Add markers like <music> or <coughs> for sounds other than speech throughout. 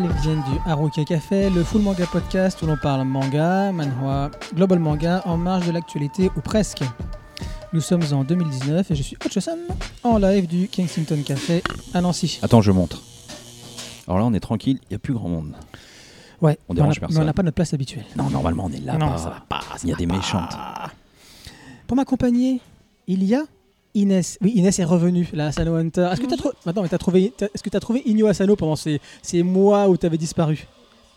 venir Elles viennent du Haruka Café, le full manga podcast où l'on parle manga, manhwa, global manga en marge de l'actualité ou presque. Nous sommes en 2019 et je suis Ocho-san en live du Kensington Café à Nancy. Attends, je montre. Alors là, on est tranquille, il n'y a plus grand monde. Ouais, On dérange a- personne. mais on n'a pas notre place habituelle. Non, normalement, on est là. Non, ça va pas. Il y a des méchantes. Pour m'accompagner, il y a Inès. Oui, Inès est revenue, la Asano Hunter. Est-ce que tu as. Attends, mais t'as trouvé... Est-ce que as trouvé Inyo Asano pendant ces, ces mois où tu avais disparu?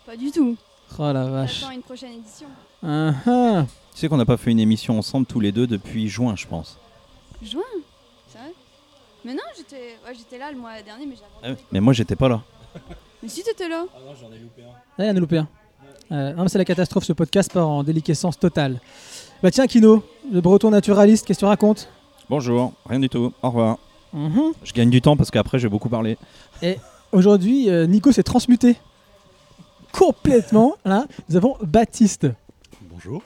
Pas du tout. Oh la vache. Une prochaine édition. Ah, ah. Tu sais qu'on n'a pas fait une émission ensemble tous les deux depuis juin, je pense. Juin? C'est vrai? Mais non, j'étais ouais, j'étais là le mois dernier, mais j'ai abandonné. Mais moi, j'étais pas là. Mais si t'étais là Ah, il y en a loupé un. Euh, non, mais c'est la catastrophe, ce podcast part en déliquescence totale. Bah tiens, Kino, le breton naturaliste, qu'est-ce que tu racontes? Bonjour, rien du tout. Au revoir. Mhm. Je gagne du temps parce qu'après, j'ai beaucoup parlé. Aujourd'hui, euh, Nico s'est transmuté. Complètement, là. Nous avons Baptiste. Bonjour.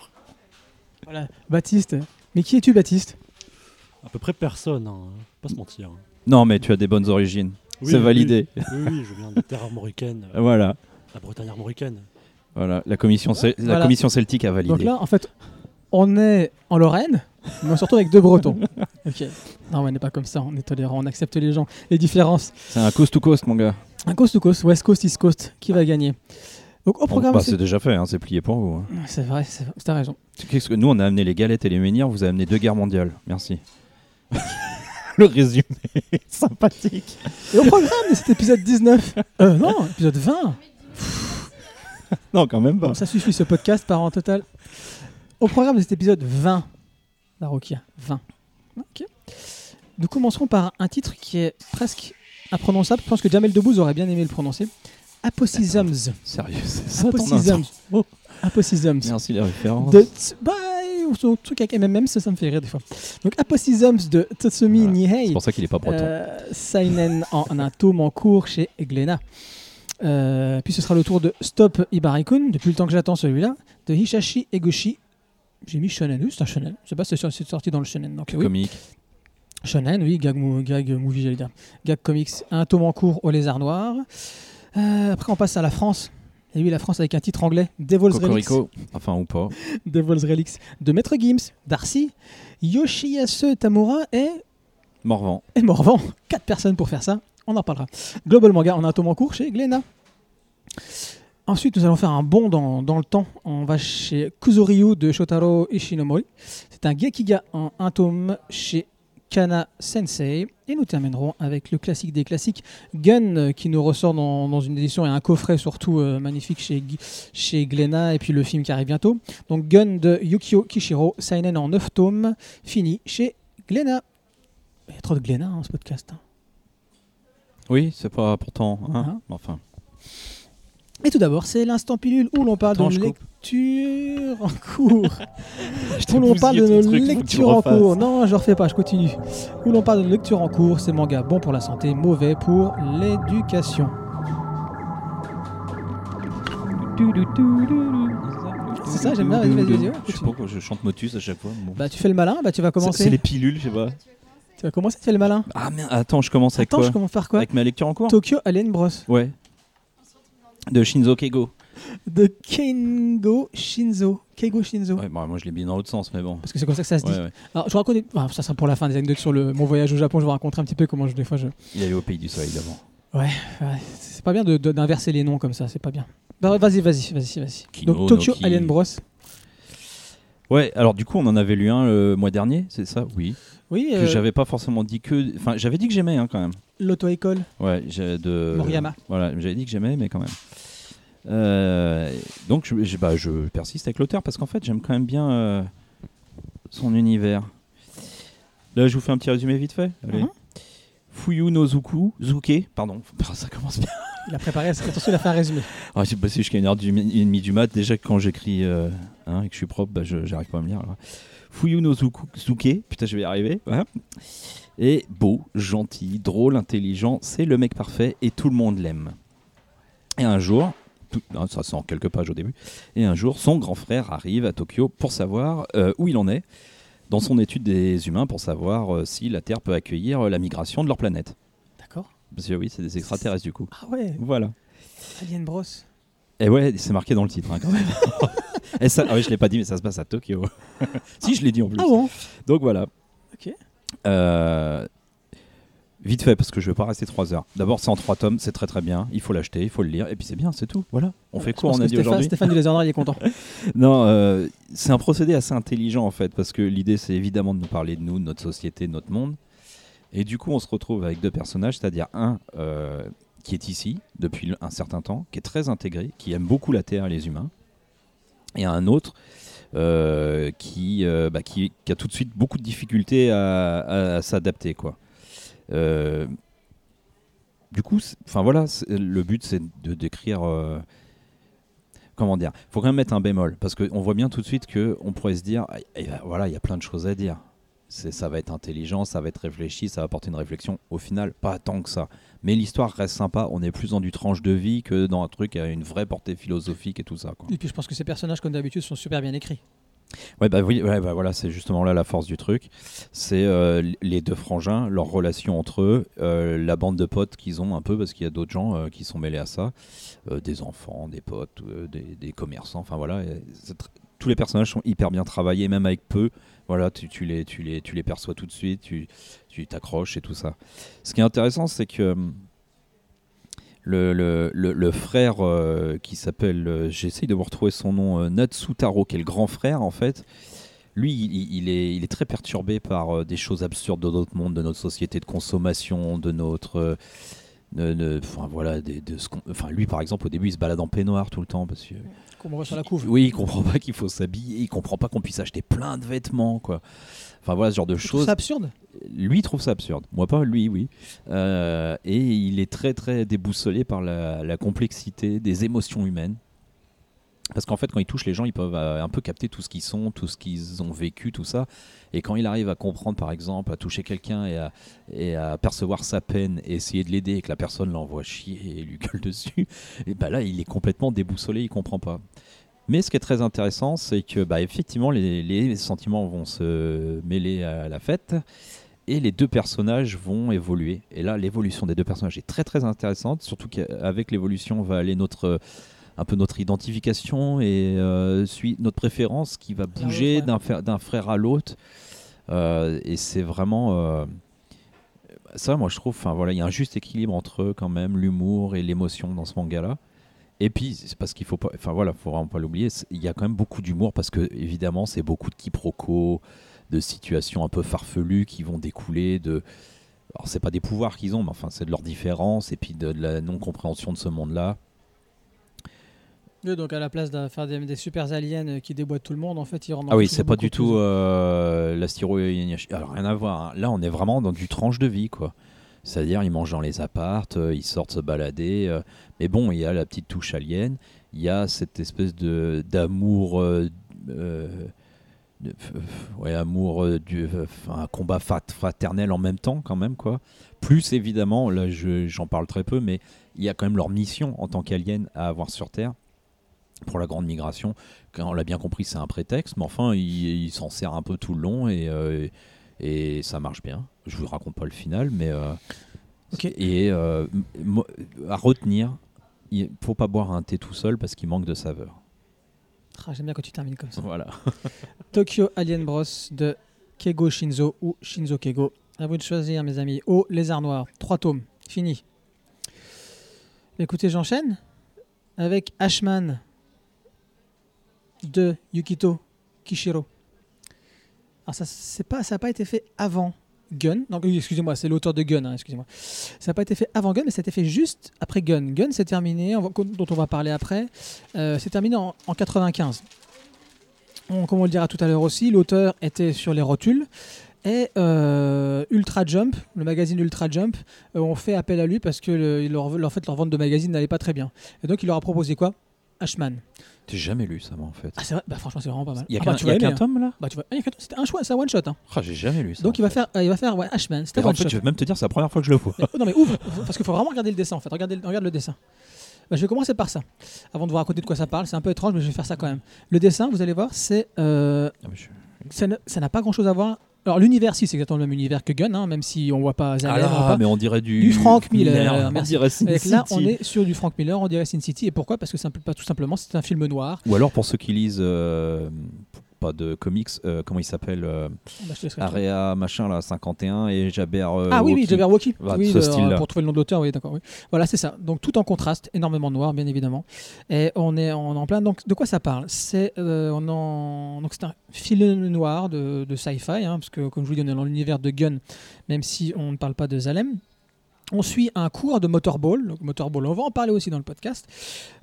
Voilà, Baptiste. Mais qui es-tu, Baptiste? À peu près personne, hein. pas se mentir. Non, mais tu as des bonnes origines. Oui, C'est validé. Oui, oui, je viens de terre armoricaine, euh, Voilà. la Bretagne armoricaine. Voilà, la commission, cel- la Voilà. commission celtique a validé. Donc là, en fait, on est en Lorraine, mais on se retrouve avec deux bretons. <laughs> ok. Non, on n'est pas comme ça, on est tolérant, on accepte les gens, les différences. C'est un coast to coast, mon gars. Un coast to coast, West Coast, East Coast, qui va gagner Donc au programme, bah, c'est- c'est déjà fait, hein, c'est plié pour vous. hein. c'est vrai, c'est t'as raison. Qu'est-ce que nous, on a amené les galettes et les menhirs, vous avez amené deux guerres mondiales. Merci. <laughs> Le résumé sympathique. Et au programme de cet épisode 19, euh, non, épisode 20, Non, quand même pas. Bon, ça suffit ce podcast part en total. Au programme de cet épisode 20, la Rokia, 20. Ok. Nous commencerons par un titre qui est presque imprononçable. Je pense que Jamel Debbouze aurait bien aimé le prononcer. Apocisms. Sérieux, c'est ça Apocisms. Oh, Apocisms. Merci la référence. De bah, son truc avec MMM, ça, ça me fait rire des fois. Donc Apocisms de Tatsumi Voilà. Nihei. C'est pour ça qu'il est pas breton. Euh, Seinen en un tome en cours chez Glénat. Euh, puis ce sera le tour de Stop Ibarikun, depuis le temps que j'attends celui-là, de Hishashi Egoshi. J'ai mis Shonen, oui, c'est un Shonen. Je sais pas si c'est sorti dans le Shonen. Donc, oui. Comique. Shonen, oui, gag, gag movie, j'allais dire. Gag comics, un tome en cours au Lézard Noir. Euh, après, on passe à la France. Et oui, la France avec un titre anglais, Devil's Relics. Enfin, ou pas. <laughs> Devil's Relics de Maître Gims, Darcy, Yoshiyasu Tamura et Morvan. et Morvan. Quatre personnes pour faire ça. On en parlera. Global Manga, on a un tome en cours chez Glénat. Ensuite, nous allons faire un bond dans, dans le temps. On va chez Kuzuryu de Shotaro Ishinomori. C'est un Gekiga en un tome chez Kana Sensei. Et nous terminerons avec le classique des classiques, Gun, euh, qui nous ressort dans, dans une édition et un coffret surtout euh, magnifique chez, chez Glénat. Et puis le film qui arrive bientôt. Donc Gun de Yukio Kishiro, Seinen en 9 tomes, fini chez Glénat. Il y a trop de Glénat dans ce podcast. hein. Oui, c'est pas pourtant. Hein Hein? Enfin. Et tout d'abord, c'est l'instant pilule où l'on parle Attends, de coupe. lecture en cours. <laughs> où l'on parle de bousillé nos ton truc, faut que tu le lectures en cours. Non, je refais pas, je continue. Où l'on parle de lecture en cours, c'est manga bon pour la santé, mauvais pour l'éducation. C'est ça, j'aime bien, vas-y, vas-y, vas-y, Je sais pas pourquoi je chante Motus à chaque fois. bon. Bah tu fais le malin, bah tu vas commencer. C'est les pilules, je sais pas. Tu vas commencer, tu fais le malin. Ah merde, attends, je commence avec Attends, quoi je commence par quoi Avec ma lecture en cours Tokyo Alien Bros. Ouais. De Shinzo Kego. De Kengo Shinzo. Keigo Shinzo. Ouais, bah, moi je l'ai mis dans l'autre sens, mais bon. Parce que c'est comme ça que ça se dit. Ouais, ouais. Alors, je vous raconte, enfin, ça sera pour la fin des anecdotes sur le, mon voyage au Japon. Je vous raconterai un petit peu comment je, des fois je. Il allait au pays du soleil d'avant. Ouais, c'est pas bien de- de- d'inverser les noms comme ça, c'est pas bien. Bah, vas-y, vas-y, vas-y, vas-y. Donc Tokyo. Alien Bros. Ouais, alors du coup, on en avait lu un le mois dernier, c'est ça? Oui. Oui, Que euh, j'avais pas forcément dit que. Enfin, j'avais dit que j'aimais hein, quand même. l'auto-école. Ouais, j'ai de. Moriyama. Voilà, j'avais dit que j'aimais, mais quand même. Euh, donc, je, je- bah, je persiste avec l'auteur parce qu'en fait, j'aime quand même bien euh, son univers. Là, je vous fais un petit résumé vite fait. Allez. Mhm. Fuyu no Zuku, Zuke, pardon, <laughs> ça commence bien. Il a préparé, attention, il a fait un résumé. Ah, j'ai passé jusqu'à une heure du, et demie du mat. Déjà, quand j'écris euh, hein, et que je suis propre, bah, j'arrive pas à me lire. alors. Fuyu putain, je vais y arriver. voilà. Et beau, gentil, drôle, intelligent, c'est le mec parfait et tout le monde l'aime. Et un jour, hein, ça sent quelques pages au début, et un jour, son grand frère arrive à Tokyo pour savoir euh, où il en est dans son étude des humains, pour savoir euh, si la Terre peut accueillir la migration de leur planète. Parce que oui, c'est des extraterrestres du coup. Ah ouais, Voilà. Alien Bros. Et ouais, c'est marqué dans le titre hein, quand même. <laughs> Et ça, ah oui, je l'ai pas dit, mais ça se passe à Tokyo. <laughs> si, je l'ai dit en plus. Ah bon? Donc voilà. Ok. Euh, Vite fait, parce que je vais pas rester trois heures. D'abord, c'est en trois tomes, c'est très très bien. Il faut l'acheter, il faut le lire, et puis c'est bien, c'est tout. Voilà. On fait quoi On a dit aujourd'hui? Stéphane du Lézardeur, il est content. <laughs> Non, euh, c'est un procédé assez intelligent en fait, parce que l'idée c'est évidemment de nous parler de nous, de notre société, de notre monde. Et du coup, on se retrouve avec deux personnages, c'est-à-dire un euh, qui est ici depuis un certain temps, qui est très intégré, qui aime beaucoup la Terre et les humains, et un autre euh, qui, euh, bah, qui, qui a tout de suite beaucoup de difficultés à, s'adapter. du coup, enfin voilà, le but c'est de décrire. comment dire faut quand même mettre un bémol parce qu'on voit bien tout de suite que on pourrait se dire ah, eh ben, voilà il y a plein de choses à dire ça va être intelligent ça va être réfléchi ça va apporter une réflexion au final pas tant que ça mais l'histoire reste sympa on est plus dans du tranche de vie que dans un truc à une vraie portée philosophique et tout ça quoi. Et puis je pense que ces personnages, comme d'habitude, sont super bien écrits. Ouais, bah oui, ouais, bah voilà, c'est justement là la force du truc. C'est euh, les deux frangins, leur relation entre eux, euh, la bande de potes qu'ils ont un peu, parce qu'il y a d'autres gens euh, qui sont mêlés à ça, euh, des enfants, des potes, euh, des, des commerçants, enfin voilà. tous les personnages sont hyper bien travaillés, même avec peu. Voilà, tu, les, tu, les, tu les perçois tout de suite, tu t'accroches et tout ça. Ce qui est intéressant, c'est que hum, le, le, le, frère euh, qui s'appelle, euh, j'essaye de vous retrouver son nom, euh, Natsutaro, qui est le grand frère en fait, lui, il, est, il est très perturbé par euh, des choses absurdes de notre monde, de notre société de consommation, de notre. euh, de- de- Enfin voilà, de ce enfin lui par exemple au début il se balade en peignoir tout le temps parce Voit sur la couve. oui il comprend pas qu'il faut s'habiller, il comprend pas qu'on puisse acheter plein de vêtements quoi. Enfin voilà ce genre de choses ça absurde? lui il trouve ça absurde. Moi pas, lui oui. Euh, et il est très très déboussolé par la, la complexité des émotions humaines. Parce qu'en fait, quand il touche les gens, ils peuvent euh, un peu capter tout ce qu'ils sont, tout ce qu'ils ont vécu, tout ça. Et quand il arrive à comprendre, par exemple, à toucher quelqu'un et à, percevoir sa peine et essayer de l'aider et que la personne l'envoie chier et lui <laughs> gueule dessus, bah là, il est complètement déboussolé, il comprend pas. Mais ce qui est très intéressant, c'est que bah, effectivement, les, les sentiments vont se mêler à la fête et les deux personnages vont évoluer. Et là, l'évolution des deux personnages est très très intéressante, surtout qu'avec l'évolution va aller notre un peu notre identification et euh, notre préférence qui va l'autre, bouger ouais. d'un frère à l'autre. Euh, et c'est vraiment euh, ça, moi je trouve. Enfin voilà, il y a un juste équilibre entre eux quand même, l'humour et l'émotion dans ce manga-là. Et puis c'est parce qu'il faut pas, enfin voilà, faut vraiment pas l'oublier. Il y a quand même beaucoup d'humour parce que évidemment c'est beaucoup de quiproquos, de situations un peu farfelues qui vont découler de. Alors c'est pas des pouvoirs qu'ils ont, mais enfin c'est de leur différence et puis de, de la non compréhension de ce monde-là. Oui, donc à la place de faire des, des super aliens euh, qui déboîtent tout le monde, en fait, ils rendent Ah oui, c'est pas du tout euh, Yeniashi. Alors rien à voir. hein. Là, on est vraiment dans du tranche de vie, quoi. C'est-à-dire, ils mangent dans les appartes, euh, ils sortent se balader. euh, mais bon, il y a la petite touche alien. Il y a cette espèce de d'amour, euh, de- ouais, amour du, un combat frat- fraternel en même temps, quand même, quoi. Plus évidemment, là, je- j'en parle très peu, mais il y a quand même leur mission en tant qu'alien à avoir sur Terre pour la grande migration. On l'a bien compris, c'est un prétexte, mais enfin, il, il s'en sert un peu tout le long et, euh, et ça marche bien. Je vous raconte pas le final, mais euh, et euh, à retenir, il faut pas boire un thé tout seul parce qu'il manque de saveur. Ah, J'aime bien quand tu termines comme ça. Voilà. <laughs> Tokyo Alien Bros de Keigo Shinzo ou Shinzo Keigo. À vous de choisir, mes amis. Oh, Lézard Noir. Trois tomes. Fini. Écoutez, j'enchaîne avec Ashman de Yukito Kishiro. Alors, ça n'a pas, ça a pas été fait avant Gun. Donc, excusez-moi, c'est l'auteur de Gun. hein, excusez-moi. Ça n'a pas été fait avant Gun, mais ça a été fait juste après Gun. Gun, c'est terminé, dont on va parler après. Euh, c'est terminé en, en 95. On- comme on le dira tout à l'heure aussi, l'auteur était sur les rotules. Et euh, Ultra Jump, le magazine Ultra Jump, euh, ont fait appel à lui parce que le- leur, leur vente de magazine n'allait pas très bien. Et donc il leur a proposé quoi? Ashman. J'ai jamais lu ça, moi, en fait. Ah c'est vrai? Bah franchement c'est vraiment pas mal. Il y a Ah, qu'un bah, tu il y a vas aimer, qu'un tome là? Hein. Bah tu vois, a qu'un tome. c'était un choix, c'est un one shot. hein. Ah, J'ai jamais lu ça. Donc il va faire, euh, il va faire ouais, Ashman. C'était en one fait, shot. je vais même te dire, c'est la première fois que je le vois. Mais- <laughs> non mais ouvre, parce qu'il faut vraiment regarder le dessin en fait. Regardez, le- regarde le dessin. Bah, je vais commencer par ça. Avant de vous raconter de quoi ça parle, c'est un peu étrange, mais je vais faire ça quand même. Le dessin, vous allez voir, c'est euh, Ah, mais je- ça ne- ça n'a pas grand chose à voir Alors l'univers, si c'est exactement le même univers que Gun, hein, même si on voit pas Zalem, on Ah, mais on dirait du. Du Frank Miller, On merci. dirait Sin Avec là, on City. est sur du Frank Miller, on dirait Sin City. Et pourquoi? Parce que pas tout simplement, c'est un film noir. Ou alors pour ceux qui lisent. euh, pas de comics, euh, comment il s'appelle euh, Bah, te laisserai Area machin là, 51 et Jaber. euh, Ah oui, oui, Walkie. Jabberwocky. Voilà, oui, ce le- style-là. pour trouver le nom de l'auteur, oui, d'accord. Oui. Voilà, c'est ça. Donc tout en contraste, énormément noir, bien évidemment. Et on est, est en plein. Donc de quoi ça parle? C'est euh, on en- donc c'est un film noir de, de sci-fi, hein, parce que comme je vous dis, on est dans l'univers de Gun, même si on ne parle pas de Zalem. On suit un cours de motorball. Donc motorball, on va en parler aussi dans le podcast.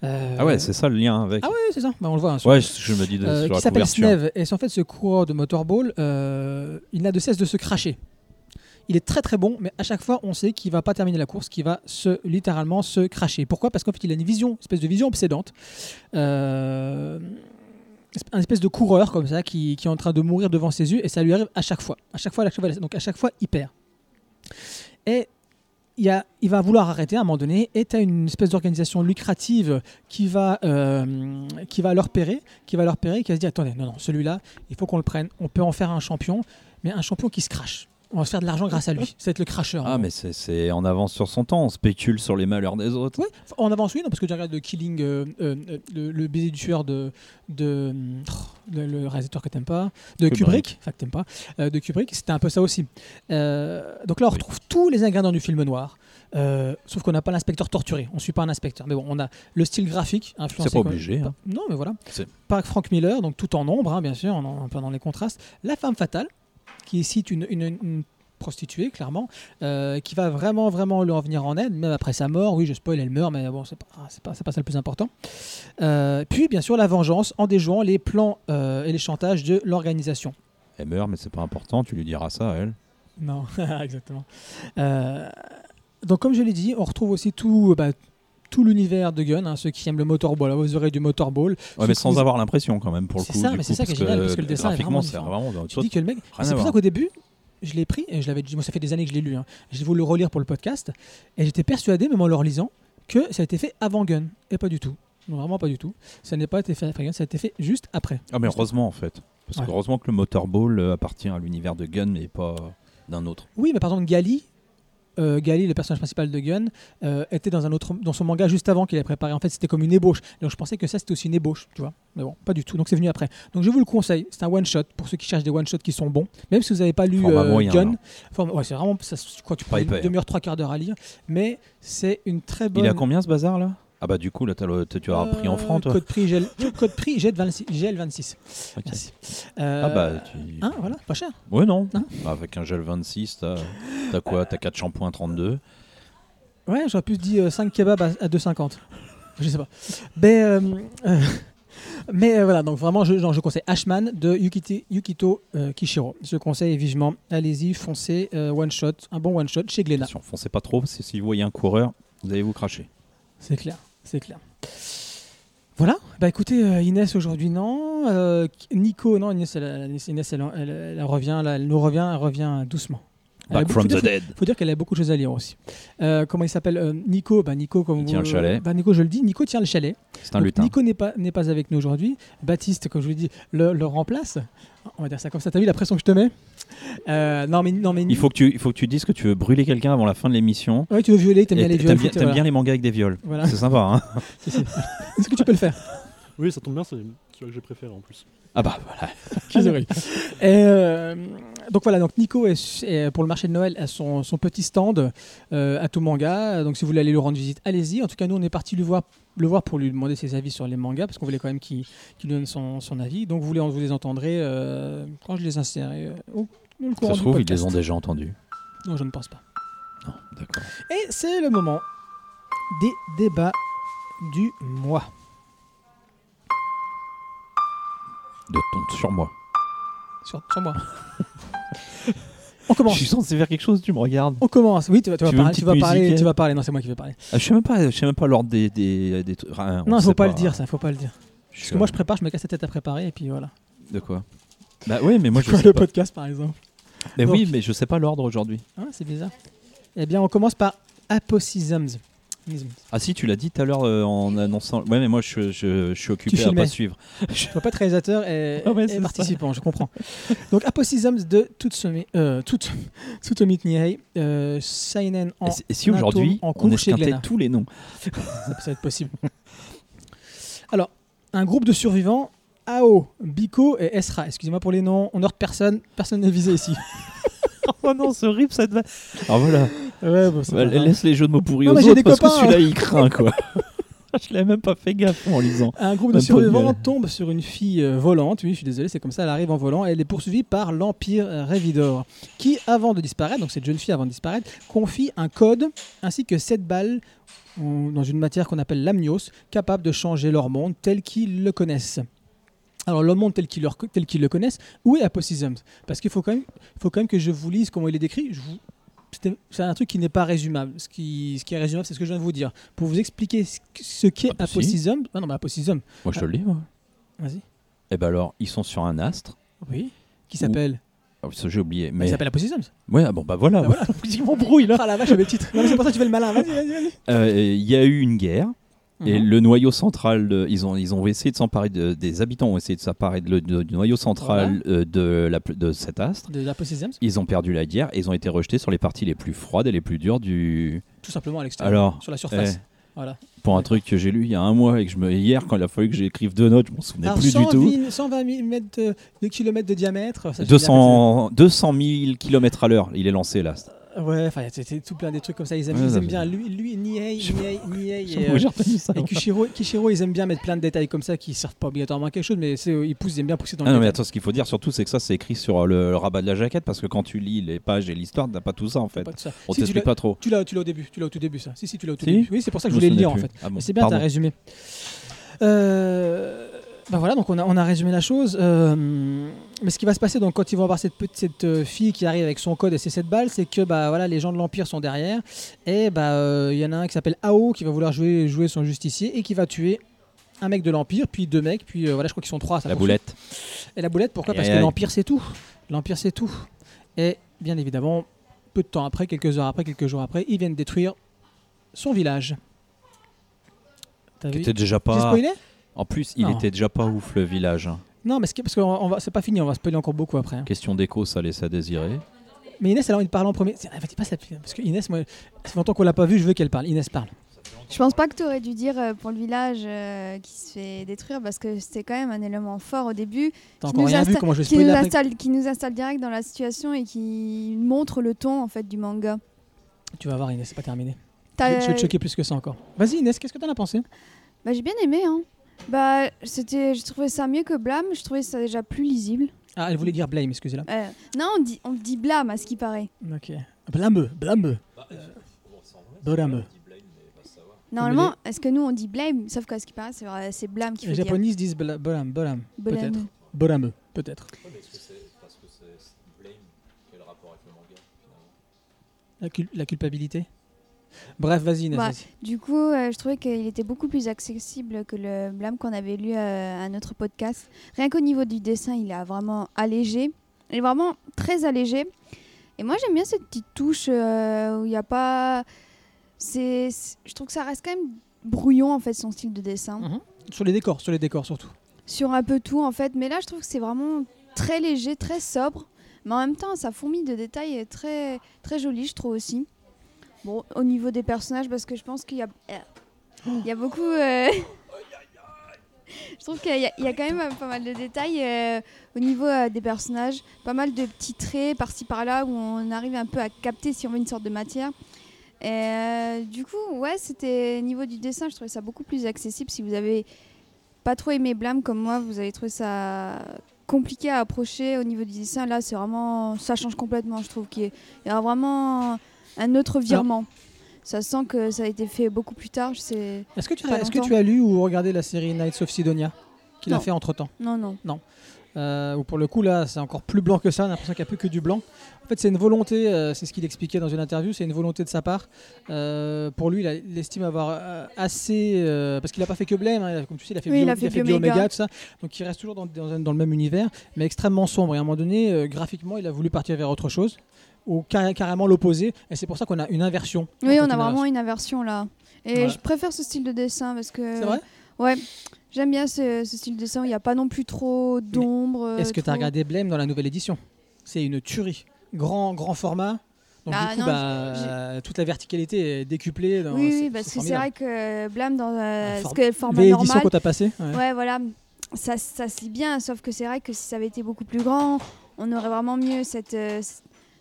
Euh, Ah ouais, c'est ça le lien avec. ah ouais, c'est ça. Bah, on le voit. hein, sur- Ouais, je me dis de, euh, qui s'appelle. Snev. Et en fait, ce coureur de motorball, euh, il n'a de cesse de se cracher. Il est très très bon, mais à chaque fois, on sait qu'il va pas terminer la course, qu'il va se littéralement se cracher. Pourquoi? Parce qu'en fait, il a une vision, une espèce de vision obsédante. Euh, un espèce de coureur comme ça qui, qui est en train de mourir devant ses yeux et ça lui arrive à chaque fois. À chaque fois, à chaque fois donc à chaque fois, il perd. Et il, va vouloir arrêter à un moment donné et tu as une espèce d'organisation lucrative qui va, euh, qui va leur repérer, qui va leur repérer, qui va se dire attendez, non, non, celui-là, il faut qu'on le prenne, on peut en faire un champion, mais un champion qui se crache. On va se faire de l'argent grâce à lui. Être le cracheur. Ah, mais c'est- c'est en avance sur son temps, on spécule sur les malheurs des autres. Ouais, en avance, oui, non, parce que tu regardes le Killing, euh, euh, le, le baiser du tueur de, de le, le réalisateur que t'aimes pas, de Kubrick. Enfin que t'aimes pas, euh, de Kubrick, c'était un peu ça aussi. Donc là, on Oui. retrouve tous les ingrédients du film noir, euh, sauf qu'on n'a pas l'inspecteur torturé, on suit pas un inspecteur. Mais bon, on a le style graphique influencé. C'est pas obligé, hein. Non, mais voilà. C'est- Pas Frank Miller, donc tout en ombre, hein, bien sûr, en, en- dans les contrastes. La femme fatale, qui cite une, une- une prostituée, clairement, euh, qui va vraiment, vraiment lui en venir en aide, même après sa mort. Oui, je spoil, elle meurt, mais bon, c'est pas, pas, pas ça le plus important. Euh, puis, bien sûr, la vengeance en déjouant les plans euh, et les chantages de l'organisation. Elle meurt, mais c'est pas important, tu lui diras ça à elle. Non, <laughs> exactement. Donc, comme je l'ai dit, on retrouve aussi tout. bah, tout l'univers de Gun, hein, ceux qui aiment le motorball, là, vous aurez du motorball. Ouais, mais sans avoir l'impression quand même pour le C'est coup. ça, du mais c'est ça qui est génial, parce que le dessin est vraiment c'est différent. vraiment dans Tu dis que le mec. Rien C'est à pour ça qu'au début, je l'ai pris et je l'avais. Moi, ça fait des années que je l'ai lu. Hein. J'ai voulu le relire pour le podcast et j'étais persuadé, même en le relisant, que ça a été fait avant Gun et pas du tout. Non, vraiment pas du tout. Ça n'a pas été fait après Gun, ça a été fait juste après. Ah, mais heureusement en fait. Parce Ouais. que heureusement que le Motorball euh, appartient à l'univers de Gun, mais pas d'un autre. Oui, mais par exemple, Gali, euh, Gali, le personnage principal de Gun, euh, était dans un autre, dans son manga juste avant qu'il ait préparé. En fait, c'était comme une ébauche. Donc, je pensais que ça, c'était aussi une ébauche, tu vois. Mais bon, pas du tout. Donc, c'est venu après. Donc, je vous le conseille. C'est un one shot pour ceux qui cherchent des one shots qui sont bons. Même si vous n'avez pas lu euh, moyen, Gun, ouais, c'est vraiment, ça, je crois que tu prends une demi-heure, trois quarts d'heure à lire. Mais c'est une très bonne. Il à combien ce bazar là? Ah bah du coup là le- t'as- tu as pris en Euh, francs toi. Code prix, GL, <laughs> code prix GL26. GL26. Ok. Merci. Ah Euh, bah tu... hein, voilà, pas cher. Ouais non. Hein Bah, avec un gel 26 t'as quoi? T'as 4 shampoings 32. Ouais, j'aurais pu dire 5 kebabs à, à 2,50. <laughs> Je sais pas. Mais, euh, euh, <laughs> mais euh, voilà, donc vraiment, je, genre, je conseille Ashman de Yukite- Yukito euh, Kishiro. Je conseille vivement. Allez-y, foncez, euh, one shot, un bon one shot chez Glénat. Foncez pas trop, parce que si vous voyez un coureur, vous allez vous cracher. C'est clair, c'est clair. Voilà, bah écoutez, euh, Inès aujourd'hui non, Euh, Nico non, Inès, elle, Inès, elle, elle- elle revient, elle nous revient, elle revient doucement. Back from faut the dire- dead. faut dire qu'elle a beaucoup de choses à lire aussi. Euh, comment il s'appelle Euh, Nico, bah Nico comme Il tient vous- le chalet. Bah Nico, je le dis, Nico tient le chalet. C'est un Donc, lutin. Nico n'est pas n'est pas avec nous aujourd'hui. Baptiste, comme je vous l'ai dit, le, le remplace. On va dire ça comme ça. T'as vu la pression que je te mets? Euh, Non mais non mais. Il faut, que tu, il faut que tu dises que tu veux brûler quelqu'un avant la fin de l'émission. Ouais, tu veux violer, t'aimes bien les T'aimes viols. bien, faut que- t'aimes voilà. bien les mangas avec des viols. Voilà. C'est sympa, hein. <laughs> Est-ce que tu peux le faire? Oui, ça tombe bien, c'est celui que j'ai préféré en plus. Ah bah voilà. <laughs> Et, euh, donc voilà, donc Nico est, est, pour le marché de Noël à son, son petit stand euh, à tout manga. Donc si vous voulez aller lui rendre visite, allez-y. En tout cas, nous on est parti le voir, le voir pour lui demander ses avis sur les mangas parce qu'on voulait quand même qu'il nous donne son, son avis. Donc vous les, vous les entendrez euh, quand je les insérerai. euh, au- courant Ça se trouve, ils les ont déjà entendus. Non, je ne pense pas. Non, d'accord. Et c'est le moment des débats du mois. De ton, sur moi. Sur, sur moi. <laughs> on commence. Je suis censé faire quelque chose, tu me regardes. On commence. Oui, tu vas, tu vas Tu parler. Tu vas parler. musique Tu vas parler. Non, c'est moi qui vais parler. Ah, je sais même pas, je sais même pas l'ordre des, des, des trucs. Non, faut pas, le dire, ça. Faut pas le dire. Je Parce que moi, je prépare, je me casse la tête à préparer, et puis voilà. De quoi? Bah oui, mais moi je sais le pas. podcast, par exemple? Mais Donc- oui, mais je sais pas l'ordre aujourd'hui. Ah, c'est bizarre. Eh bien, on commence par Apocisms. Ah si, tu l'as dit tout à l'heure euh, en annonçant. Ouais, mais moi je, je- je suis occupé à pas suivre. <laughs> Je vois pas de réalisateur et, <laughs> ouais, et c'est participant, je comprends. Donc Apocisms de Tsutomi euh, Tsut- Tsutomi Nihei, euh, Seinen en Et si- aujourd'hui on esquintait tous les noms <laughs> ça, ça va être possible. Alors, un groupe de survivants, Ao, Biko et Esra. Excusez-moi pour les noms, on heurte personne, personne n'est visé ici. Oh non, c'est horrible cette vanne. Alors voilà, Ouais, Bah, laisse les jeux de mots pourris Non, aux autres parce que celui-là il craint quoi. <laughs> je l'avais même pas fait gaffe en lisant. Un groupe de survivants tombe sur une fille euh, volante. Oui, je suis désolé, c'est comme ça, elle arrive en volant. Elle est poursuivie par l'Empire Révidor, qui, avant de disparaître, donc cette jeune fille avant de disparaître, confie un code ainsi que sept balles en- dans une matière qu'on appelle l'amnios, capable de changer leur monde tel qu'ils le connaissent. Alors, le monde tel qu'ils le, connaissent, où est Apocisms Parce qu'il faut, quand même- faut quand même que je vous lise comment il est décrit. Je vous- c'était- C'est un truc qui n'est pas résumable. Ce qui, ce qui est résumable, c'est ce que je viens de vous dire. Pour vous expliquer ce, ce qu'est Ah si. Ah non, mais Moi je te le dis. moi. vas-y. Et ben alors, ils sont sur un astre. Oui. Qui s'appelle Ah oui, ça j'ai oublié. Mais Il s'appelle Apocism. ouais, ah bon bah voilà. Bah voilà. <laughs> Il m'embrouille là. Ah la vache, le titre. Non, mais c'est pour ça que tu fais le malin. Vas-y, vas-y, vas-y. Euh, Il y a eu une guerre. Et Mhm. le noyau central, de- ils, ont, ils ont essayé de s'emparer, de- des habitants ont essayé de s'emparer de du noyau central euh, de, la, de cet astre. De l'Apocism, Ils ont perdu la guerre et ils ont été rejetés sur les parties les plus froides et les plus dures du. tout simplement à l'extérieur. Sur la surface. eh, Voilà. pour un truc que j'ai lu il y a un mois et que je me hier quand il a fallu que j'écrive deux notes, je m'en souvenais Alors, plus du tout. 120 120 000 mètres de, de kilomètres de diamètre. ça, je l'ai 200, 200 000 km à l'heure, il est lancé là. Ouais, enfin, c'était tout plein des trucs comme ça. Ils aiment, Ouais, ils aiment bien lui, lui Niei, Niei Je et, euh, ça. et Kishiro, Kishiro, ils aiment bien mettre plein de détails comme ça qui servent pas obligatoirement à quelque chose, mais euh, ils poussent, ils aiment bien pousser dans Ah le non mais attends, ce qu'il faut dire surtout c'est que ça c'est écrit sur le, le rabat de la jaquette parce que quand tu lis les pages et l'histoire, t'as pas tout ça en fait. Pas ça. On Si, t'explique pas trop. Tu l'as, tu l'as au début, tu l'as au tout début ça. Si si tu l'as au tout Si début. Oui, c'est pour ça que je voulais le lire en fait. Ah bon, c'est bien, t'as résumé. Euh, bah voilà, donc on a, on a résumé la chose. Euh, mais ce qui va se passer donc quand ils vont avoir cette petite cette, euh, fille qui arrive avec son code et ses 7 balles, c'est que bah voilà, les gens de l'Empire sont derrière et bah euh, il y en a un qui s'appelle Ao qui va vouloir jouer jouer son justicier et qui va tuer un mec de l'Empire, puis deux mecs, puis euh, voilà, je crois qu'ils sont trois. sa La boulette. Et la boulette, pourquoi? Parce que l'Empire c'est tout. L'Empire c'est tout. Et bien évidemment, peu de temps après, quelques heures après, quelques jours après, ils viennent détruire son village. T'as vu? était déjà J'ai pas. spoilé? En plus, il Non. était déjà pas ouf le village. hein. Non, mais ce qui- parce que on- va- c'est pas fini, on va spoiler encore beaucoup après. hein. Question d'écho, ça laisse à désirer. Mais Inès, elle a envie de parler en premier. Vas-y, passe la pile, Parce que Inès, moi, ça fait longtemps qu'on l'a pas vue, je veux qu'elle parle. Inès parle. Je pense pas que tu aurais dû dire euh, pour le village euh, qui se fait détruire parce que c'était quand même un élément fort au début T'as Qui encore nous rien vu insta- comment je vais qui nous, après installe, qui nous installe direct dans la situation et qui montre le ton en fait du manga. Tu vas voir, Inès, c'est pas terminé. Je T'as- vais- je vais te choquer plus que ça encore. Vas-y, Inès, qu'est-ce que t'en as pensé? Bah, j'ai bien aimé hein. Bah c'était, je trouvais ça mieux que Blâme. Je trouvais ça déjà plus lisible. Ah, elle voulait dire blame, excusez-la. Euh, non, on dit, on dit Blâme à ce qui paraît. Ok. Blâmeux, blâmeux. Blâmeux. Normalement, est-ce que nous on dit Blame Sauf qu'à ce qui paraît, c'est, c'est Blâme qui Les faut dire. japonais disent blâme, blâme. Blâme. Peut-être. Blâmeux, peut-être. La, cul- la culpabilité? Bref, vas-y, vas-y. Du coup, euh, je trouvais qu'il était beaucoup plus accessible que le blâme qu'on avait lu euh, à notre podcast. Rien qu'au niveau du dessin, il est vraiment allégé. Il est vraiment très allégé. Et moi, j'aime bien cette petite touche euh, où il n'y a pas. C'est, je trouve que ça reste quand même brouillon en fait son style de dessin. Mhm. Sur les décors, sur les décors surtout. Sur un peu tout en fait. Mais là, je trouve que c'est vraiment très léger, très sobre. Mais en même temps, ça fourmille de détails et très, très joli, je trouve aussi. Bon, au niveau des personnages, parce que je pense qu'il y a, il y a beaucoup. euh, <laughs> je trouve qu'il y, a- quand même pas mal de détails euh, au niveau euh, des personnages. Pas mal de petits traits par-ci par-là où on arrive un peu à capter si on veut une sorte de matière. Et du coup, ouais, c'était niveau du dessin, je trouvais ça beaucoup plus accessible. Si vous avez pas trop aimé Blâme comme moi, vous avez trouvé ça compliqué à approcher au niveau du dessin. Là, c'est vraiment, ça change complètement, je trouve. qu'il y a vraiment un autre virement. Ça sent que ça a été fait beaucoup plus tard. Est-ce que, tu as, est-ce que longtemps. tu as lu ou regardé la série Knights of Sidonia qu'il a Non. fait entre temps Non, non. Euh, ou pour le coup là c'est encore plus blanc que ça, on a l'impression qu'il n'y a plus que du blanc. En fait c'est une volonté, euh, c'est ce qu'il expliquait dans une interview, c'est une volonté de sa part. Euh, pour lui il, a- il estime avoir euh, assez, euh, parce qu'il n'a pas fait que Blame, hein, comme tu sais il a fait Oui, Bio- il a fait Bioméga, Bioméga. tout ça. Donc il reste toujours dans, dans le même univers, mais extrêmement sombre. Et à un moment donné, euh, graphiquement il a voulu partir vers autre chose, ou carré- carrément l'opposé. Et c'est pour ça qu'on a une inversion. Oui, on a vraiment une inversion là. Et Voilà. je préfère ce style de dessin parce que. C'est vrai? Ouais. J'aime bien ce, ce style de dessin il n'y a pas non plus trop d'ombre. Est-ce que tu as regardé Blame dans la nouvelle édition? C'est une tuerie. Grand, grand format. Donc Ah, du coup, non, bah, euh, toute la verticalité est décuplée. dans- Oui, c'est- oui, parce c'est que c'est formidable. vrai que Blam dans euh, ce que le format Réédition normal. qu'on t'a passé ouais. Ouais, voilà. Ça, ça se lit bien, sauf que c'est vrai que si ça avait été beaucoup plus grand, on aurait vraiment mieux cette, euh,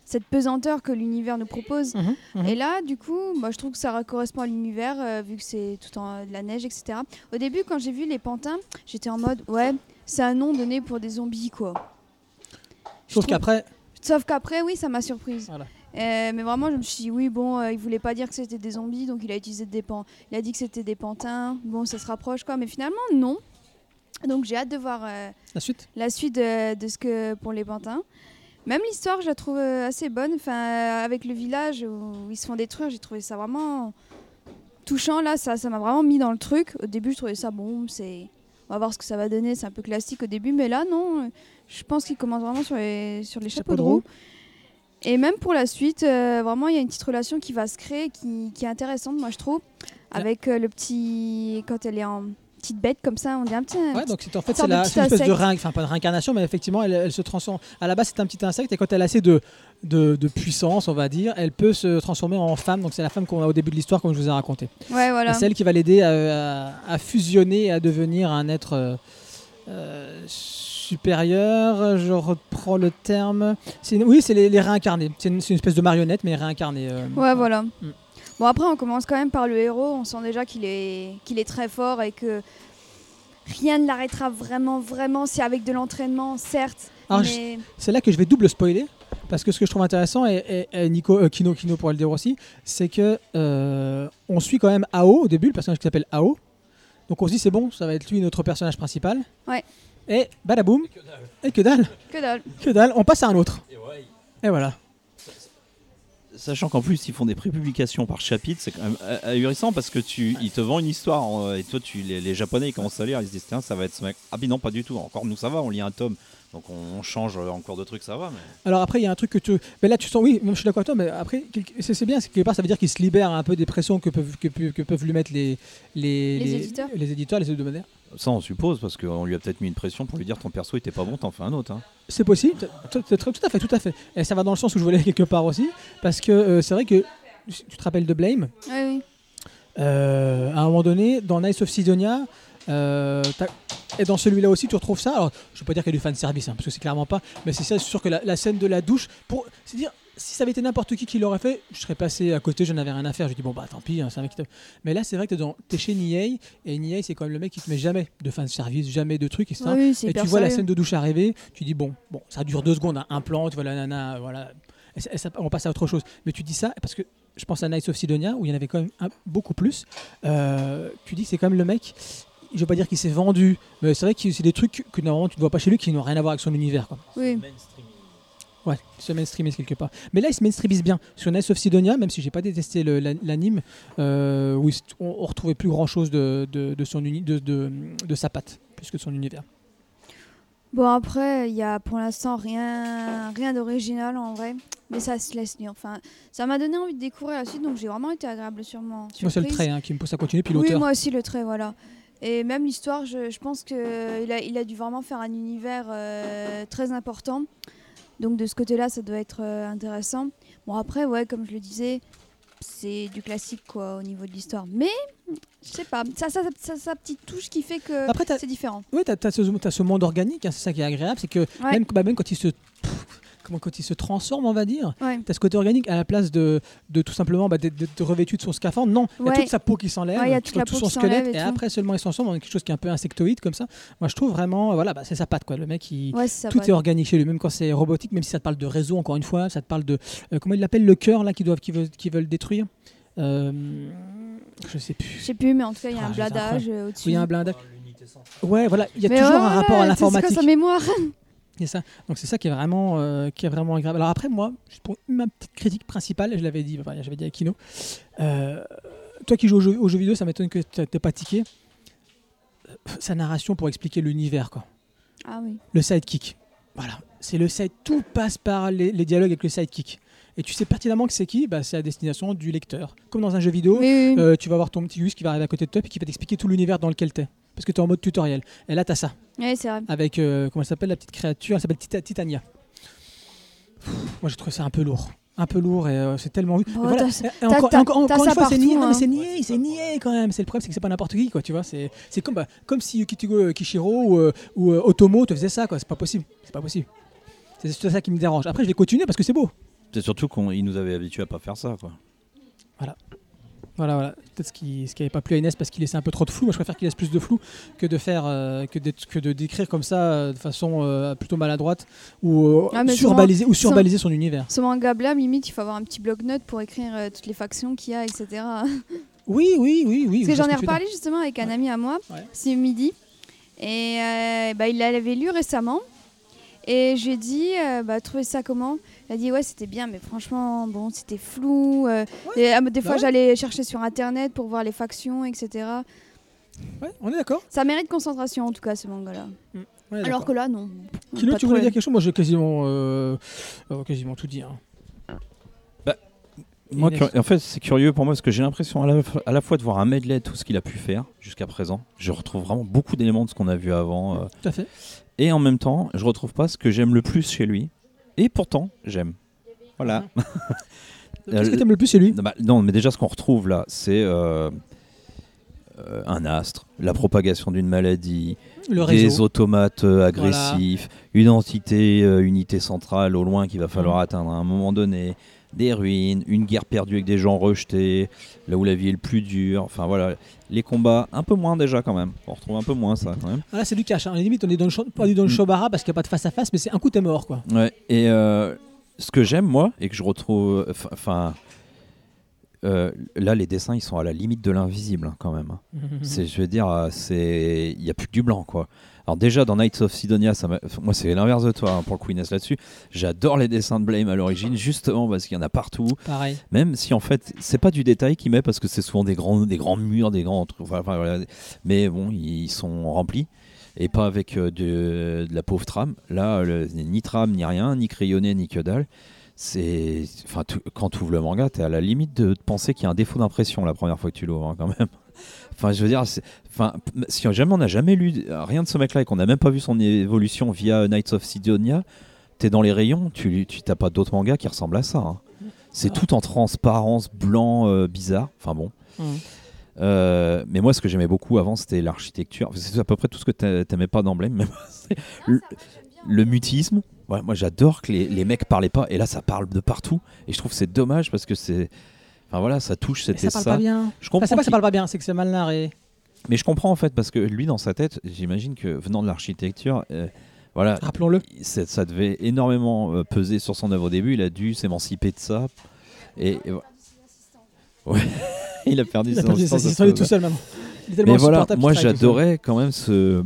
cette pesanteur que l'univers nous propose. Mhm, mhm. Et là, du coup, moi, je trouve que ça correspond à l'univers, euh, vu que c'est tout en de la neige, etc. Au début, quand j'ai vu les pantins, j'étais en mode, ouais, c'est un nom donné pour des zombies, quoi. Sauf trouve- qu'après, Sauf qu'après, oui, ça m'a surprise. Voilà. Euh, mais vraiment, je me suis dit, oui, bon, euh, il voulait pas dire que c'était des zombies, donc il a utilisé des pan Il a dit que c'était des pantins. Bon, ça se rapproche, quoi. Mais finalement, non. Donc j'ai hâte de voir la suite? la suite de ce que pour les pantins. Même l'histoire, je la trouve euh, assez bonne. Enfin, euh, avec le village où ils se font détruire, j'ai trouvé ça vraiment touchant. Là, ça, ça m'a vraiment mis dans le truc. Au début, je trouvais ça bon. C'est, on va voir ce que ça va donner. C'est un peu classique au début, mais là, non. Je pense qu'il commence vraiment sur les sur les chapeaux, de roue. Et même pour la suite, euh, vraiment, il y a une petite relation qui va se créer, qui, qui est intéressante, moi, je trouve. Avec euh, le petit. Quand elle est en petite bête comme ça, on dit un petit. Ouais, donc c'est en fait c'est la- une espèce de réin- enfin pas de réincarnation, mais effectivement elle, elle se transforme. À la base c'est un petit insecte et quand elle a assez de, de, de puissance, on va dire, elle peut se transformer en femme. Donc c'est la femme qu'on a au début de l'histoire, comme je vous ai raconté. Ouais, voilà. C'est elle qui va l'aider à, à- à fusionner et à devenir un être euh, euh, supérieur. Je reprends le terme. Une- oui, c'est les, les réincarnés. C'est une, c'est une espèce de marionnette, mais réincarnée. euh. Ouais, voilà. Mm. Bon, après, on commence quand même par le héros. On sent déjà qu'il est, qu'il est très fort et que rien ne l'arrêtera vraiment, vraiment. C'est avec de l'entraînement, certes. Mais... C'est là que je vais double spoiler. Parce que ce que je trouve intéressant, et, et- et Nico, euh, Kino, Kino pourrait le dire aussi, c'est que euh, on suit quand même Ao au début, le personnage qui s'appelle Ao. Donc on se dit c'est bon, ça va être lui notre personnage principal. Ouais. Et badaboum, et que dalle, Que dalle. que dalle, on passe à un autre. Et voilà. Sachant qu'en plus ils font des prépublications par chapitre, c'est quand même ahurissant parce que tu, ils te vendent une histoire euh, et toi tu les, les japonais ils commencent à lire, ils se disent tiens ça va être ce mec. Ah puis non pas du tout. Encore nous ça va, on lit un tome, donc on, on change en cours de trucs ça va. Mais... Alors après, il y a un truc que tu. Mais là, tu sens, oui, je suis d'accord avec toi, mais après, quelque- c'est c'est bien, c'est que quelque part, ça veut dire qu'il se libère un peu des pressions que peuvent, que, peuvent lui mettre les, les, Les éditeurs. les éditeurs, les hebdomadaires. Ça on suppose parce qu'on lui a peut-être mis une pression pour lui dire ton perso était pas bon, t'en fais un autre. hein. C'est possible, tout, à fait, tout à fait. Et ça va dans le sens où je voulais quelque part aussi, parce que euh, c'est vrai que tu te rappelles de Blame, Oui, oui. euh, à un moment donné, dans Nice of Sidonia, euh, et dans celui-là aussi, tu retrouves ça. Alors, je ne vais pas dire qu'il y a du fan service, hein, parce que c'est clairement pas, mais c'est ça, c'est sûr que la, la scène de la douche, pour, c'est dire, si ça avait été n'importe qui qui l'aurait fait, je serais passé à côté, j'en avais rien à faire. Je dis bon bah tant pis, hein, c'est un mec qui te- Mais là, c'est vrai que t'es dans- t'es chez Niei, et Niei, c'est quand même le mec qui te met jamais de fan service, jamais de trucs, oui, c'est Et tu vois la scène de douche arriver, tu dis bon, bon, ça dure deux secondes, hein, un plan, tu vois la nana, voilà, Et ça- et ça- on passe à autre chose. Mais tu dis ça parce que je pense à Knights of Sidonia où il y en avait quand même un- beaucoup plus. Euh, tu dis que c'est quand même le mec. Je veux pas dire qu'il s'est vendu, mais c'est vrai que c'est des trucs que normalement tu ne vois pas chez lui qui n'ont rien à voir avec son univers. Quoi. Oui. Ouais, se mainstreamise quelque part. Mais là, il se mainstreamise bien. Sur Knights of Sidonia, même si j'ai pas détesté l'anime, euh, où on, on retrouvait plus grand chose de, de, de son uni- de, de, de sa patte, plus que de son univers. Bon, après, il y a pour l'instant rien, rien d'original en vrai. Mais ça se laisse lire. Enfin, ça m'a donné envie de découvrir la suite, donc j'ai vraiment été agréable sûrement. Moi, c'est le trait hein, qui me pousse à continuer, puis Oui, moi aussi le trait, voilà. Et même l'histoire, je, je pense qu'il a, il a dû vraiment faire un univers euh, très important. Donc de ce côté-là, ça doit être euh, intéressant. Bon après, ouais, comme je le disais, c'est du classique quoi au niveau de l'histoire. Mais je sais pas, ça, ça, ça, ça- sa petite touche qui fait que c'est différent. Oui, t'as as ce, monde organique, hein, c'est ça qui est agréable, c'est que même, bah, même quand il se comment quand il se transforme, on va dire, Ouais. t'as ce côté organique à la place de, de tout simplement bah, d'être revêtu de son scaphandre. Non, il y a toute sa peau qui s'enlève, Ouais, il y a tout, tout son squelette, et après seulement il se transforme dans quelque chose qui est un peu insectoïde comme ça. Moi, je trouve vraiment, voilà, bah, c'est sa patte quoi. Le mec, il, c'est tout est organique chez lui, même quand c'est robotique, même si ça te parle de réseau, encore une fois, ça te parle de euh, comment il l'appelle le cœur là qui doivent, qui veulent, veulent détruire? Euh, je sais plus. Je sais plus, mais en tout cas, il y a Ah, un bladage euh, Oui, au-dessus. Il y a un blindage. Ouais, voilà, il y a Mais toujours ouais, un rapport à ouais, c'est- C'est l'informatique. quoi sa mémoire? Ça. Donc c'est ça qui est vraiment, euh, qui est vraiment agréable. Alors après moi, pour ma petite critique principale, je l'avais dit, enfin, j'avais dit à Kino. euh, toi qui joues aux jeux, aux jeux vidéo, ça m'étonne que tu t'aies pas tiqué. Euh, Sa narration pour expliquer l'univers, quoi. Ah oui. Le sidekick. Voilà, c'est le side. Tout passe par les, les dialogues avec le sidekick. et tu sais pertinemment que c'est qui, bah, c'est à destination du lecteur. Comme dans un jeu vidéo, Oui, oui. euh, tu vas avoir ton petit Gus qui va arriver à côté de toi et qui va t'expliquer tout l'univers dans lequel t'es. Parce que tu es en mode tutoriel. Et là, tu as ça. Ouais, c'est vrai. Avec, euh, comment elle s'appelle, la petite créature? Elle s'appelle Tita- Titania. Pff, moi, j'ai trouvé ça un peu lourd. Un peu lourd et euh, c'est tellement. Bon, Et voilà. t'as- Et encore, encore- encore une ça fois, c'est nié, hein. c'est nié, c'est nié quand même. C'est le problème, c'est que c'est pas n'importe qui, quoi. Tu vois, c'est comme, bah, comme si Kishiro ou, euh, ou euh, Otomo te faisait ça, quoi. C'est pas possible. C'est pas possible. C'est juste ça qui me dérange. Après, je vais continuer parce que c'est beau. C'est surtout qu'il nous avait habitués à pas faire ça. Quoi. Voilà, voilà. Peut-être ce qui ce qui avait pas plu à Inès parce qu'il laissait un peu trop de flou. Moi, je préfère qu'il laisse plus de flou que de faire euh, que, que de décrire comme ça euh, de façon euh, plutôt maladroite ou Ah, surbaliser ou surbaliser son univers. Ce manga blâme, limite, il faut avoir un petit bloc-notes pour écrire toutes les factions qu'il y a, etc. Parce <laughs> Oui, oui, oui, oui. que je vois j'en ai que reparlé justement avec un Ouais. ami à moi, Ouais. c'est Midi. Et bah, il l'avait lu récemment. Et j'ai dit, euh, bah, trouvé ça comment? Il a dit, ouais, c'était bien, mais franchement, bon, c'était flou. euh, et, ah, des bah fois, ouais. j'allais chercher sur internet pour voir les factions, etc. Ouais, on est d'accord. Ça mérite concentration, en tout cas, ce manga-là. Est Alors que là, non. Kino, Pas tu voulais dire quelque chose? Moi, j'ai quasiment, euh, euh, quasiment tout dit. hein. Moi, Inès. cur- en fait, c'est curieux pour moi parce que j'ai l'impression à à la fois de voir un medley de tout ce qu'il a pu faire jusqu'à présent. Je retrouve vraiment beaucoup d'éléments de ce qu'on a vu avant. euh, Tout à fait. Et en même temps, je retrouve pas ce que j'aime le plus chez lui. Et pourtant, j'aime. Voilà. <laughs> Qu'est-ce que Euh, t'aimes le plus chez lui Non, bah, non, mais déjà, ce qu'on retrouve là, c'est euh, euh, un astre, la propagation d'une maladie, Le des automates euh, agressifs, une entité, unité centrale au loin qu'il va falloir Mhm. atteindre à un moment donné, des ruines, une guerre perdue avec des gens rejetés, là où la vie est le plus dure. Enfin voilà, les combats un peu moins déjà quand même. On retrouve un peu moins ça quand même. Ah, là, c'est du cash. Hein. À la limite, on est dans le, pas du Mm. Shobara parce qu'il n'y a pas de face à face, mais c'est un coup, t'es mort, quoi. Ouais, et euh, ce que j'aime moi et que je retrouve, enfin. euh, là, les dessins, ils sont à la limite de l'invisible hein, quand même. hein. <laughs> C'est, je veux dire, euh, c'est, il y a plus que du blanc, quoi. Alors déjà dans Knights of Sidonia, ça moi c'est l'inverse de toi hein, pour le Queeness là-dessus. J'adore les dessins de Blame à l'origine, justement parce qu'il y en a partout. Pareil. Même si en fait c'est pas du détail qu'il met parce que c'est souvent des grands, des grands murs, des grands trucs. enfin, enfin, voilà. Mais bon, ils sont remplis et pas avec euh, de, de la pauvre trame. Là, le- ni trame, ni rien, ni crayonné, ni que dalle. C'est, enfin, tu- quand tu ouvres le manga, t'es à la limite de, de penser qu'il y a un défaut d'impression la première fois que tu l'ouvres, hein, quand même. Enfin, je veux dire, enfin, si jamais on n'a jamais lu rien de ce mec-là et qu'on n'a même pas vu son évolution via Knights of Sidonia, t'es dans les rayons, tu, t'as pas d'autres mangas qui ressemblent à ça. hein. C'est Ah. tout en transparence, blanc, euh, bizarre. Enfin bon. Euh, mais moi, ce que j'aimais beaucoup avant, c'était l'architecture. C'est à peu près tout ce que t'a- t'aimais pas d'emblème. Le, le mutisme. Ouais, moi, j'adore que les, les mecs parlaient pas. Et là, ça parle de partout. Et je trouve c'est dommage parce que c'est. Enfin voilà, ça touche, c'était ça ça. parle pas bien. Je Enfin, comprends. c'est pas que ça parle pas bien, c'est que c'est mal narré. Mais je comprends en fait parce que lui, dans sa tête, j'imagine que venant de l'architecture, euh, voilà, Rappelons-le. ça, devait énormément euh, peser sur son œuvre au début. Il a dû s'émanciper de ça. Et, et ouais, <laughs> il a perdu Il a perdu sens de il est tout seul maintenant. Mais voilà, moi j'adorais quand même ce,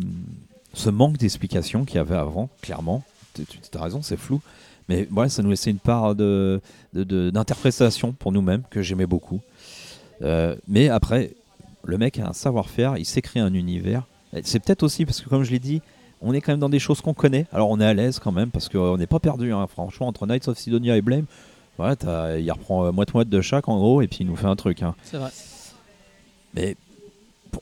ce manque d'explication qu'il y avait avant, clairement. Tu as raison, c'est flou. Mais voilà, ça nous laissait une part de, d'interprétation pour nous-mêmes que j'aimais beaucoup. Euh, mais après, le mec a un savoir-faire, il sait créer un univers. C'est peut-être aussi parce que, comme je l'ai dit, on est quand même dans des choses qu'on connaît. Alors on est à l'aise quand même parce qu'on n'est pas perdu. hein. Franchement, entre Knights of Sidonia et Blame, voilà, il reprend euh, moite-moite de chaque en gros et puis il nous fait un truc. hein. C'est vrai. Mais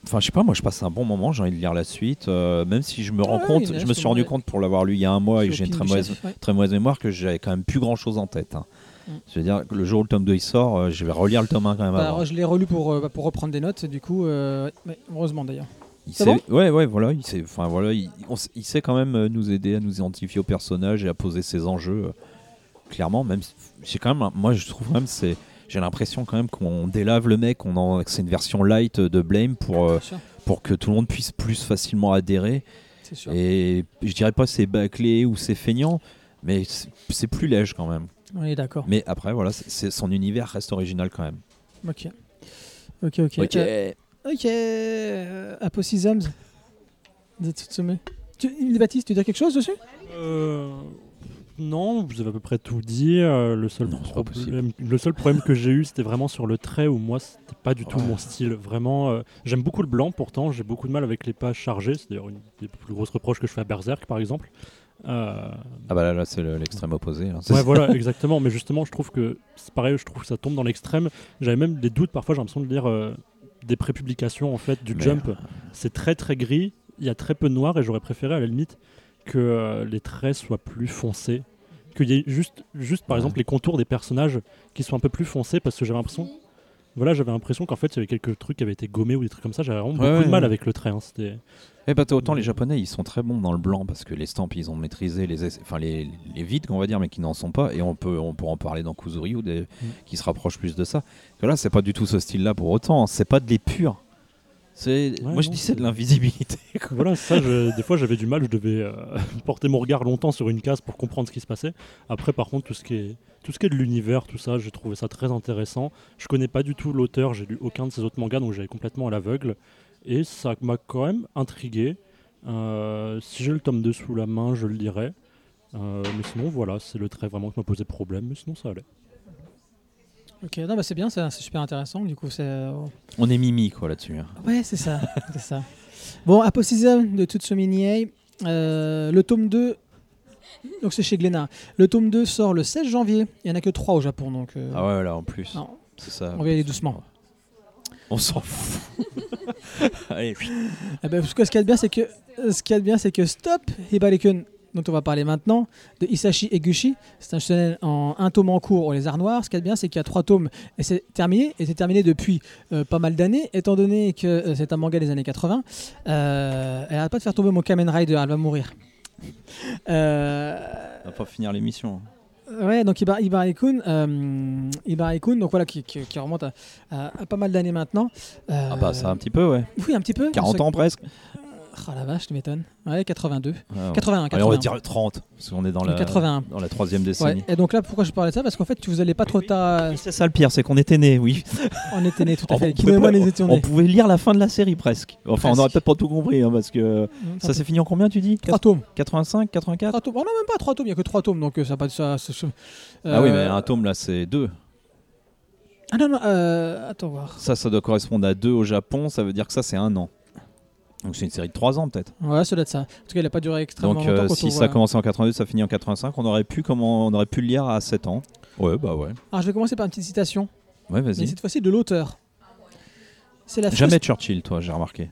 enfin, je sais pas, moi je passe un bon moment, j'ai envie de lire la suite, euh, même si je me rends Ouais, compte, je me suis rendu compte pour l'avoir lu il y a un mois et que j'ai une très mauvaise, chef, ouais. très mauvaise mémoire, que j'avais quand même plus grand chose en tête. hein. Mm. Je veux dire, le jour où le tome 2 il sort, euh, je vais relire le tome 1 quand même Bah, avant. je l'ai relu pour, euh, bah, pour reprendre des notes, du coup, heureusement d'ailleurs. Il sait, ouais, ouais, voilà, il sait, enfin voilà, il, on s- il sait quand même nous aider à nous identifier au personnage et à poser ses enjeux. clairement, même, j'ai quand même, moi je trouve quand même, c'est, j'ai l'impression quand même qu'on délave le mec, on en, c'est une version light de Blame pour, euh, pour que tout le monde puisse plus facilement adhérer. Sûr. Et je dirais pas c'est bâclé ou c'est feignant, mais c'est- plus léger quand même. Est d'accord. Mais après, voilà, son univers reste original quand même. Ok. Ok, ok. Ok. Euh, ok. Euh, Aposisms. Zetsutsumi. Tu, Baptiste, tu veux dire quelque chose dessus? Euh, non, vous avez à peu près tout dit. euh, le, seul Non, problème, le seul problème que j'ai eu, c'était vraiment sur le trait où moi, c'était pas du tout Ouais. mon style. Vraiment, euh, j'aime beaucoup le blanc, pourtant, j'ai beaucoup de mal avec les pages chargées. C'est d'ailleurs une des plus grosses reproches que je fais à Berserk, par exemple. Euh, Ah bah là, là c'est le- l'extrême opposé. là. Ouais, voilà, exactement. Mais justement, je trouve que c'est pareil, je trouve que ça tombe dans l'extrême. J'avais même des doutes parfois, j'ai l'impression de lire euh, des prépublications en fait du Mais, Jump. C'est très très gris, il y a très peu de noir et j'aurais préféré à la limite que euh, les traits soient plus foncés. Qu'il y ait juste, juste par Ouais. exemple les contours des personnages qui soient un peu plus foncés parce que j'avais l'impression. Voilà, j'avais l'impression qu'en fait il y avait quelques trucs qui avaient été gommés ou des trucs comme ça. J'avais vraiment Ouais, beaucoup ouais, de mal avec le trait. hein. C'était Eh bah, autant les Japonais, ils sont très bons dans le blanc parce que les stamps, ils ont maîtrisé les, es- enfin, les, les vides, on va dire, mais qui n'en sont pas. Et on peut, on peut en parler dans Kuzuryu, des, qui se rapproche plus de ça. Que là, c'est pas du tout ce style-là pour autant. C'est pas de l'épure. Ouais, moi, je dis c'est de l'invisibilité. <laughs> Voilà, ça, je- des fois j'avais du mal, je devais euh, <laughs> porter mon regard longtemps sur une case pour comprendre ce qui se passait. Après, par contre, tout ce qui est, tout ce qui est de l'univers, tout ça, j'ai trouvé ça très intéressant. Je connais pas du tout l'auteur, j'ai lu aucun de ses autres mangas, donc j'avais complètement à l'aveugle. Et ça m'a quand même intrigué. Euh, si j'ai le tome 2 sous la main, je le lirai. Euh, mais sinon, voilà, c'est le trait vraiment qui m'a posé problème, mais sinon ça allait. Ok, non, bah c'est bien, c'est super intéressant. Du coup, c'est. euh, On est mimi, quoi, là-dessus. hein. Ouais, c'est ça. <laughs> c'est ça. Bon, Apocism de Tsutsumi Niei. Euh, le tome 2. Donc c'est chez Glénat. Le tome 2 sort le 16 janvier. Il n'y en a que 3 au Japon. Donc, euh, Ah ouais, là, en plus. non, C'est ça. on va y aller doucement. On s'en fout. <laughs> Allez, Eh ben, parce que ce qu'il y a de bien, c'est que ce qu'il y a de bien, c'est que Stop Hibarikun, dont on va parler maintenant, de Isashi Eguchi, c'est un shonen en un tome en cours aux lézards noirs. Ce qu'il y a de bien, c'est qu'il y a trois tomes et c'est terminé. Et c'est terminé depuis euh, pas mal d'années, étant donné que euh, c'est un manga des années 80. Euh, elle arrête pas de faire tomber mon Kamen Rider, elle va mourir. Euh, on va pas finir l'émission. Ouais, donc Ibar Ibarikun, euh, Ibarikun, donc voilà, qui, qui- qui remonte à, à- à pas mal d'années maintenant. Euh, Ah bah, ça un petit peu, ouais. Oui, un petit peu. 40 ans presque. Oh la vache, tu m'étonnes. Ouais, 82. Ah, 81, Allez, 81. on va dire 30, parce qu'on est dans la, 81. dans la troisième Ouais. décennie. Et donc là, pourquoi je parlais de ça? Parce qu'en fait, vous allez pas trop tard. C'est ça le pire, c'est qu'on était nés, oui. <laughs> On était nés, tout à fait. on pas- étions on pouvait lire la fin de la série presque. Enfin, on aurait peut-être pas tout compris, hein, parce que Mmh, ça s'est fini en combien, tu dis? 3 tomes. 85, 84 Trois tomes. Oh non, même pas 3 tomes, il n'y a que 3 tomes, donc euh, ça pas de ça. Ah oui, Euh, mais un tome là, c'est deux. Ah non, non, euh, attends voir. Ça, ça doit correspondre à deux au Japon, ça veut dire que ça, c'est un an. Donc c'est une série de trois ans peut-être. Ouais, ça doit être ça. En tout cas, il n'a pas duré extrêmement Donc longtemps. euh, quand si ça a commencé en 82, ça finit en 85, on aurait pu, comment, on aurait pu le lire à 7 ans. Ouais, bah ouais. Alors, je vais commencer par une petite citation, Ouais, mais vas-y. cette fois-ci de l'auteur. C'est la Jamais Churchill, toi, j'ai remarqué.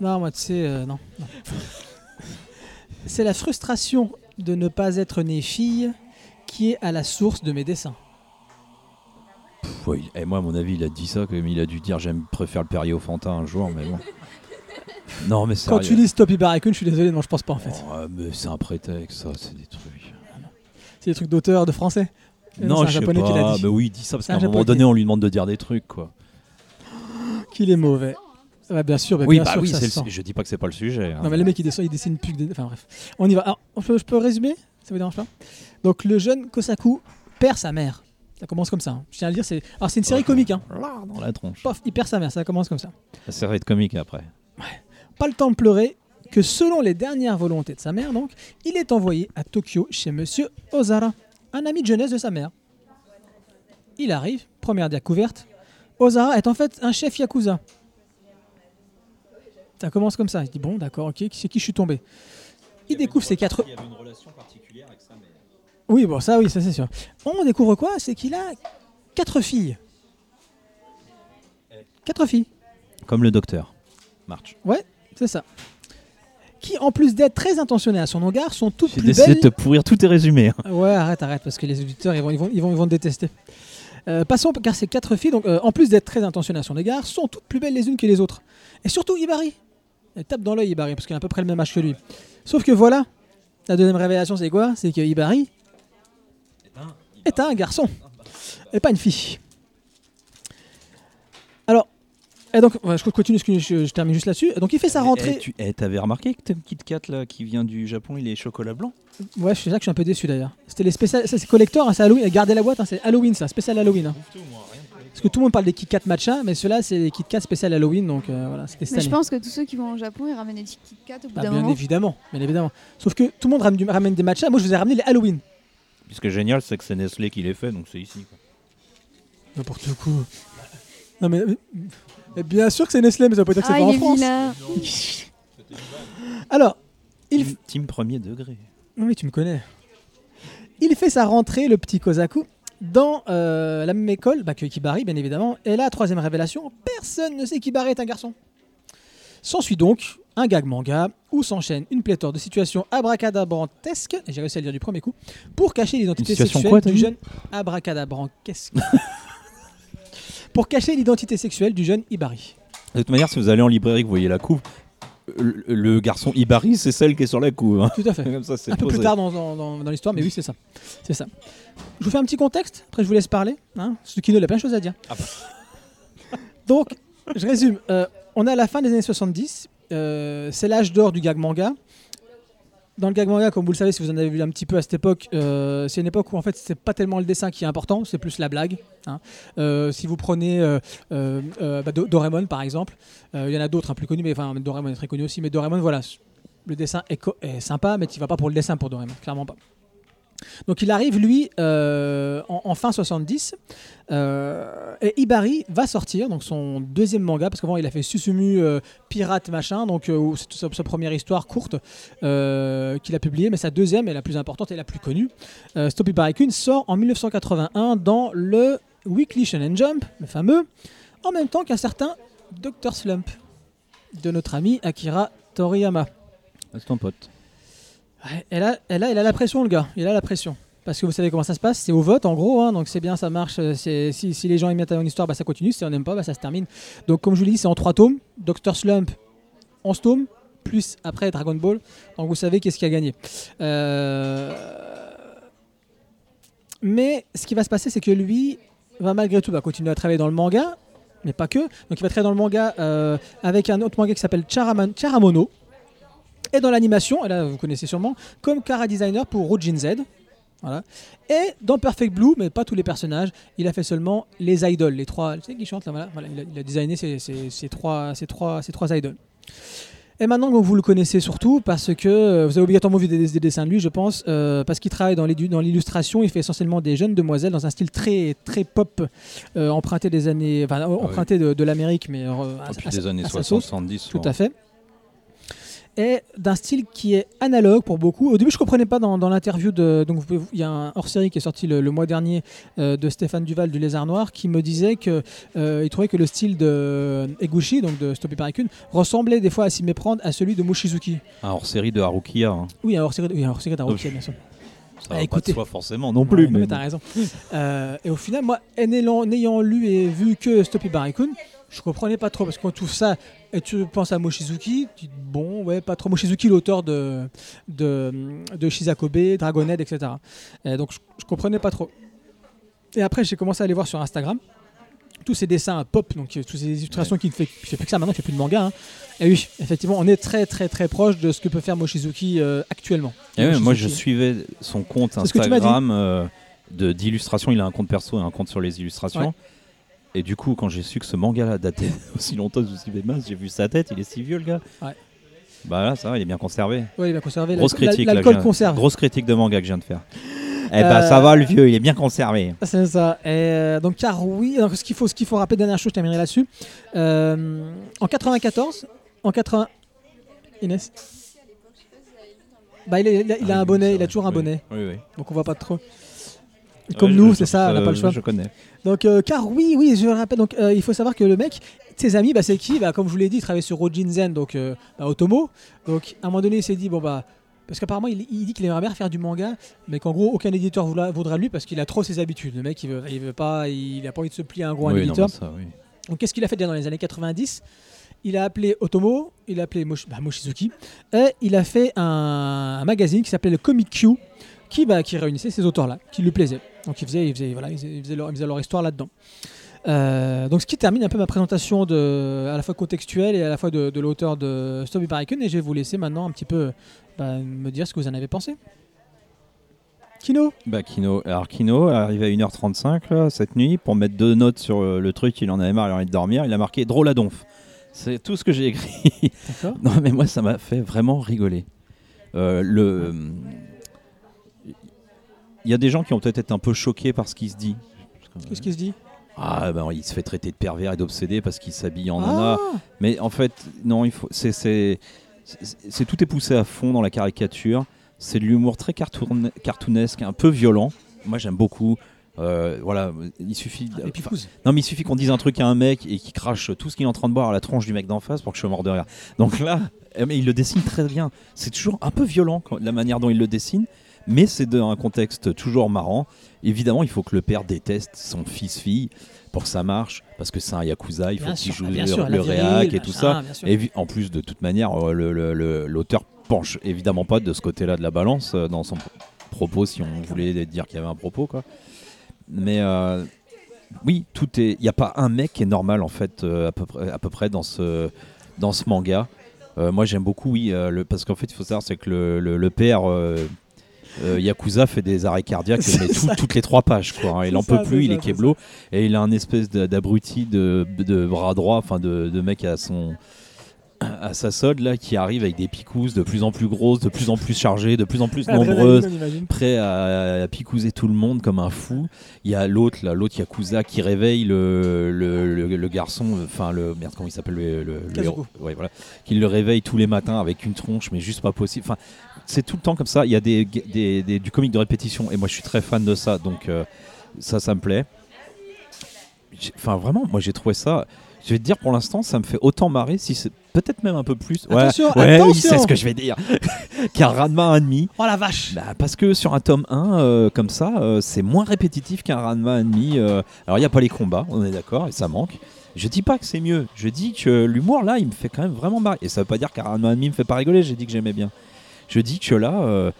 Non, moi, tu sais, euh, non. non. <laughs> C'est la frustration de ne pas être née fille qui est à la source de mes dessins. Pff, ouais, et moi, à mon avis, il a dit ça, comme il a dû dire j'aime préfère le Perrier au Fantin un jour, mais bon. Non, mais Quand tu lis Stop Ibarakun, je suis désolé, non, je pense pas en fait. Oh, mais c'est un prétexte, ça, c'est des trucs. C'est des trucs d'auteur de français. Euh, Non, un je sais japonais qui l'a pas. dit. Mais oui, il dit ça parce qu'à un un moment japonais. donné, on lui demande de dire des trucs, quoi. Qu'il est mauvais. Ouais, bien sûr, mais oui, bien bah sûr oui, que ça c'est se le- sent. je dis pas que c'est pas le sujet. hein. Non, mais le mec, il dessine, il dessine plus que des... Enfin bref. On y va. Alors, je peux résumer? Ça vous dérange pas? Donc, le jeune Kosaku perd sa mère. Ça commence comme ça. hein. Je tiens à le dire, c'est... Alors, c'est une série Ouais. comique, hein. Là, dans la tronche. Pof, il perd sa mère, ça commence comme ça. La série de comique après. Pas le temps de pleurer que selon les dernières volontés de sa mère, donc, il est envoyé à Tokyo chez Monsieur Ozara, un ami de jeunesse de sa mère. Il arrive, première découverte. Ozara est en fait un chef yakuza. Ça commence comme ça. Il dit bon, d'accord, ok, c'est qui je suis tombé? Il découvre ses quatre. Il y avait une relation particulière avec sa mère. Oui, bon, ça, oui, ça c'est sûr. On découvre quoi? C'est qu'il a quatre filles. Quatre filles. Comme le docteur. March. C'est ça. Qui, en plus d'être très intentionnées à son égard, sont toutes J'ai plus décidé belles. de te pourrir tous tes résumés. hein. Ouais, arrête, arrête, parce que les auditeurs, ils vont, ils vont, ils vont, ils vont te détester. Euh, passons, car ces quatre filles, donc, euh, en plus d'être très intentionnées à son égard, sont toutes plus belles les unes que les autres. Et surtout Ibari. Elle tape dans l'œil Ibari, parce qu'elle a à peu près le même âge que lui. Sauf que voilà, la deuxième révélation, c'est quoi? C'est que Ibari est un garçon, et pas une fille. Alors, et donc, ouais, je continue, excuse- je, je termine juste là-dessus. Donc, il fait sa Eh, rentrée. eh, tu eh, t'avais remarqué que ton Kit Kat là, qui vient du Japon, il est chocolat blanc? Ouais, je suis ça que je suis un peu déçu d'ailleurs. C'était les spéciales, ça c'est collector, hein, c'est Halloween. Gardez la boîte, hein, c'est Halloween ça, spécial Halloween. hein. Parce que tout le monde parle des Kit Kat matcha, mais ceux-là c'est les Kit Kat spécial Halloween, donc euh, voilà, c'était Mais je pense que tous ceux qui vont au Japon, ils ramènent des Kit Kat au bout Ah, d'un bien moment. évidemment, bien évidemment. Sauf que tout le monde ramène, du- ramène des matchas, moi je vous ai ramené les Halloween. Ce qui est génial, c'est que c'est Nestlé qui les fait, donc c'est ici. N'importe quoi. Non mais, bien sûr que c'est Nestlé, mais ça veut pas dire que c'est Ah, pas en il est France. vilain. <laughs> Alors, il, Team, team premier degré. Oui, tu me connais. Il fait sa rentrée, le petit Kozaku, dans euh, la même école bah, que Kibari, bien évidemment. Et là, troisième révélation, personne ne sait qu'Hibari est un garçon. S'ensuit donc un gag manga où s'enchaîne une pléthore de situations abracadabrantesques, et j'ai réussi à le dire du premier coup, pour cacher l'identité situation sexuelle quoi, t'as du dit jeune abracadabrantesque. <laughs> pour cacher l'identité sexuelle du jeune Hibari. De toute manière, si vous allez en librairie, que vous voyez la couve, le, le garçon Ibari, c'est celle qui est sur la couve. hein. Tout à fait. <laughs> Comme ça, c'est un peu posé. plus tard dans, dans- dans- dans l'histoire, mais oui, c'est ça. C'est ça. Je vous fais un petit contexte, après je vous laisse parler. Hein Tsukino, il a plein de choses à dire. Ah bah. <laughs> Donc, je résume. Euh, on est à la fin des années 70. euh, c'est l'âge d'or du gag manga. Dans le gag manga, comme vous le savez, si vous en avez vu un petit peu à cette époque, euh, c'est une époque où en fait c'est pas tellement le dessin qui est important, c'est plus la blague. hein. Euh, si vous prenez euh, euh, bah, Do- Doraemon par exemple, il y en a d'autres hein, plus connus, mais enfin Doraemon est très connu aussi. Mais Doraemon, voilà, le dessin est, est sympa, mais tu vas pas pour le dessin pour Doraemon, clairement pas. Donc il arrive lui euh, en, fin 70 euh, et Ibari va sortir donc son deuxième manga parce qu'avant il a fait Susumu euh, Pirate machin donc euh, c'est sa, première histoire courte qu'il a publiée mais sa deuxième est la plus importante et la plus connue Stop Ibari-kun sort en 1981 dans le Weekly Shonen Jump le fameux en même temps qu'un certain Dr Slump de notre ami Akira Toriyama C'est ton pote. Et là, il a la pression, le gars. Il a la pression. Parce que vous savez comment ça se passe, c'est au vote en gros, hein, donc c'est bien, ça marche. euh, Si, les gens aiment bien ta histoire, bah, ça continue. Si on n'aime pas, bah, ça se termine. Donc comme je vous l'ai dit, c'est en trois tomes. Dr Slump, 11 tomes, plus après Dragon Ball. Donc vous savez qu'est-ce qui a gagné. Euh, Mais ce qui va se passer, c'est que lui va malgré tout bah, continuer à travailler dans le manga, mais pas que. Donc il va travailler dans le manga euh, avec un autre manga qui s'appelle Charamono. Et dans l'animation, et là vous connaissez sûrement, comme Kara Designer pour Rojin Z. Voilà. Et dans Perfect Blue, mais pas tous les personnages, il a fait seulement les idoles, les trois. Tu sais qui chantent là voilà, voilà, il, a, il a designé ces, ces- ces trois, ces, trois, ces trois idoles. Et maintenant, vous le connaissez surtout parce que euh, vous avez obligatoirement vu des, des dessins de lui, je pense, euh, parce qu'il travaille dans l'illustration. Il fait essentiellement des jeunes demoiselles dans un style très très pop, euh, emprunté des années, enfin, emprunté de, de l'Amérique, mais euh, à- à- des années à sa sauce. 70. Tout à fait. Et d'un style qui est analogue pour beaucoup. Au début, je comprenais pas dans, dans l'interview de. Donc, il y a un hors-série qui est sorti le, le mois dernier euh, de Stéphane Duval du Lézard Noir qui me disait que euh, il trouvait que le style de Eguchi, donc de Stop Parikun, ressemblait des fois à s'y méprendre à celui de Mochizuki. Un hors-série de Harukiya. hein. Oui, un hors-série oui, d'Aruki, bien sûr. Ça va écoutez. pas de soi forcément non plus. Ouais, mais mais t'as raison. Euh, et au final, moi, n'ayant lu et vu que Stoppy Barikun, je comprenais pas trop parce qu'on trouve ça et tu penses à Mochizuki, tu dis bon, ouais, pas trop. Mochizuki, l'auteur de, de, de Shizakobe, Dragonhead, etc. Et donc je, je comprenais pas trop. Et après, j'ai commencé à aller voir sur Instagram tous ces dessins pop, donc euh, toutes ces illustrations qui ne fait, plus que ça maintenant, qui fait plus de manga. hein. Et oui, effectivement, on est très très très proche de ce que peut faire Mochizuki euh, actuellement. Et ouais, moi, je suivais son compte. Instagram euh, de d'illustration. Il a un compte perso et un compte sur les illustrations. Ouais. Et du coup, quand j'ai su que ce manga-là datait <laughs> aussi longtemps, je me suis dit, mais mince, j'ai vu sa tête, il est si vieux, le gars. Ouais. Bah là, ça va, il est bien conservé. Ouais, il va conserver Grosse l'alcool- critique, L'alcool que conserve. Grosse critique de manga que je viens de faire. Eh bah, ça va, le vieux, il est bien conservé. C'est ça. Et euh, donc, car oui, ce qu'il faut, qu'il faut rappeler, dernière chose, je terminerai là-dessus. Euh, en 94, en 80. Inès bah, il, est- il a, il a un oui, bonnet, il a toujours un Oui. bonnet, Oui, oui. donc on voit pas trop. Comme Ouais, nous, c'est ça, on n'a euh, pas le choix. Je connais. Donc, euh, car oui, oui, je le rappelle. Donc, euh, il faut savoir que le mec, ses amis, bah, c'est qui bah, Comme je vous l'ai dit, il travaillait sur Rojin Zen, donc euh, bah, Otomo. Donc, à un moment donné, il s'est dit bon bah. Parce qu'apparemment, il, il dit qu'il aimerait bien faire du manga, mais qu'en gros, aucun éditeur voudra, lui parce qu'il a trop ses habitudes. Le mec, il veut, il veut pas, il a pas envie de se plier à un gros Oui, éditeur. bah, ça, oui. Donc qu'est-ce qu'il a fait déjà dans les années 90 Il a appelé Otomo, il a appelé Moshi- bah, Mochizuki, et il a fait un, un magazine qui s'appelait le Comic Q, qui, bah, qui réunissait ces auteurs-là, qui lui plaisaient. Donc il faisait, il faisait, voilà, il faisait, il faisait leur, histoire là-dedans. Euh, donc ce qui termine un peu ma présentation de, à la fois contextuelle et à la fois de, de l'auteur de Stop Barrican, et je vais vous laisser maintenant un petit peu bah, me dire ce que vous en avez pensé. Kino Bah, Kino, alors Kino, arrivé à 1h35 là, cette nuit, pour mettre deux notes sur euh, le truc, il en avait marre, il a envie de dormir, il a marqué drôle à donf. C'est tout ce que j'ai écrit. D'accord. <laughs> non, mais moi, ça m'a fait vraiment rigoler. Euh, le. Il y a des gens qui ont peut-être été un peu choqués par ce qui se dit. Qu'est-ce qu'il se dit? Ah, ben, il se fait traiter de pervers et d'obsédé parce qu'il s'habille en nana. Ah Mais en fait, non, il faut. C'est, tout est poussé à fond dans la caricature. C'est de l'humour très cartoon- cartoonesque, un peu violent. Moi, j'aime beaucoup. Euh, voilà, il suffit. pousse. non, mais il suffit qu'on dise un truc à un mec et qu'il crache tout ce qu'il est en train de boire à la tronche du mec d'en face pour que je sois mort de rire. Donc là, eh, mais il le dessine très bien. C'est toujours un peu violent la manière dont il le dessine, mais c'est dans un contexte toujours marrant. Évidemment, il faut que le père déteste son fils-fille pour que ça marche, parce que c'est un yakuza, il faut qu'il joue le, sûr, le viril, réac et tout ça. Et en plus, de toute manière, euh, l'auteur penche évidemment pas de ce côté-là de la balance euh, dans son pro- propos, si on voulait dire qu'il y avait un propos. Quoi. Mais euh, oui, tout est. Il n'y a pas un mec qui est normal en fait à, peu près, à peu près dans ce, dans ce manga. Euh, moi j'aime beaucoup, oui, euh, le, parce qu'en fait il faut savoir c'est que le, le- le père euh, Yakuza fait des arrêts cardiaques <laughs> mais tout- toutes les trois pages quoi. hein. Il en ça, peut plus, il est keblo et il a un espèce d'abruti de, de bras droit, enfin de, de mec à son à sa solde là qui arrive avec des picousses de plus en plus grosses, de plus en plus chargées, de plus en plus nombreuses prêt à, à picouser tout le monde comme un fou. Il y a l'autre, là, l'autre Yakuza qui réveille le, le, le- le garçon, enfin le merde comment il s'appelle le, héros. Ouais, voilà, qui le réveille tous les matins avec une tronche, mais juste pas possible. Enfin, c'est tout le temps comme ça. Il y a des, des- des- du comique de répétition et moi je suis très fan de ça, donc euh, ça, ça me plaît. Enfin vraiment, moi j'ai trouvé ça. Je vais te dire pour l'instant, ça me fait autant marrer, si c'est peut-être même un peu plus. Ouais, Attention, ouais, oui, attention. c'est ce que je vais dire. <laughs> Qu'un Ranma 1,5. Oh la vache Bah, parce que sur un tome 1, euh, comme ça, euh, c'est moins répétitif qu'un Ranma ennemi. euh. alors, il n'y a pas les combats, on est d'accord, et ça manque. Je dis pas que c'est mieux, je dis que l'humour là, il me fait quand même vraiment marrer. Et ça veut pas dire qu'un Ranma ennemi me fait pas rigoler, j'ai dit que j'aimais bien. Je dis que là, euh,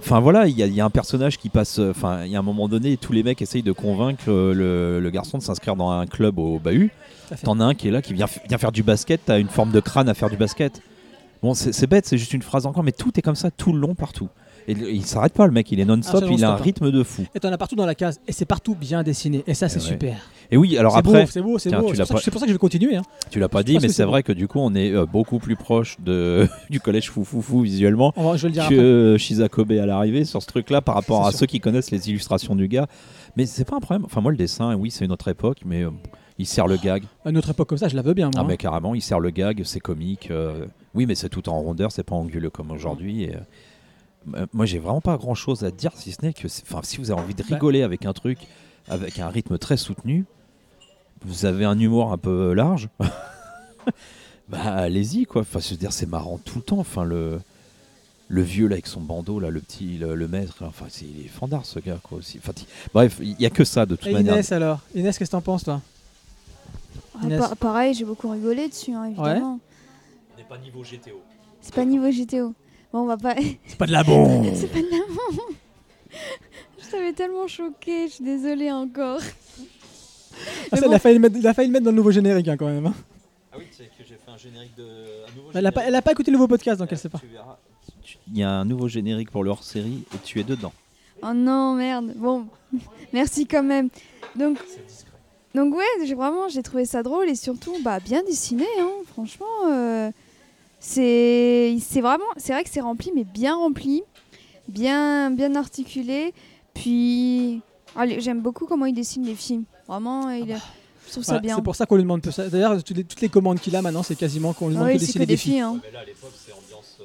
enfin voilà, il y, a- il y a un personnage qui passe, euh, enfin, il y a un moment donné, tous les mecs essayent de convaincre euh, le, le garçon de s'inscrire dans un club au bahut. T'en as un qui est là, qui vient, vient faire du basket, t'as une forme de crâne à faire du basket. Bon, c'est c'est bête, c'est juste une phrase encore, mais tout est comme ça tout le long, partout. Et il s'arrête pas, le mec, il est non-stop, Ah, c'est il a un rythme de fou. Et t'en as partout dans la case. Et c'est partout bien dessiné. Et ça, c'est ouais. super. Et oui, alors C'est après, c'est beau, c'est beau. C'est pour, ça pas- que- c'est pour ça que je vais continuer. hein. tu l'as pas dit, mais c'est c'est vrai que du coup, on est euh, beaucoup plus proche de, <laughs> du collège foufoufou visuellement va- je le dire que Shizakobe à l'arrivée sur ce truc-là par rapport C'est à sûr. ceux qui connaissent les illustrations du gars. Mais c'est pas un problème. Enfin, moi, le dessin, oui, c'est une autre époque, mais euh, il sert le gag. À une autre époque comme ça, je la veux bien. Moi, Ah hein. mais carrément, il sert le gag, c'est comique. euh, oui, mais c'est tout en rondeur, c'est pas anguleux comme aujourd'hui. et, moi, j'ai vraiment pas grand chose à dire, si ce n'est que, enfin, si vous avez envie de Bah. rigoler avec un truc, avec un rythme très soutenu, vous avez un humour un peu large, <laughs> bah allez-y quoi. Enfin, veux dire, c'est marrant tout le temps. Enfin, le le vieux là avec son bandeau là, le petit, le, le maître, là, enfin, c'est il est fandard ce gars quoi aussi. Enfin, bref, il y a que ça de toute Et manière. Inès alors? Inès, qu'est-ce que t'en penses toi? Ah, pa- pareil, j'ai beaucoup rigolé dessus, hein, évidemment. On n'est pas niveau GTO. C'est pas niveau GTO. Bon, on va pas. C'est pas de la bombe <laughs> c'est pas de la bombe. Je t'avais tellement choquée, je suis désolée encore. Ah, ça, il, a failli le mettre, il a failli le mettre dans le nouveau générique hein, quand même. hein. Ah oui, c'est que j'ai fait un générique de. Un nouveau Elle, a pas, elle a pas écouté le nouveau podcast donc elle sait pas. Tu verras. Tu- Il y a un nouveau générique pour le hors-série et tu es dedans. Oh non, merde. Bon, <laughs> merci quand même. Donc, donc ouais, j'ai vraiment, j'ai trouvé ça drôle et surtout, bah, bien dessiné, hein. Franchement, euh, c'est, c'est vraiment, c'est vrai que c'est rempli, mais bien rempli, bien, bien articulé. Puis, allez, j'aime beaucoup comment il dessine les films. Vraiment, il, je trouve ça Voilà, bien. c'est pour ça qu'on lui demande ça. D'ailleurs, toutes les, toutes les commandes qu'il a maintenant, c'est quasiment qu'on lui Ah demande oui, c'est dessiner que des des filles. filles. Hein. Mais là, à l'époque, c'est ambiance.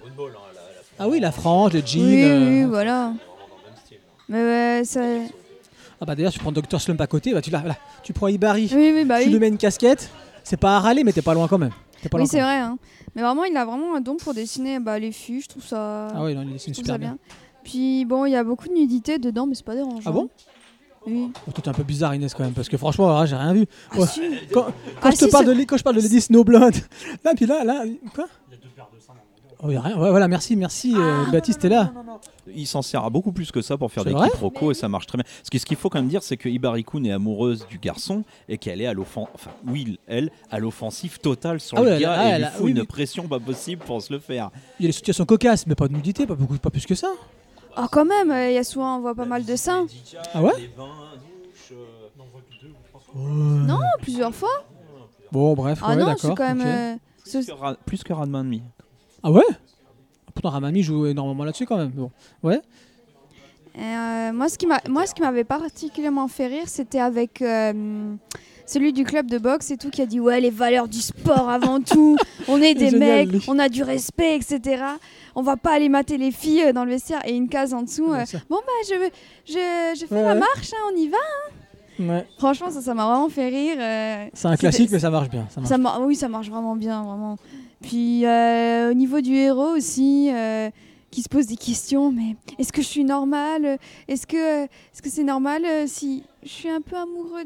Dragon Ball. Hein, Ah oui, la frange, le jean. Oui, euh, oui, voilà. Mais ouais, ça. Ah bah d'ailleurs, tu prends Dr Slump à côté, bah, tu, voilà. tu prends Ibari, Oui, oui, bah tu oui. lui mets une casquette. C'est pas à râler, mais t'es pas loin quand même. T'es pas Oui, c'est même. vrai. Hein. Mais vraiment, il a vraiment un don pour dessiner bah, les filles. Je trouve ça. Ah oui, non, il je dessine trouve super ça bien. bien. Puis bon, il y a beaucoup de nudité dedans, mais c'est pas dérangeant. Ah bon? Oui. Oh, toi, t'es un peu bizarre, Inès, quand même, parce que franchement, là, j'ai rien vu. Ah, Ouais. si. Quand, quand Ah, je te si, parle c'est- de, quand je parle de Lady Snowblood, <laughs> là, puis là, là, quoi? Oh, y a rien. Ouais, voilà, merci, merci, euh, Baptiste est là. Il s'en sert à beaucoup plus que ça pour faire C'est des vrai quiproquos et ça marche très bien. Ce qui- ce qu'il faut quand même dire, c'est que Ibarikun est amoureuse du garçon et qu'elle est à l'offensive, enfin, oui, elle, à l'offensive totale sur Ah le ouais, elle- gars ah, et elle lui a- fout oui, une oui. pression pas possible pour se le faire. Il y a des situations cocasses, mais pas de nudité, pas, beaucoup, pas plus que ça. Ah, quand même, euh, il y a souvent, on voit pas mal de seins. Ah ouais? Non, plusieurs fois. Bon, bref, Ah ouais, non, d'accord. c'est quand même. ok. euh, ce- Plus que, Ra- plus que Ranma demi. Ah ouais? Pourtant, Ramami joue énormément là-dessus quand même. Bon. Ouais. Euh, moi, ce qui m'a, moi, ce qui m'avait particulièrement fait rire, c'était avec euh, celui du club de boxe et tout, qui a dit ouais les valeurs du sport avant <laughs> tout. On est des Génial, mecs, lui. on a du respect, etc. On va pas aller mater les filles euh, dans le vestiaire et une case en dessous. Euh, bon bah je, je, je fais Ouais, ouais. marche, hein, on y va. Ouais. Franchement ça ça m'a vraiment fait rire. C'est un classique, mais ça marche bien. Ça marche. ça mar- oui, ça marche vraiment bien, vraiment. Puis euh, au niveau du héros aussi, euh, qui se pose des questions, mais est-ce que je suis normale? Est-ce que est-ce que c'est normal euh, si je suis un peu amoureux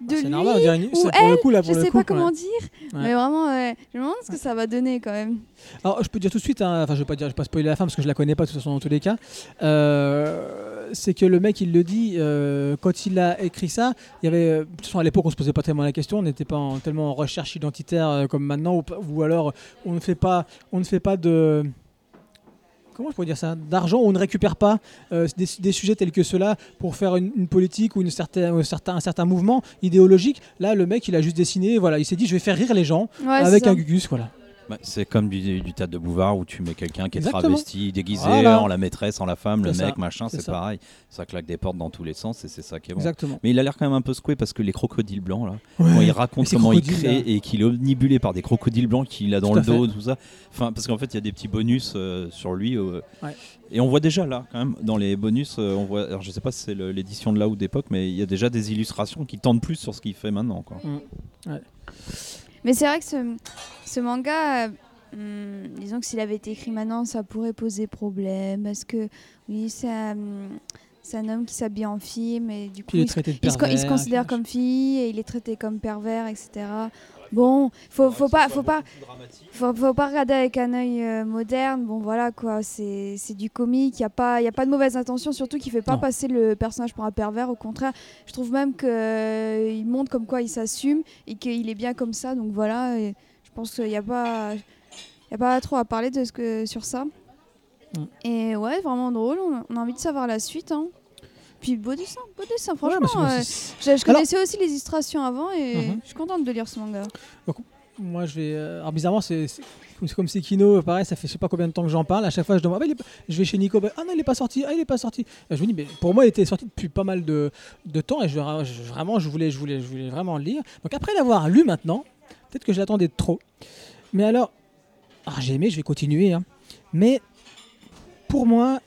de C'est lui normal, une- ou c'est pour le coup là Je pour le sais coup. pas comment ouais. dire, Ouais. mais vraiment, je me demande ce que ça va donner quand même. Alors, je peux dire tout de suite, hein, enfin, je vais pas dire, je vais pas spoiler la fin parce que je la connais pas de toute façon dans tous les cas. Euh, c'est que le mec, il le dit euh, quand il a écrit ça. Il y avait, euh, de toute façon, à l'époque, on se posait pas tellement la question, on n'était pas en- tellement en recherche identitaire euh, comme maintenant, ou, alors on ne fait pas, on ne fait pas de comment je pourrais dire ça d'argent on ne récupère pas euh, des, des sujets tels que ceux-là pour faire une, une politique ou une certaine, un certain, un certain mouvement idéologique là le mec il a juste dessiné voilà il s'est dit je vais faire rire les gens Ouais, avec un gugus voilà Bah, c'est comme du, du théâtre de Bouvard où tu mets quelqu'un qui est Exactement. travesti, déguisé Voilà. en la maîtresse, en la femme, le mec, machin, c'est pareil. Ça claque des portes dans tous les sens et c'est ça qui est bon. exactement Mais il a l'air quand même un peu secoué parce que les crocodiles blancs, là, Ouais. quand il raconte comment il crée là. et qu'il est omnibulé par des crocodiles blancs qu'il a dans Tout le à fait. dos, tout ça. Enfin, parce qu'en fait, il y a des petits bonus euh, sur lui. euh, Ouais. Et on voit déjà là, quand même, dans les bonus, euh, on voit. Alors, je sais pas si c'est l'édition de là ou d'époque, mais il y a déjà des illustrations qui tendent plus sur ce qu'il fait maintenant. Quoi. Mais c'est vrai que ce, ce manga, euh, hum, disons que s'il avait été écrit maintenant, ça pourrait poser problème. Parce que, oui, c'est un, c'est un homme qui s'habille en fille, mais du coup, il se- il se, pervers. il se considère comme fille et il est traité comme pervers, etc. Bon, faut, faut pas, faut pas, faut, faut pas regarder avec un œil euh, moderne. Bon, voilà quoi, c'est du comique. Il y a pas, y a pas de mauvaise intention, surtout qu'il fait pas Non. passer le personnage pour un pervers. Au contraire, je trouve même que euh, montre comme quoi il s'assume et qu'il est bien comme ça. Donc voilà, et je pense qu'il n'y a pas, il y a pas trop à parler de ce que sur ça. Mm. Et ouais, vraiment drôle. On a, on a envie de savoir la suite. Hein. Puis beau dessin, beau dessin. Franchement, euh, je, je connaissais aussi les illustrations avant et Mhm. je suis contente de lire ce manga. Moi, je vais. euh, alors, bizarrement, c'est c'est- c'est comme Sekino, pareil, ça fait je sais pas combien de temps que j'en parle. À chaque fois, je demande. Ah, bah, est Je vais chez Nico. bah, ah non, il est pas sorti. Ah, il est pas sorti. Et je me dis, mais pour moi, il était sorti depuis pas mal de, de temps et je, je- vraiment, je voulais, je, voulais, je voulais vraiment le lire. Donc, après l'avoir lu maintenant, peut-être que je l'attendais trop. Mais alors, ah, j'ai aimé, je vais continuer. hein. Mais pour moi,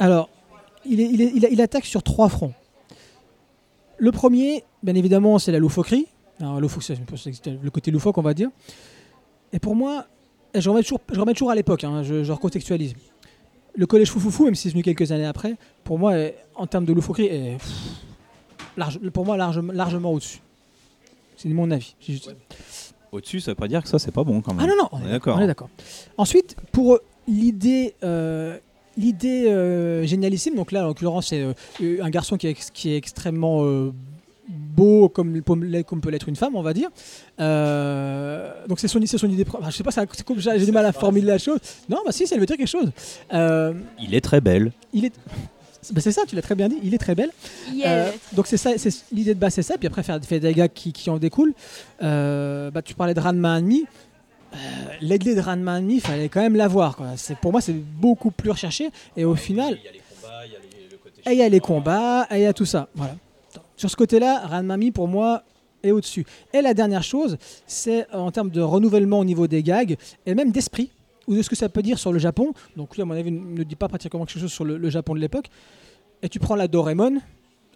alors, il, est- il, est- il a- il attaque sur trois fronts. Le premier, bien évidemment, c'est la loufoquerie. Alors, loufoque, le côté loufoque, on va dire. Et pour moi, et je remets toujours, je remets toujours à l'époque, hein, je, je recontextualise. Le collège Foufoufou, même si c'est venu quelques années après, pour moi, est- en termes de loufoquerie, est pff, large, pour moi large- largement au-dessus. C'est mon avis. Au-dessus, ça veut pas dire que ça, c'est pas bon quand même. Ah non, non, on On est d'accord. d'accord. on est d'accord. Ensuite, pour l'idée euh, l'idée euh, génialissime, donc là, en l'occurrence, c'est euh, un garçon qui est, ex- qui est extrêmement euh, beau, comme, peut l'être une femme, on va dire. Euh, donc c'est son, c'est son idée. enfin, je sais pas, j'ai du mal à formuler la chose. Non, bah si, ça veut dire quelque chose. Euh, Il est très belle. il est. bah, c'est ça, tu l'as très bien dit, il est très belle. Euh, donc c'est ça, c'est l'idée de base, c'est ça. Puis après faire, faire des gags qui, qui en découlent. Euh, bah, tu parlais de Ranma ennemi. Euh, L'aide de Ranma ennemi, fallait quand même l'avoir. pour moi, c'est beaucoup plus recherché. Et au final, Il y a les combats, il y a le côté. et il y a les combats, et il y a tout ça. Voilà. Sur ce côté-là, Ranmami, pour moi, est au-dessus. Et la dernière chose, c'est euh, en termes de renouvellement au niveau des gags, et même d'esprit, ou de ce que ça peut dire sur le Japon. Donc lui, à mon avis, ne dit pas pratiquement quelque chose sur le, le Japon de l'époque. Et tu prends la Doraemon.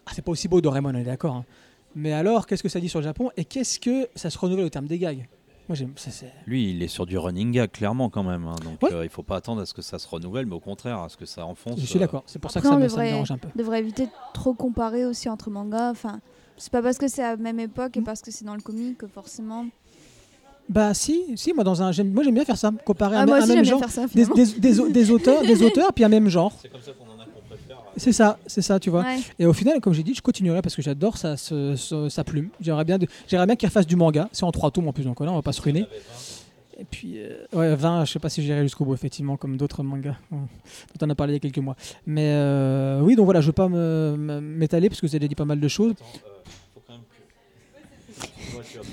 Ah, c'est pas aussi beau Doraemon, on est d'accord. hein. Mais alors, qu'est-ce que ça dit sur le Japon Et qu'est-ce que ça se renouvelle au terme des gags? Moi, ça, Lui, il est sur du running gag, clairement, quand même. hein. Donc, Ouais. euh, il faut pas attendre à ce que ça se renouvelle, mais au contraire, à ce que ça enfonce. Je suis euh, d'accord. C'est pour ça que ça on me, ça me devrait- dérange un peu. devrait éviter de trop comparer aussi entre mangas. Enfin, c'est pas parce que c'est à la même époque et parce que c'est dans le comic que forcément. Bah si, si, moi dans un, j'aime- moi j'aime bien faire ça, comparer Ah, un, moi un aussi, même genre, faire ça. des, finalement. des, des, au- des auteurs, des auteurs, puis un même genre. C'est comme ça qu'on en a qu'on préfère. C'est ça, c'est ça, tu vois. Ouais. Et au final, comme j'ai dit, je continuerai parce que j'adore sa, plume. J'aimerais bien, de- bien qu'il refasse du manga. C'est en trois tomes en plus, donc là, on va pas se ruiner. Et puis, euh, ouais, 20, je sais pas si j'irai jusqu'au bout, effectivement, comme d'autres mangas euh, dont on a parlé il y a quelques mois. Mais euh, oui, donc voilà, je veux pas m'étaler parce que vous avez dit pas mal de choses.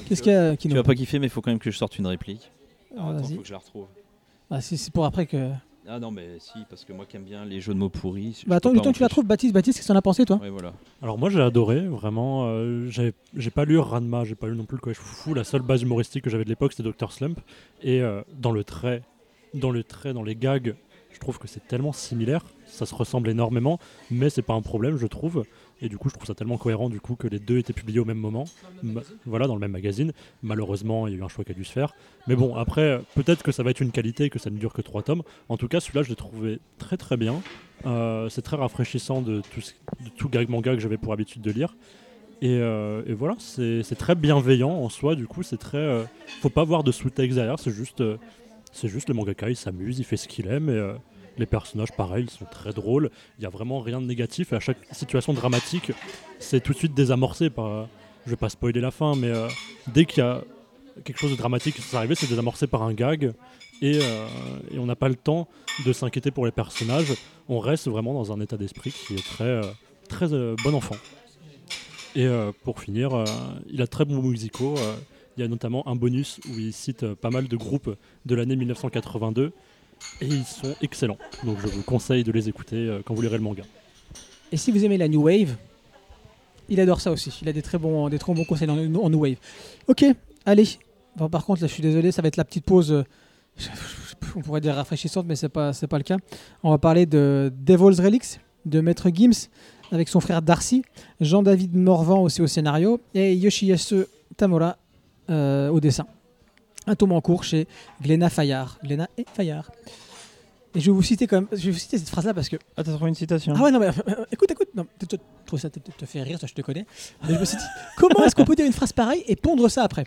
Qu'est-ce qu'il y a, Tu Kino vas pas kiffer, mais il faut quand même que je sorte une réplique. Alors, Ah, attends, faut que je la retrouve. Ah, si c'est pour après que. Ah non, mais si, parce que moi qui aime bien les jeux de mots pourris. je Bah attends, le temps que tu la trouves, Baptiste, Baptiste, qu'est-ce que t'en as pensé toi? Ouais, voilà. Alors moi j'ai adoré, vraiment. euh, j'ai j'ai pas lu Ranma, j'ai pas lu non plus le Collège Foufou. La seule base humoristique que j'avais de l'époque c'était Dr Slump. Et euh, dans le trait, dans le trait, dans les gags, je trouve que c'est tellement similaire, ça se ressemble énormément, mais c'est pas un problème je trouve. Et du coup je trouve ça tellement cohérent du coup que les deux étaient publiés au même moment, Ma- voilà dans le même magazine. Malheureusement il y a eu un choix qui a dû se faire. Mais bon après peut-être que ça va être une qualité que ça ne dure que trois tomes. En tout cas celui-là je l'ai trouvé très très bien. Euh, c'est très rafraîchissant de tout, ce- gag manga que j'avais pour habitude de lire. Et, euh, et voilà, c'est très bienveillant en soi, du coup, c'est très. euh, faut pas voir de sous-texte derrière, c'est juste, c'est juste le mangaka, il s'amuse, il fait ce qu'il aime, et les personnages, pareil, ils sont très drôles, il y a vraiment rien de négatif, et à chaque situation dramatique, c'est tout de suite désamorcé par. je vais pas spoiler la fin, mais euh, dès qu'il y a quelque chose de dramatique qui s'est arrivé, c'est désamorcé par un gag, et, euh, et on n'a pas le temps de s'inquiéter pour les personnages, on reste vraiment dans un état d'esprit qui est très, euh, très bon enfant. Et pour finir, il a très bons musicaux. il y a notamment un bonus où il cite pas mal de groupes de l'année 1982 et ils sont excellents. Donc je vous conseille de les écouter euh, quand vous lirez le manga. Et si vous aimez la New Wave, il adore ça aussi. Il a des très bons, des très bons conseils en, New Wave. Ok, allez. Par contre, là, je suis désolé, ça va être la petite pause. euh, on pourrait dire rafraîchissante, mais c'est pas, pas le cas. On va parler de Devil's Relics de Maître Gims avec son frère Darcy, Jean-David Morvan aussi au scénario et Yoshiyasu Tamura euh, au dessin. Un tome en cours chez Glénat Fayard. Glénat et Fayard. Et je vais vous citer quand même, je vais vous citer cette phrase-là parce que Ah, t'as trouvé une citation ah ouais, non, mais euh, écoute, écoute, non, te, te- trouve ça te, te- te fait rire, toi je te connais. Mais je me suis dit, <laughs> comment est-ce qu'on peut dire une phrase pareille et pondre ça après?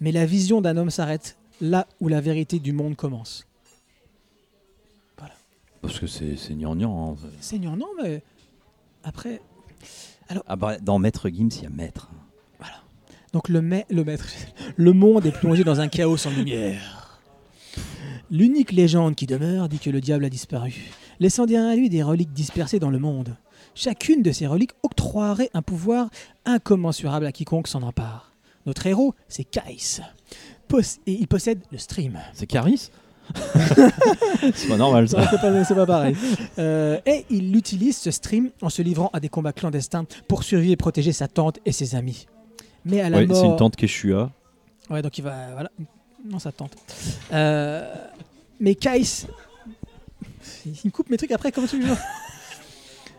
Mais la vision d'un homme s'arrête là où la vérité du monde commence. Parce que c'est c'est gnangnan. hein. Seigneur, non, mais après. Ah bah, dans Maître Gims, il y a Maître. Donc le, ma- le maître, le monde est plongé dans un chaos sans lumière. L'unique légende qui demeure dit que le diable a disparu, laissant derrière lui des reliques dispersées dans le monde. Chacune de ces reliques octroierait un pouvoir incommensurable à quiconque s'en empare. Notre héros, c'est Kais. Et il possède le stream. C'est Caris <laughs> C'est pas normal Ça, ça. C'est pas, c'est pas pareil. Euh, et il utilise ce stream en se livrant à des combats clandestins pour survivre et protéger sa tante et ses amis. Mais à la Ouais, mort... c'est une tante Keshua. Ouais, donc il va. Voilà. Non, ça tente. Euh, mais Kais. Il me coupe mes trucs après, comment tu veux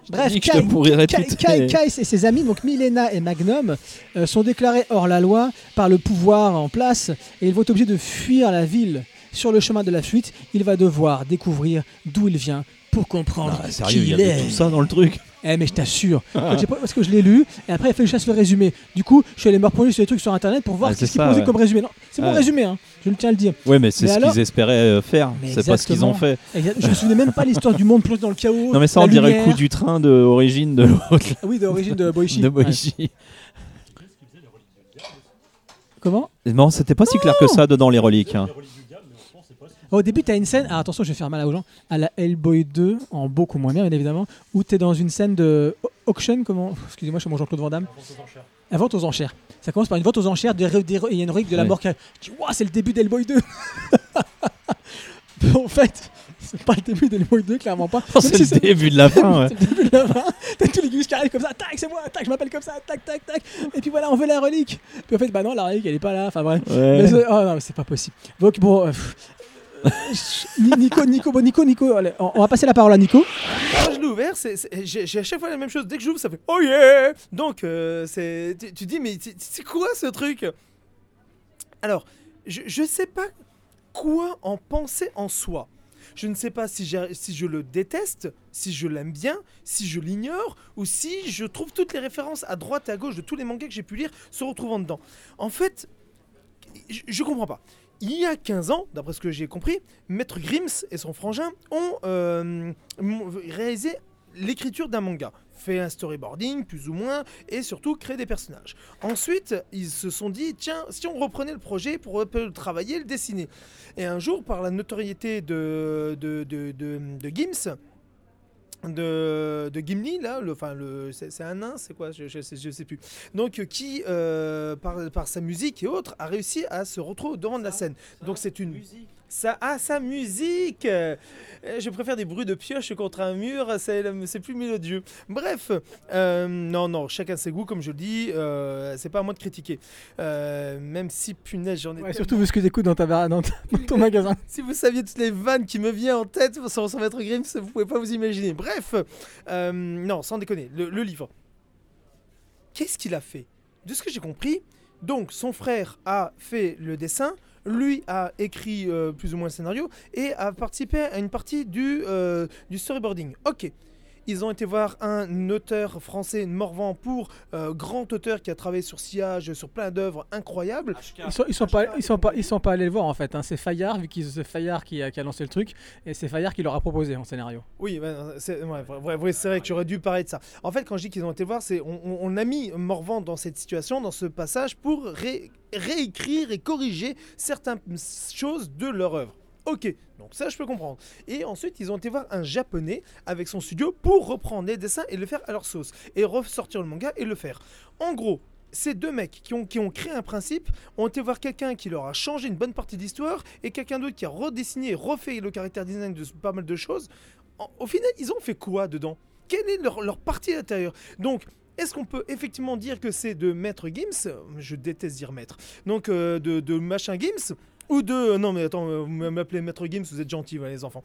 Bref, J'ai dit que je Kai, te pourrirais Kai- toutes Kai- les- Kais et ses amis, donc Milena et Magnum, euh, sont déclarés hors la loi par le pouvoir en place et ils vont être obligés de fuir la ville. Sur le chemin de la fuite, il va devoir découvrir d'où il vient pour comprendre Ah, sérieux, qui il y il avait est. tout ça dans le truc. Eh mais je t'assure, pas- parce que je l'ai lu et après il a fallu que je fasse le résumé. Du coup, je suis allé me replonger sur les trucs sur internet pour voir Ah, ce qu'ils ouais. comme résumé. Non, c'est mon résumé, hein, je le tiens à le dire. Ouais, mais c'est ce alors qu'ils espéraient euh, faire. C'est pas ce qu'ils ont fait. Je me souvenais même pas l'histoire du monde plongé dans le chaos. Non, mais ça, on dirait le coup du train d'origine de l'autre. Ah oui, d'origine de Boichi. De Ouais. Boichi. Comment? Non, c'était pas si clair que ça dedans les reliques. hein. Au début, tu as une scène, ah, attention, je vais faire mal aux gens, à la Hellboy 2, en beaucoup moins bien, bien évidemment, où tu es dans une scène de au- auction, comment <laughs> Excusez-moi, je suis mon Jean-Claude Van Damme. La vente aux enchères. Ça commence par une vente aux enchères, des, des- il y a une relique de la Ouais. mort qui. Dis, Ouah, c'est le début d'Hellboy 2 <laughs> En fait, c'est pas le début d'Hellboy 2, clairement pas. <laughs> Oh, c'est si le début de la fin. ouais. C'est le début de la fin. T'as tous les gus qui arrivent comme ça, tac, c'est moi, tac, je m'appelle comme ça, tac, tac, tac. Et puis voilà, on veut la relique. Puis en fait, bah non, la relique, elle est pas là. Enfin bref. Ouais. oh non, mais c'est pas possible. Donc bon. euh, Nico, Nico, bon, Nico, Nico, allez, on va passer la parole à Nico. Quand je l'ai ouvert, j'ai à chaque fois la même chose. Dès que j'ouvre, ça fait Oh yeah Donc, euh, tu, dis, mais c'est- quoi ce truc? Alors, je, je sais pas quoi en penser en soi. Je ne sais pas si, je le déteste, si je l'aime bien, si je l'ignore, ou si je trouve toutes les références à droite et à gauche de tous les mangas que j'ai pu lire se retrouvant dedans. En fait, je, je comprends pas. Il y a 15 ans, d'après ce que j'ai compris, Maître Grims et son frangin ont euh, réalisé l'écriture d'un manga, fait un storyboarding plus ou moins, et surtout créé des personnages. Ensuite, ils se sont dit, tiens, si on reprenait le projet pour le travailler, le dessiner. Et un jour, par la notoriété de, de, de, de Gimli, là, le, enfin, le, c'est, un nain, c'est quoi? Je, je, sais, je sais plus. Donc, euh, qui, euh, par, par sa musique et autres, a réussi à se retrouver devant de la scène. Donc, c'est une. Sa, ah, sa musique. Euh, je préfère des bruits de pioche contre un mur, c'est plus mélodieux. Bref, euh, non, non, chacun ses goûts, comme je le dis, euh, c'est pas à moi de critiquer. Euh, même si, punaise, j'en ai. Ouais, surtout vu ce que t'écoutes dans, ta, dans, ta- dans ton magasin. <laughs> Si vous saviez toutes les vannes qui me viennent en tête sur, sur Maître Grimm, vous pouvez pas vous imaginer. Bref, non, sans déconner, le, le livre. Qu'est-ce qu'il a fait? De ce que j'ai compris, donc son frère a fait le dessin, lui a écrit euh, plus ou moins le scénario et a participé à une partie du, euh, du storyboarding. Ok. Ils ont été voir un auteur français, Morvan, pour euh, grand auteur qui a travaillé sur Sillage, sur plein d'œuvres incroyables. Ils sont, ils sont pas, ils sont pas, ils sont pas allés le voir en fait. hein. C'est Fayard, vu que c'est Fayard qui a, qui a lancé le truc, et c'est Fayard qui leur a proposé en scénario. Oui, ouais, c'est ouais, vrai, vrai, vrai, que j'aurais dû parler de ça. En fait, quand je dis qu'ils ont été voir, c'est on, on- on a mis Morvan dans cette situation, dans ce passage, pour ré- réécrire et corriger certaines choses de leur œuvre. Ok, donc ça je peux comprendre. Et ensuite, ils ont été voir un japonais avec son studio pour reprendre les dessins et le faire à leur sauce. Et ressortir le manga et le faire. En gros, ces deux mecs qui ont, qui créé un principe ont été voir quelqu'un qui leur a changé une bonne partie de l'histoire et quelqu'un d'autre qui a redessiné refait le caractère design de pas mal de choses. Au final, ils ont fait quoi dedans? Quelle est leur, partie à l'intérieur? Donc, est-ce qu'on peut effectivement dire que c'est de Maître Gims? Je déteste dire Maître. Donc, euh, de, de machin Gims? Ou de... Non, mais attends, euh, vous m'appelez Maître Gims, vous êtes gentils, voilà, les enfants.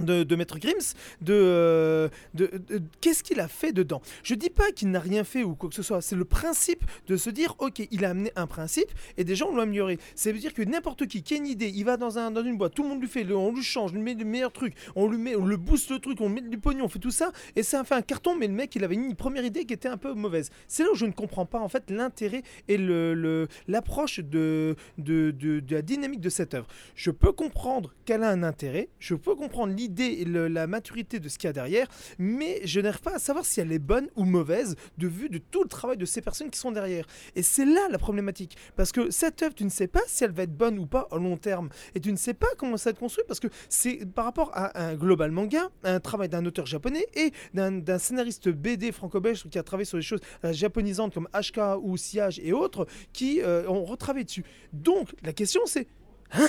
De, Maître Grims, de, euh, de, de- qu'est-ce qu'il a fait dedans? Je dis pas qu'il n'a rien fait ou quoi que ce soit, c'est le principe de se dire ok, il a amené un principe et des gens l'ont amélioré. Ça veut dire que n'importe qui qui a une idée, il va dans, un, dans une boîte, tout le monde lui fait, on lui change, on lui met le meilleur truc, on lui met, on le booste le truc, on met du pognon, on fait tout ça et ça a fait un carton. Mais le mec, il avait une première idée qui était un peu mauvaise. C'est là où je ne comprends pas en fait l'intérêt et le l'approche de, de, de la dynamique de cette œuvre. Je peux comprendre qu'elle a un intérêt, je peux comprendre l'idée et le- la maturité de ce qu'il y a derrière, mais je n'arrive pas à savoir si elle est bonne ou mauvaise de vue de tout le travail de ces personnes qui sont derrière. Et c'est là la problématique. Parce que cette œuvre, tu ne sais pas si elle va être bonne ou pas à long terme. Et tu ne sais pas comment ça va être construit parce que c'est par rapport à un global manga, un travail d'un auteur japonais et d'un d'un scénariste BD franco-belge qui a travaillé sur des choses euh, japonisantes comme HK ou Sillage et autres qui euh, ont retravaillé dessus. Donc la question c'est Hein?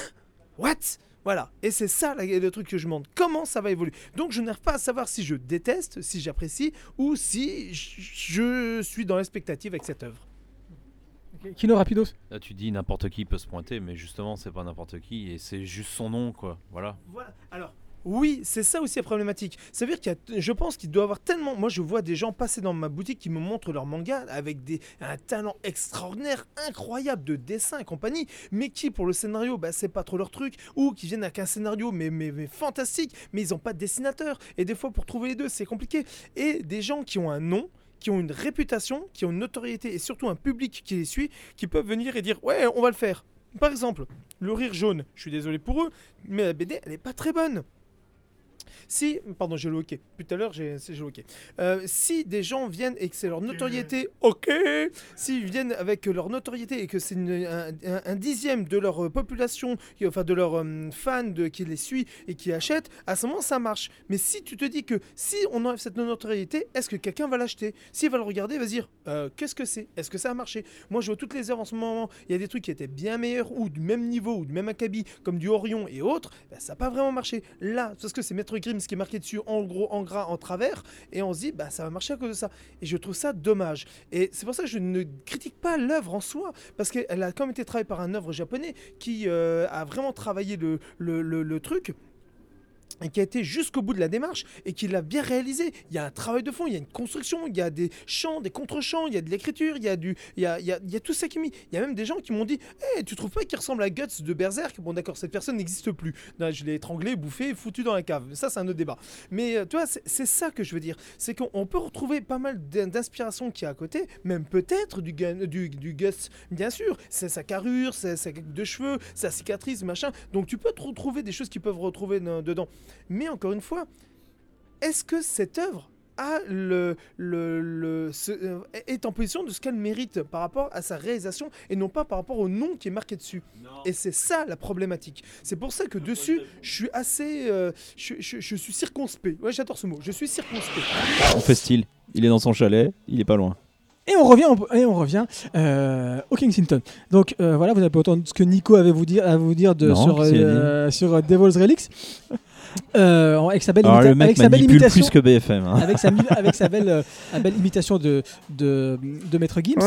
What? Voilà, et c'est ça la- le truc que je demande. Comment ça va évoluer? Donc je n'arrive pas à savoir si je déteste, si j'apprécie, ou si je je suis dans l'expectative avec cette œuvre. Kino Rapidos? Là, tu dis n'importe qui peut se pointer, mais justement, c'est pas n'importe qui et c'est juste son nom, quoi. Voilà. Voilà. Alors, oui, c'est ça aussi la problématique. Ça veut dire qu'il y a, je pense qu'il doit avoir tellement. Moi, je vois des gens passer dans ma boutique qui me montrent leur manga avec des, un talent extraordinaire, incroyable de dessin et compagnie, mais qui, pour le scénario, bah, c'est pas trop leur truc, ou qui viennent avec un scénario, mais, mais, mais fantastique, mais ils n'ont pas de dessinateur. Et des fois, pour trouver les deux, c'est compliqué. Et des gens qui ont un nom qui ont une réputation, qui ont une notoriété et surtout un public qui les suit, qui peuvent venir et dire ouais on va le faire. Par exemple, le rire jaune, je suis désolé pour eux, mais la BD elle est pas très bonne. Si, pardon, j'ai le hockey. Tout à l'heure, j'ai le hockey. Euh, si des gens viennent et que c'est leur notoriété, ok. S'ils viennent avec leur notoriété et que c'est un, dixième de leur euh, population, enfin de leurs euh, fans de, qui les suit et qui achètent, à ce moment ça marche. Mais si tu te dis que si on enlève cette notoriété, est-ce que quelqu'un va l'acheter? S'il va le regarder, il va se dire euh, qu'est-ce que c'est? Est-ce que ça a marché? Moi, je vois toutes les heures en ce moment. Il y a des trucs qui étaient bien meilleurs ou du même niveau ou du même acabit, comme du Orion et autres. ben, ça n'a pas vraiment marché. Là, parce que c'est Maître Grimm qui est marqué dessus en gros, en gras, en travers, et on se dit bah ça va marcher à cause de ça. Et je trouve ça dommage. Et c'est pour ça que je ne critique pas l'œuvre en soi, parce qu'elle a quand même été travaillée par un œuvre japonais qui euh, a vraiment travaillé le truc et qui a été jusqu'au bout de la démarche et qui l'a bien réalisé. Il y a un travail de fond, il y a une construction, il y a des chants, des contre-chants, il y a de l'écriture, il y a tout ça qui est mis. Il y a même des gens qui m'ont dit, hey, tu trouves pas qu'il ressemble à Guts de Berserk? Bon d'accord, cette personne n'existe plus. Je l'ai étranglé, bouffé, foutu dans la cave. Ça c'est un autre débat. Mais euh, tu vois, c'est ça que je veux dire, c'est qu'on on peut retrouver pas mal d'in- d'inspiration qui est à côté, même peut-être du, Guts, bien sûr. C'est sa carrure, c'est sa de cheveux, sa cicatrice, machin. Donc tu peux retrouver des choses qui peuvent retrouver dans- dedans. Mais encore une fois, est-ce que cette œuvre a le, le, le- ce- euh, est en position de ce qu'elle mérite par rapport à sa réalisation et non pas par rapport au nom qui est marqué dessus Et c'est ça la problématique. C'est pour ça que dessus, je suis assez, euh, je, je- je suis circonspect. Ouais, j'adore ce mot. Je suis circonspect. On fait style. Il est dans son chalet, il est pas loin. Et on revient, et on revient euh, au Kensington. Donc euh, voilà, vous n'avez pas entendu ce que Nico avait vous dire, à vous dire de, Non, sur, euh, sur Devil's Relics. Euh, avec sa belle, Alors imita- le mec avec sa belle manipule imitation, plus que BFM. hein. avec sa, mi- <laughs> avec sa belle, euh, belle imitation de, de, de Maître Gims.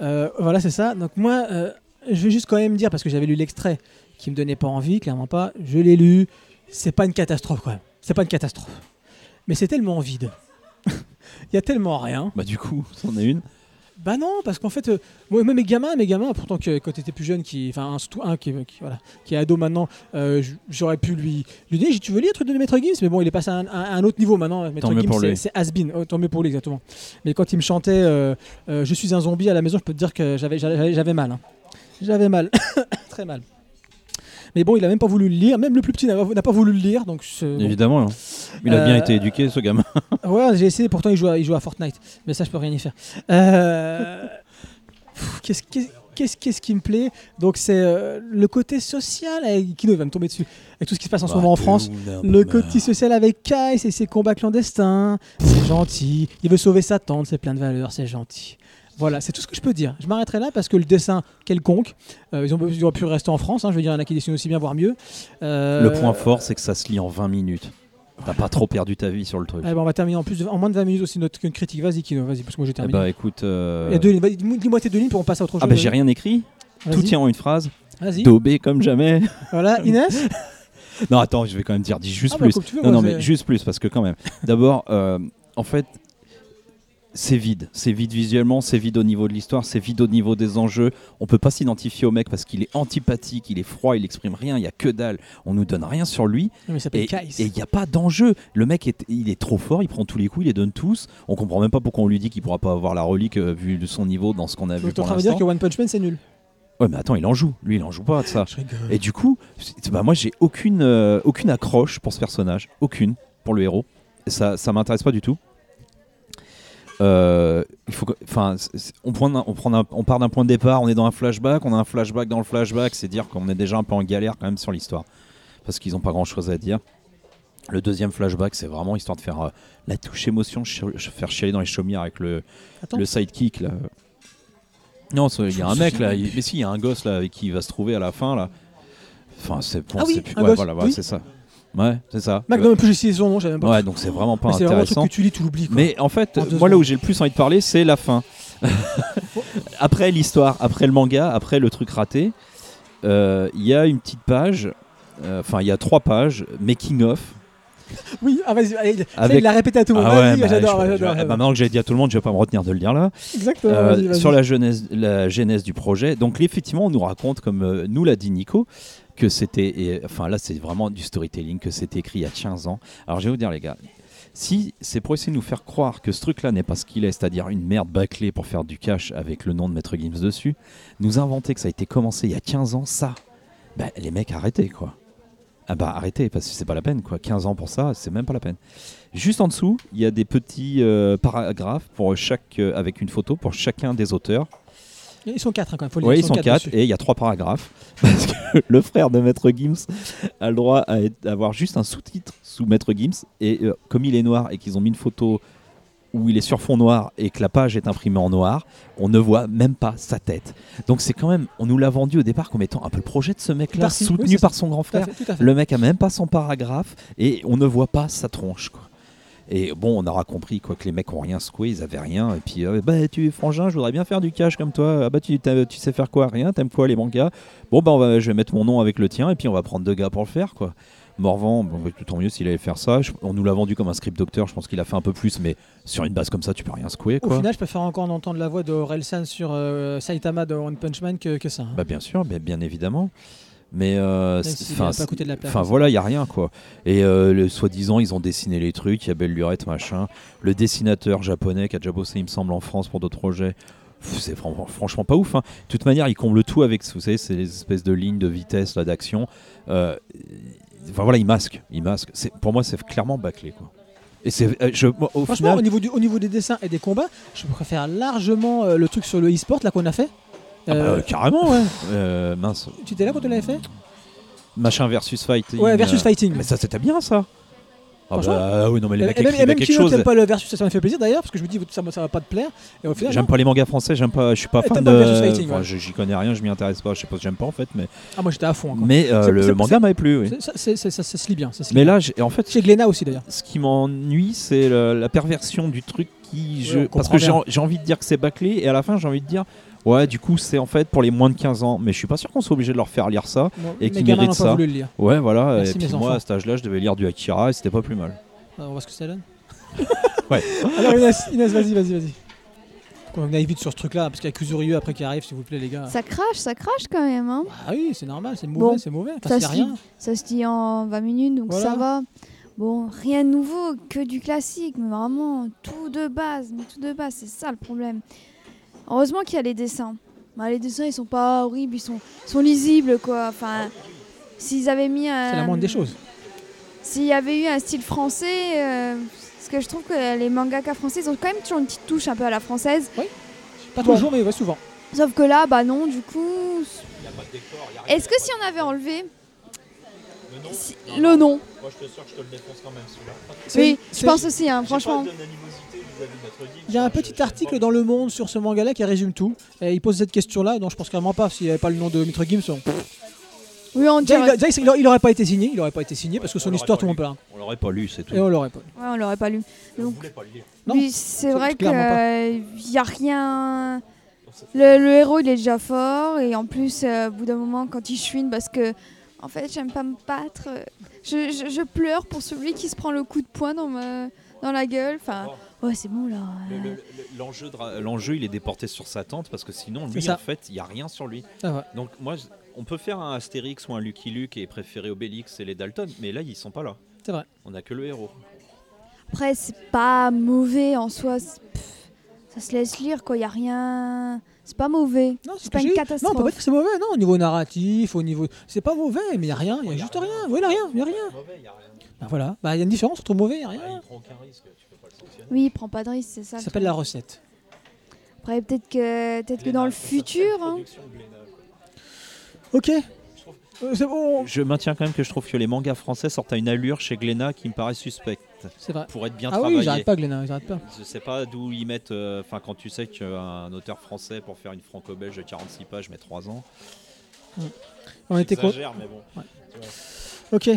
Euh, voilà, c'est ça. Donc moi, euh, je vais juste quand même dire, parce que j'avais lu l'extrait qui me donnait pas envie, clairement pas, je l'ai lu, c'est pas une catastrophe quand même. C'est pas une catastrophe. Mais c'est tellement vide. <laughs> Il y a tellement rien. Bah du coup, c'en est une. Bah non, parce qu'en fait, euh, moi, même mes gamins, mes gamins, pourtant que quand t'étais plus jeune, qui, enfin un, qui, qui- voilà, qui est ado maintenant, euh, j'aurais pu lui, lui dire, tu veux lire le truc de Maître Gims, mais bon, il est passé à un, à un autre niveau maintenant. Maître Gims, c'est- has-been. Oh, tant mieux pour lui, exactement. Mais quand il me chantait, euh, je suis un zombie à la maison, je peux te dire que j'avais, j'avais, j'avais mal. hein. J'avais mal, <coughs> très mal. Mais bon, il a même pas voulu le lire, même le plus petit n'a pas voulu le lire, donc bon. Évidemment. hein. Il a bien Euh, été éduqué, ce gamin. <laughs> Ouais, j'ai essayé, pourtant il joue, à, il joue à Fortnite. Mais ça, je peux rien y faire. Euh, <laughs> Qu'est-ce qui me plaît? Donc, c'est euh, le côté social. Avec, Kino il va me tomber dessus. Avec tout ce qui se passe en ce moment en France. Le côté social avec Kai, c'est ses combats clandestins. C'est gentil. Il veut sauver sa tante, c'est plein de valeurs, c'est gentil. Voilà, c'est tout ce que je peux dire. Je m'arrêterai là parce que le dessin quelconque, euh, ils, ont, ils auraient pu rester en France. hein, je veux dire, il y en a qui dessinent aussi bien, voire mieux. Euh, Le point fort, c'est que ça se lit en 20 minutes. T'as pas trop perdu ta vie sur le truc. eh ben, on va terminer en, plus de- en moins de 20 minutes aussi notre critique. Vas-y, Kino, vas-y, parce que moi j'ai Eh terminé. bah écoute. euh, Il y a deux lignes. Dis-moi tes deux lignes pour on passe à autre chose. Ah bah j'ai rien écrit. Tout tient en une phrase. Vas-y. Daubé comme jamais. Voilà, Inès <laughs> Non attends, je vais quand même dire dis juste Ah bah, plus. veux, non mais juste plus parce que quand même. D'abord, euh, en fait, c'est vide. C'est vide visuellement, c'est vide au niveau de l'histoire, c'est vide au niveau des enjeux. On peut pas s'identifier au mec parce qu'il est antipathique, il est froid, il exprime rien, il y a que dalle. On nous donne rien sur lui. Mais Et il n'y a pas d'enjeu. Le mec, est, il est trop fort, il prend tous les coups, il les donne tous. On comprend même pas pourquoi on lui dit qu'il pourra pas avoir la relique euh, vu de son niveau dans ce qu'on a vu t'es en pour train de dire que One Punch Man c'est nul. Ouais, mais attends, il en joue. Lui, il en joue pas de ça. Et du coup, bah, moi, j'ai aucune, euh, aucune accroche pour ce personnage. Aucune. Pour le héros. Ça, ça m'intéresse pas du tout. Euh, il faut enfin, on, prend un- on, prend un- on part d'un point de départ, on est dans un flashback, on a un flashback dans le flashback, c'est dire qu'on est déjà un peu en galère quand même sur l'histoire. Parce qu'ils ont pas grand chose à dire. Le deuxième flashback, c'est vraiment histoire de faire euh, la touche émotion, faire chialer dans les chaumières avec le, Attends. le sidekick là. Non, il y a un mec là, il- mais si, il y a un gosse là avec qui il va se trouver à la fin là. Enfin, c'est bon, Ah oui, ouais, gosse, voilà, voilà, oui. c'est ça. Ouais, c'est ça. Non, mais plus j'ai son nom, j'avais même pas. Ouais, donc c'est vraiment pas Mais c'est vraiment un truc intéressant. que tu lis, tu l'oublies. quoi. Mais en fait, En deux moi là où j'ai le plus envie de parler, c'est la fin. <laughs> après l'histoire, après le manga, après le truc raté, euh, il y a une petite page, euh, enfin il y a trois pages, making of. Oui, ah, vas-y, allez, ça, Avec- il l'a répété à tout le monde. Ah ouais, Vas-y, bah, j'adore, je- je- j'adore. maintenant que j'ai dit à tout le monde, je vais pas me retenir de le dire là. Exactement, Euh, vas-y, vas-y. sur la genèse, la genèse du projet. Donc effectivement, on nous raconte, comme euh, nous l'a dit Nico, que c'était, enfin là c'est vraiment du storytelling, que c'était écrit il y a 15 ans. Alors je vais vous dire les gars, si c'est pour essayer de nous faire croire que ce truc-là n'est pas ce qu'il est, c'est-à-dire une merde bâclée pour faire du cash avec le nom de Maître Gims dessus, nous inventer que ça a été commencé il y a 15 ans, ça, bah, les mecs arrêtez quoi. Ah bah arrêtez parce que c'est pas la peine quoi. 15 ans pour ça, c'est même pas la peine. Juste en dessous, il y a des petits euh, paragraphes pour chaque, euh, avec une photo pour chacun des auteurs. Ils sont quatre, hein, quand même. Faut le dire, Oui, ils sont quatre dessus. et il y a trois paragraphes. <laughs> Parce que le frère de Maître Gims a le droit à être- avoir juste un sous-titre sous Maître Gims. Et euh, comme il est noir et qu'ils ont mis une photo où il est sur fond noir et que la page est imprimée en noir, on ne voit même pas sa tête. Donc c'est quand même, on nous l'a vendu au départ comme étant un peu le projet de ce mec-là, Parti, oui, soutenu c'est par son grand Tout à frère. fait, tout à fait. Le mec a même pas son paragraphe et on ne voit pas sa tronche. Quoi. Et bon, on aura compris quoi que les mecs ont rien secoué, ils avaient rien. Et puis, euh, bah tu es frangin, je voudrais bien faire du cash comme toi. Ah bah tu, tu sais faire quoi? Rien. T'aimes quoi les mangas? Bon bah on va, je vais mettre mon nom avec le tien et puis on va prendre deux gars pour le faire quoi. Morvan, bon, bah, tant mieux s'il allait faire ça. Je- on nous l'a vendu comme un script docteur. Je pense qu'il a fait un peu plus, mais sur une base comme ça, tu peux rien secouer Au quoi. final, je préfère encore entendre la voix de Orelsan sur euh, Saitama de One Punch Man que, que ça. hein. Bah bien sûr, bien, bien évidemment. Mais euh, enfin, voilà, il y a rien quoi. Et euh, le- soi-disant, ils ont dessiné les trucs, il y a Belle Lurette, machin. Le dessinateur japonais qui a déjà bossé, il me semble, en France pour d'autres projets. C'est fran- franchement pas ouf. hein. De toute manière, il comble tout avec, vous savez, ces espèces de lignes de vitesse, là, d'action. Euh, Enfin voilà, il masque, il masque. Pour moi, c'est clairement bâclé quoi. Et c'est, euh, je, au Franchement, final, au, niveau du, au niveau des dessins et des combats, je préfère largement euh, le truc sur le e-sport là qu'on a fait. Ah bah, Euh, carrément, ouais. <laughs> Euh, mince, Tu étais là quand on l'avait fait? Machin versus fighting. Ouais, versus euh, fighting. Mais ça, c'était bien ça. Ah Franchement. bah, oui, non, mais les mecs et même, et même quelque Kino chose. n'aime pas le versus, ça m'a fait plaisir d'ailleurs, parce que je me dis, ça, ça va pas te plaire. Et au final, J'aime non. pas les mangas français, j'aime pas, je suis pas Et fan t'aimes de. pas le versus fighting, enfin, ouais. je- J'y connais rien, je m'y intéresse pas. Je sais pas, j'aime pas en fait, mais Ah, moi j'étais à fond. encore. mais euh, C'est- le c'est- manga m'a plu. Oui. C'est- ça, c'est- c'est- ça- ça se lit bien. Ça se lit Mais bien. là, j'ai- en fait, Chez Glénat aussi d'ailleurs. ce qui m'ennuie, c'est le- la perversion du truc qui. Je... on Parce comprend que j'ai bien. en- j'ai envie de dire que c'est bâclé, et à la fin, j'ai envie de dire. Ouais, du coup, c'est en fait pour les moins de 15 ans, mais je suis pas sûr qu'on soit obligé de leur faire lire ça. Bon, Et mes qui gamins mérite n'ont ça. pas voulu le lire. Ouais, voilà. Merci, et puis mes moi, enfants. à cet âge-là, je devais lire du Akira et c'était pas plus mal. Alors, on voit ce que ça donne. <laughs> Ouais. <laughs> Alors Inès, Inès vas-y, vas-y, vas-y. On aille vite sur ce truc-là, parce qu'il y a Kuzuryu après qui arrive, s'il vous plaît, les gars. Ça crache, ça crache quand même. Hein. Ah oui, c'est normal, c'est mauvais, Bon, c'est mauvais. ça se rien. Ça se dit en 20 minutes, donc Voilà. ça va. Bon, rien de nouveau, que du classique, mais vraiment tout de base, mais tout de base, c'est ça le problème. Heureusement qu'il y a les dessins. Bah, les dessins, ils sont pas horribles, ils sont, ils sont lisibles, quoi. Enfin, s'ils avaient mis un... C'est la moindre des choses. S'il y avait eu un style français, euh, parce que je trouve que les mangakas français, ils ont quand même toujours une petite touche un peu à la française. Pas Bon. toujours, mais ouais, souvent. Sauf que là, bah non, du coup... Est-ce que si on avait enlevé... Si- Le nom? Moi, je te sûr que je te le défonce quand même celui-là. Oui, je pense aussi, hein, franchement. Il y a un petit article dans Le Monde sur ce manga-là qui résume tout. Et il pose cette question-là, donc je pense carrément pas s'il n'y avait pas le nom de Mitre Gims. on- Oui, on dirait... déjà, il- il aurait- il aurait pas été signé, il aurait pas été signé parce que son histoire tout le monde rien. On l'aurait pas lu, c'est tout. Et on l'aurait pas. Ouais, on l'aurait pas lu. Donc, c'est vrai qu'il n'y a rien... Le, le héros, il est déjà fort. Et en plus, euh, au bout d'un moment, quand il chouine, parce que, en fait, j'aime pas me battre. euh, Je, je- je pleure pour celui qui se prend le coup de poing dans, ma, dans la gueule. Enfin, ouais, c'est bon, là. Le- le- le- L'enjeu, il est déporté sur sa tante parce que sinon, lui, en fait, il y a rien sur lui. Ah ouais. Donc moi, on peut faire un Astérix ou un Lucky Luke et préférer Obélix et les Dalton, mais là, ils sont pas là. C'est vrai. On a que le héros. Après, c'est pas mauvais en soi. pff, ça se laisse lire, quoi. Il n'y a rien. C'est pas mauvais. Non, C'est ce pas une catastrophe. Non, on peut pas dire que c'est mauvais, non, au niveau narratif, au niveau. C'est pas mauvais, mais il y a rien, il y a juste rien. Oui, il y a rien, il y a rien. Il. Bah voilà, bah il y a une différence entre mauvais et rien. prend aucun risque, tu Oui, il prend pas de risque, c'est ça. Ça le s'appelle la recette. Après, peut-être que, peut que dans le futur. hein. Ok. Euh, c'est bon, Je maintiens quand même que je trouve que les mangas français sortent à une allure chez Glénat qui me paraît suspecte. c'est vrai. Pour être bien Ah oui, travaillé. j'arrête pas, Glénat, j'arrête pas. Je sais pas d'où ils mettent. euh, Enfin, quand tu sais qu'un auteur français pour faire une franco-belge de 46 pages met 3 ans. On était J'exagère, mais bon. Ok.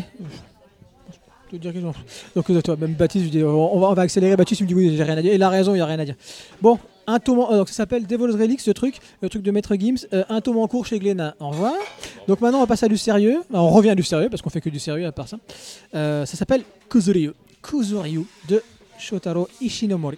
Donc euh, toi, même Baptiste, je dis, on va, on va accélérer. Baptiste, il me dit oui, j'ai rien à dire. Il a raison, il y a rien à dire. Bon, un en- euh, donc ça s'appelle Devil's Relic, ce truc, le truc de Maître Gims. Euh, un tome en cours chez Glénat. Au revoir. Donc maintenant, on va passer à du sérieux. On revient à du sérieux parce qu'on fait que du sérieux à part ça. Euh, ça s'appelle Kuzuryu. Kuzuryu de Shotaro Ishinomori.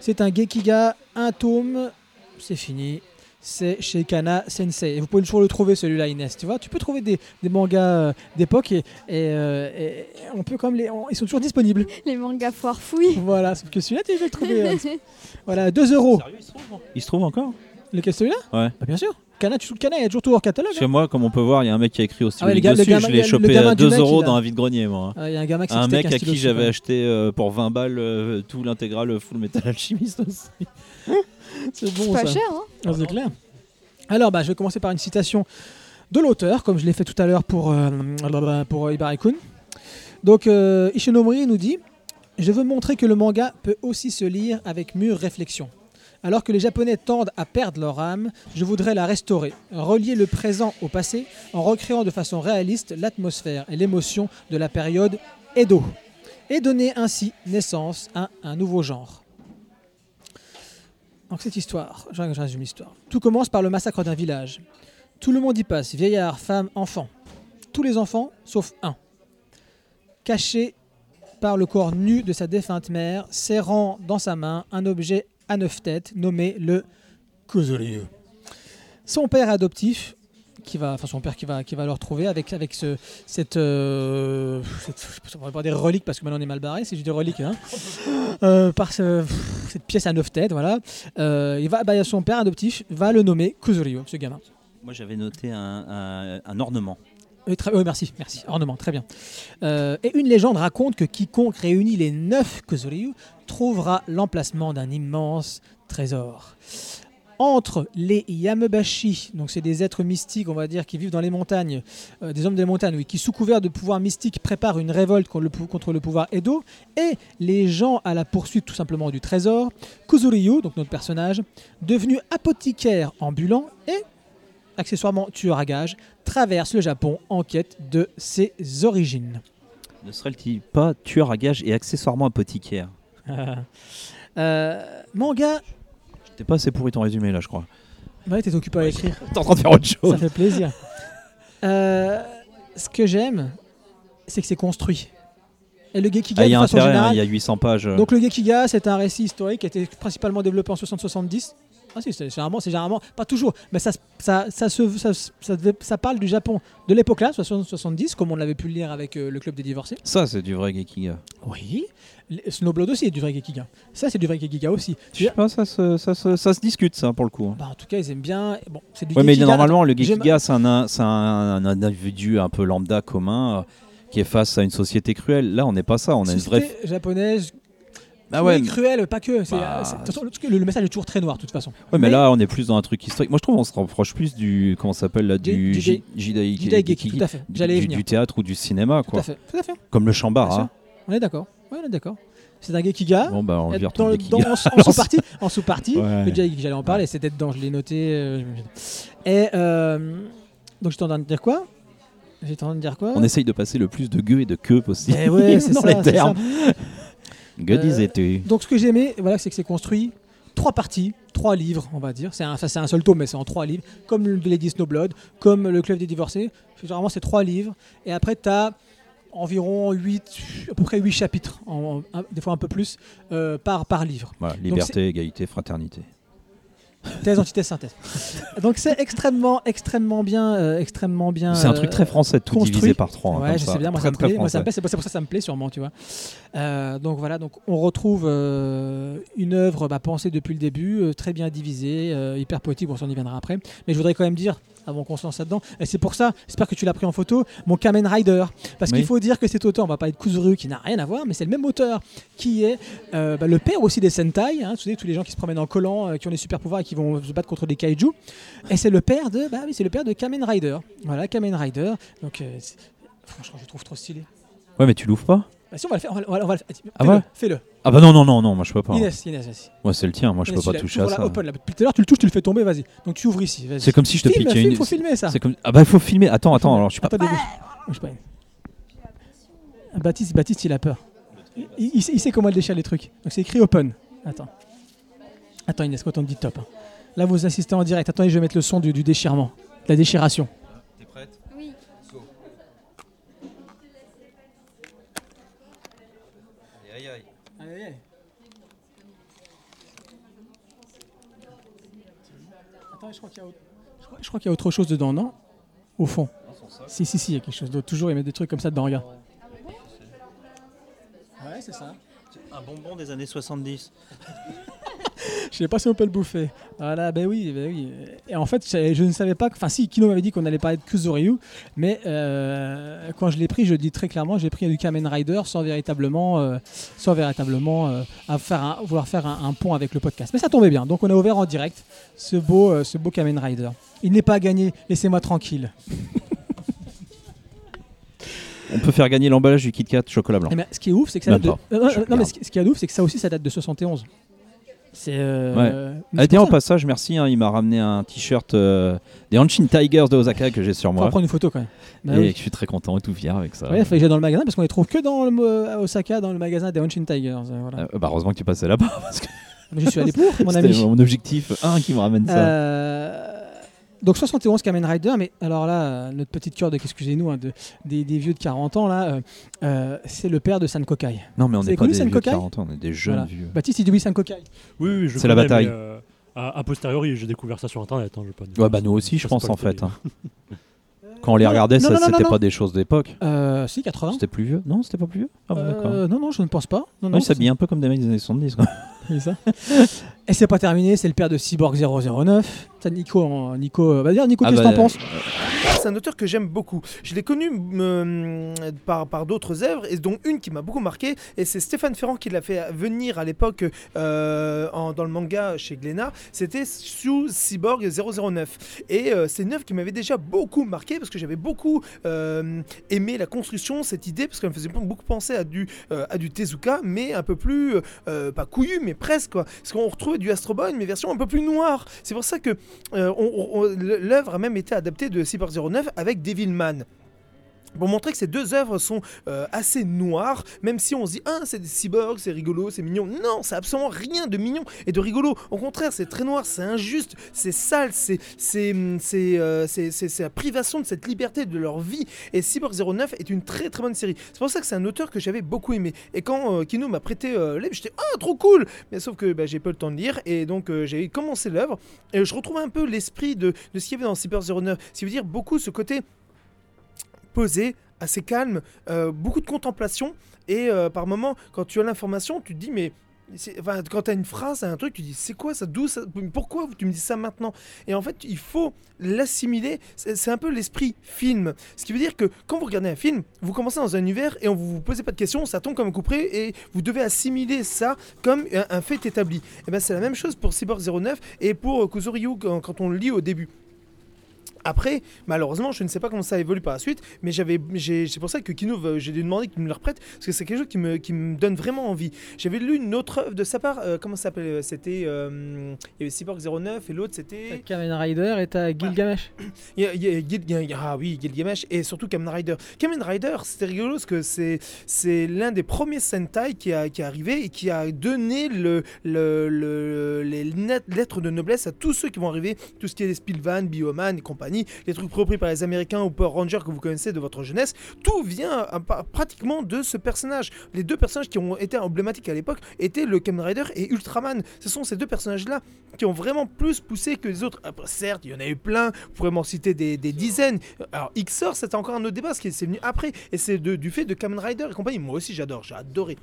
C'est un Gekiga, un tome. C'est fini. C'est chez Kana Sensei. Et vous pouvez toujours le trouver celui-là, Inès. Tu vois, tu peux trouver des, des mangas euh, d'époque et, et, euh, et on peut comme les, on- ils sont toujours disponibles. Les mangas foire. Voilà, sauf que celui-là, tu peux le trouver. euh, voilà, 2 euros. Sérieux, il se trouve Il se trouve encore? Lequel celui-là Ouais. Bah, bien sûr. Kana, tu Kana, il y a toujours tout hors catalogue. Chez moi, comme on peut voir, il y a un mec qui a écrit au stylo Ah ouais, le gars- le dessus. gamin- je l'ai le chopé à du 2 mec, euros dans un vide-grenier, moi. Ah, Il y a un gamin qui s'est Un mec à qui j'avais acheté euh, pour 20 balles euh, tout l'intégrale Full Metal Alchemist aussi. <laughs> C'est bon pas ça. cher, hein. Ah, c'est clair. Alors, bah, je vais commencer par une citation de l'auteur, comme je l'ai fait tout à l'heure pour, euh, pour Ibarikun. Donc, euh, Ishinomori nous dit Je veux montrer que le manga peut aussi se lire avec mûre réflexion. Alors que les Japonais tendent à perdre leur âme, je voudrais la restaurer, relier le présent au passé en recréant de façon réaliste l'atmosphère et l'émotion de la période Edo, et donner ainsi naissance à un nouveau genre. Donc cette histoire, je résume l'histoire. Tout commence par le massacre d'un village. Tout le monde y passe, vieillards, femmes, enfants. Tous les enfants, sauf un. Caché par le corps nu de sa défunte mère, serrant dans sa main un objet à neuf têtes nommé le Kuzuryu. Son père adoptif, qui va, enfin son père qui va, qui va le retrouver avec, avec ce, cette, euh, cette- on va pas dire relique parce que maintenant on est mal barré, c'est juste des reliques, hein, Euh, par ce- cette pièce à neuf têtes, voilà. Euh, il va, bah, son père adoptif va le nommer Kuzuryu, ce gamin. Moi, j'avais noté un ornement. Oui, très- oui, merci, merci. Ornement, très bien. Euh, et une légende raconte que quiconque réunit les neuf Kuzuryu trouvera l'emplacement d'un immense trésor. entre les Yamebashi, donc c'est des êtres mystiques, on va dire, qui vivent dans les montagnes, euh, des hommes des montagnes, oui, qui sous couvert de pouvoir mystique préparent une révolte contre le, pouvoir Edo, et les gens à la poursuite tout simplement du trésor, Kuzuryu, donc notre personnage, devenu apothicaire ambulant et accessoirement tueur à gages, traverse le Japon en quête de ses origines. Ne serait-il pas tueur à gages et accessoirement apothicaire <laughs> Euh, manga, T'es pas assez pourri ton résumé là, je crois. ouais, t'es occupé à écrire. T'es en train de faire autre chose. Ça fait plaisir. <laughs> Euh, ce que j'aime, c'est que c'est construit. Et le Gekiga, Ah, il y a intérêt, hein, y a 800 pages. donc le Gekiga, c'est un récit historique qui a été principalement développé en 60-70. Ah si, c'est généralement, c'est généralement, pas toujours, mais ça, ça, ça, se, ça, ça, parle du Japon de l'époque-là, 60-70, comme on l'avait pu le lire avec euh, le Club des Divorcés. Ça, c'est du vrai Gekiga. Oui. Snowblood aussi est du vrai Gekiga. Ça, c'est du vrai Gekiga aussi. Je sais pas, ça se, ça, se, ça se discute, ça, pour le coup. Bah, en tout cas, ils aiment bien. Bon, c'est du Ouais, mais normalement, le Gekiga, c'est un, un- un, individu un peu lambda commun euh, qui est face à une société cruelle. Là, on n'est pas ça, on a une vraie. Société japonaise. Ah ouais, oui, cruelle, pas que. c'est- Bah, le, le message est toujours très noir, de toute façon. ouais, mais mais- là, on est plus dans un truc historique. Moi, je trouve qu'on se rapproche plus du. Comment ça s'appelle là Du- Du tout à fait. du, J'allais y du- venir. du théâtre ou du cinéma, Tout quoi. à fait. Tout à fait. Comme le Shambara. sûr. On est d'accord. Ouais, on est d'accord. C'est un Gekiga. Bon, bah, on Et lui dans, le- dans- en, en sous-partie, en sous-partie, <laughs> Ouais. le j'allais en parler, c'était dedans, je l'ai noté. euh, et euh, donc j'étais en train de dire quoi? J'étais en train de dire quoi? On essaye de passer le plus de gueux et de queue possible Eh ouais, <laughs> c'est dans ça, les termes. ça. Que Euh, disais-tu Donc ce que j'ai aimé, voilà, c'est que c'est construit trois parties, trois livres, on va dire. C'est un, c'est un seul tome, mais c'est en trois livres, comme le Lady Snowblood, comme le Club des Divorcés. Généralement, c'est trois livres. Et après, tu as environ 8, à peu près 8 chapitres, en- en- des fois un peu plus, euh, par, par livre. Voilà, liberté, égalité, fraternité. Thèse, antithèse, synthèse. Donc c'est extrêmement, extrêmement bien, euh, extrêmement bien. C'est un truc euh, très français, tout construit. divisé par trois. hein, Ouais, comme je ça. sais bien, moi Très, ça me plaît, moi, ça me français. plaît, c'est pour ça que ça me plaît sûrement, tu vois. Euh, donc voilà, donc on retrouve euh, une œuvre bah, pensée depuis le début, euh, très bien divisée, euh, hyper poétique, bon on y viendra après. Mais je voudrais quand même dire, avant qu'on se lance là-dedans, et c'est pour ça, j'espère que tu l'as pris en photo, mon Kamen Rider. Parce Oui. qu'il faut dire que cet auteur, on va pas être Kuzuru qui n'a rien à voir, mais c'est le même auteur qui est euh, bah, le père aussi des Sentai, hein, vous savez, tous les gens qui se promènent en collant, euh, qui ont des super pouvoirs et qui vont se battre contre des kaiju. Et c'est le père de, bah oui, c'est le père de Kamen Rider. Voilà, Kamen Rider. Donc, euh, franchement, je le trouve trop stylé. Ouais, mais tu l'ouvres pas? Bah, si on va le faire, on va, le- on va le- on va le faire. Ah Fais-le, ouais? Fais-le. Ah bah non, non, non, non, moi je peux pas. Inès, Inès, vas-y. Moi c'est le tien, moi je Inès, peux pas toucher à ça. open, là. Depuis tout à l'heure, tu le touches, tu le fais tomber, vas-y. Donc tu ouvres ici. C'est comme si je te piquais une. faut filmer ça. Comme... Ah bah il faut filmer. Attends, attends, alors je suis pas. Attends, débouche. Bouge pas. Baptiste, Baptiste, il a peur. Il, il sait, il sait comment il déchire les trucs. Donc c'est écrit open. Attends. Attends Inès, quand on te dit top. hein. Là, vous assistez en direct. Attendez, je vais mettre le son du, du déchirement. La déchiration. T'es prête? Oui. Aïe aïe. Attends, je crois qu'il y a autre- je crois- je crois qu'il y a autre chose dedans, non? Au fond. Si, si, si, il y a quelque chose d'autre. Toujours, il met des trucs comme ça dedans, regarde. Ouais, c'est ça. Un bonbon des années 70. <laughs> Je sais pas si on peut le bouffer. Voilà, ben oui, ben oui. Et en fait, je, je ne savais pas. Enfin, si, Kino m'avait dit qu'on allait parler de Kuzuryu, mais euh, quand je l'ai pris, je le dis très clairement, j'ai pris du Kamen Rider sans véritablement, euh, sans véritablement euh, à faire un- vouloir faire un, un pont avec le podcast. Mais ça tombait bien. Donc, on a ouvert en direct ce beau, ce beau Kamen Rider. Il n'est pas gagné. Laissez-moi tranquille. <laughs> On peut faire gagner l'emballage du Kit Kat chocolat blanc. Eh ben, ce qui est ouf, c'est que ça Même date de. pas. Euh, Je non, mais ce qui est ouf, c'est que ça aussi, ça date de 71. C'est. euh, mais Ah, ça. passage, merci. hein, il m'a ramené un t-shirt euh, des Hanshin Tigers de Osaka que j'ai sur Faut moi. prendre une photo quand même. Bah et oui. je suis très content et tout fier avec ça. Ouais, il fallait que j'aille dans le magasin parce qu'on les trouve que dans le, euh, à Osaka, dans le magasin des Hanshin Tigers. euh, voilà. Euh, bah, heureusement que tu passais là-bas <laughs> parce que je suis allé pour, mon ami. mon objectif 1 qui me ramène ça. Euh, donc 71 Kamen Rider, mais alors là, euh, notre petite cœur de, excusez-nous, hein, de, des, des vieux de 40 ans, là, euh, euh, c'est le père de San Kokai. non, mais on n'est pas des Sen vieux de Kokai 40 ans, on est des jeunes Voilà. vieux. Baptiste, il dit oui, San Kokai. Oui, oui, je C'est la bataille. euh, a, a posteriori, j'ai découvert ça sur internet. hein, je pas. Ouais, bah nous aussi, je pense en fait. hein. <laughs> Quand on les regardait, non, ça c'était non. pas des choses d'époque. Euh, si, 80. C'était plus vieux? Non, c'était pas plus vieux? Ah bon, d'accord. Euh, non, non, je ne pense pas. Non, non, Non, ils ça- s'habillent un peu comme des mecs des années 70. Quoi. <laughs> C'est ça. Et c'est pas terminé, c'est le père de Cyborg 009. Ça, Nico, Nico, euh, va dire Nico, Ah qu'est-ce que bah, t'en penses C'est un auteur que j'aime beaucoup. Je l'ai connu euh, par, par d'autres œuvres, et dont une qui m'a beaucoup marqué, et c'est Stéphane Ferrand qui l'a fait venir à l'époque euh, dans le manga chez Glénat. C'était sous Cyborg 009. Et euh, c'est une œuvre qui m'avait déjà beaucoup marqué, parce que j'avais beaucoup euh, aimé la construction, cette idée, parce qu'elle me faisait beaucoup penser à du, euh, à du Tezuka, mais un peu plus, euh, pas couillu, mais presque. Quoi. Parce qu'on retrouvait du Astro Boy, mais version un peu plus noire. C'est pour ça que euh, l'œuvre a même été adaptée de Cyborg 09 avec Devilman. Pour montrer que ces deux œuvres sont euh, assez noires, même si on se dit ah c'est des cyborgs, c'est rigolo, c'est mignon. Non, c'est absolument rien de mignon et de rigolo. Au contraire, c'est très noir, c'est injuste, c'est sale, c'est c'est c'est euh, la privation de cette liberté de leur vie. Et Cyborg 09 est une très très bonne série. C'est pour ça que c'est un auteur que j'avais beaucoup aimé. Et quand euh, Kino m'a prêté euh, l'œuvre, j'étais ah trop cool. Mais sauf que bah, j'ai pas le temps de lire et donc euh, j'ai commencé l'œuvre et je retrouve un peu l'esprit de, de ce qu'il y avait dans Cyber 09. Ce qui veut dire beaucoup ce côté posé, assez calme, euh, beaucoup de contemplation et euh, par moments quand tu as l'information, tu te dis mais quand tu as une phrase, un truc, tu dis c'est quoi ça D'où ça Pourquoi tu me dis ça maintenant? Et en fait, il faut l'assimiler. C'est un peu l'esprit film. Ce qui veut dire que quand vous regardez un film, vous commencez dans un univers et on vous, vous posez pas de questions, ça tombe comme un coup et vous devez assimiler ça comme un, fait établi. Et ben c'est la même chose pour Cyborg 09 et pour euh, Kuzuryu quand, quand on le lit au début. Après, malheureusement, je ne sais pas comment ça évolue par la suite, mais j'avais, c'est pour ça que Kino, j'ai demandé qu'il me le reprête, parce que c'est quelque chose qui me, qui me donne vraiment envie. J'avais lu une autre œuvre de sa part, euh, comment ça s'appelle euh, C'était, euh, il y avait Cyborg 09 et l'autre c'était, Kamen Rider et t'as Gilgamesh. y a- y a ah oui, Gilgamesh et surtout Kamen Rider. Kamen Rider, c'était rigolo parce que c'est, c'est l'un des premiers Sentai qui, a, qui est arrivé et qui a donné le, le, le- les lettres de noblesse à tous ceux qui vont arriver, tout ce qui est les Spillvan, Bioman et compagnie, les trucs repris par les Américains ou Power Rangers que vous connaissez de votre jeunesse, tout vient euh, pratiquement de ce personnage. Les deux personnages qui ont été emblématiques à l'époque étaient le Kamen Rider et Ultraman. Ce sont ces deux personnages-là qui ont vraiment plus poussé que les autres. Après, certes, il y en a eu plein, vous pourrez m'en citer des, des dizaines. Alors, XOR, c'était encore un autre débat, parce que c'est venu après, et c'est du fait de Kamen Rider et compagnie. Moi aussi, j'adore, j'ai adoré.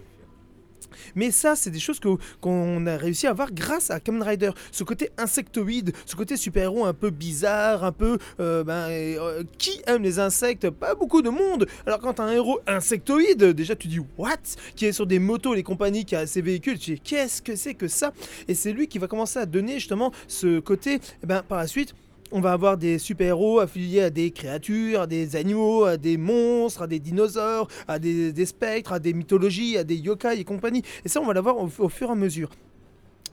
Mais ça, c'est des choses qu'on a réussi à avoir grâce à Kamen Rider. Ce côté insectoïde, ce côté super-héros un peu bizarre, un peu. euh, ben, euh, qui aime les insectes? Pas beaucoup de monde. Alors, quand t'as un héros insectoïde, déjà tu dis What? Qui est sur des motos, les compagnies, qui a ses véhicules, tu dis Qu'est-ce que c'est que ça? Et c'est lui qui va commencer à donner justement ce côté. eh ben, par la suite, on va avoir des super-héros affiliés à des créatures, à des animaux, à des monstres, à des dinosaures, à des, spectres, à des mythologies, à des yokai et compagnie. Et ça, on va l'avoir au fur et à mesure.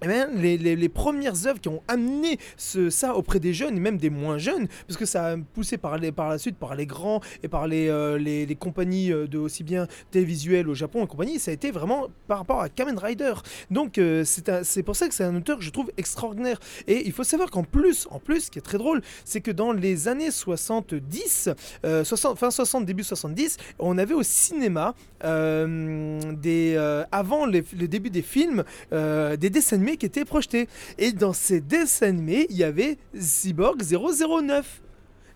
Eh bien, les, premières œuvres qui ont amené ça auprès des jeunes et même des moins jeunes, parce que ça a poussé par, la suite par les grands et par les, euh, compagnies euh, de aussi bien télévisuelles au Japon et compagnie, ça a été vraiment par rapport à Kamen Rider. Donc euh, c'est pour ça que c'est un auteur que je trouve extraordinaire. Et il faut savoir qu'en plus, en plus, ce qui est très drôle, c'est que dans les années 70, euh, 60, fin 60, début 70, on avait au cinéma, des, avant le début des films, des dessins animés qui étaient projetés. Et dans ces dessins animés, il y avait Cyborg 009.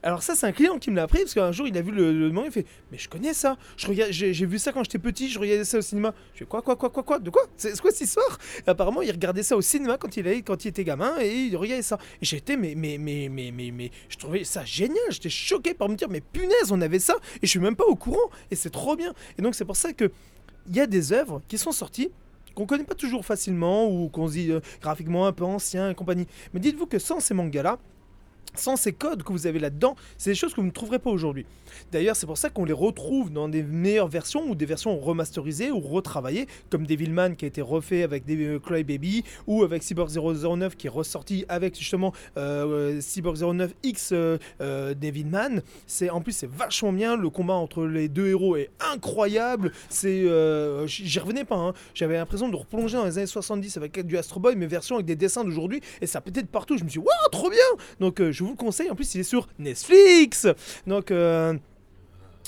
Alors ça, c'est un client qui me l'a appris parce qu'un jour, il a vu le, le manga, il fait « Mais je connais ça J'ai vu ça quand j'étais petit, je regardais ça au cinéma. » Je fais « Quoi, quoi, quoi, quoi, quoi? De quoi? C'est c'est quoi cette histoire ?» Et Apparemment, il regardait ça au cinéma quand il, allait, quand il était gamin et il regardait ça. Et j'étais, mais, mais, mais, mais, mais, mais, je trouvais ça génial. J'étais choqué par me dire « Mais punaise, on avait ça et je suis même pas au courant. Et c'est trop bien. » Et donc, c'est pour ça que il y a des œuvres qui sont sorties qu'on connaît pas toujours facilement ou qu'on se dit euh, graphiquement un peu ancien et compagnie. Mais dites-vous que sans ces mangas-là, sans ces codes que vous avez là-dedans, c'est des choses que vous ne trouverez pas aujourd'hui. D'ailleurs, c'est pour ça qu'on les retrouve dans des meilleures versions ou des versions remasterisées ou retravaillées, comme Devilman qui a été refait avec des euh, Crybaby ou avec Cyborg 009 qui est ressorti avec justement euh, Cyborg 09 X euh, euh, Devilman. C'est en plus c'est vachement bien. Le combat entre les deux héros est incroyable. C'est euh, j'y revenais pas. hein. J'avais l'impression de replonger dans les années 70 avec du Astro Boy, mais version avec des dessins d'aujourd'hui et ça pétait de partout. Je me suis dit, waouh, trop bien. Donc euh, je vous le conseille. En plus, il est sur Netflix. Donc euh,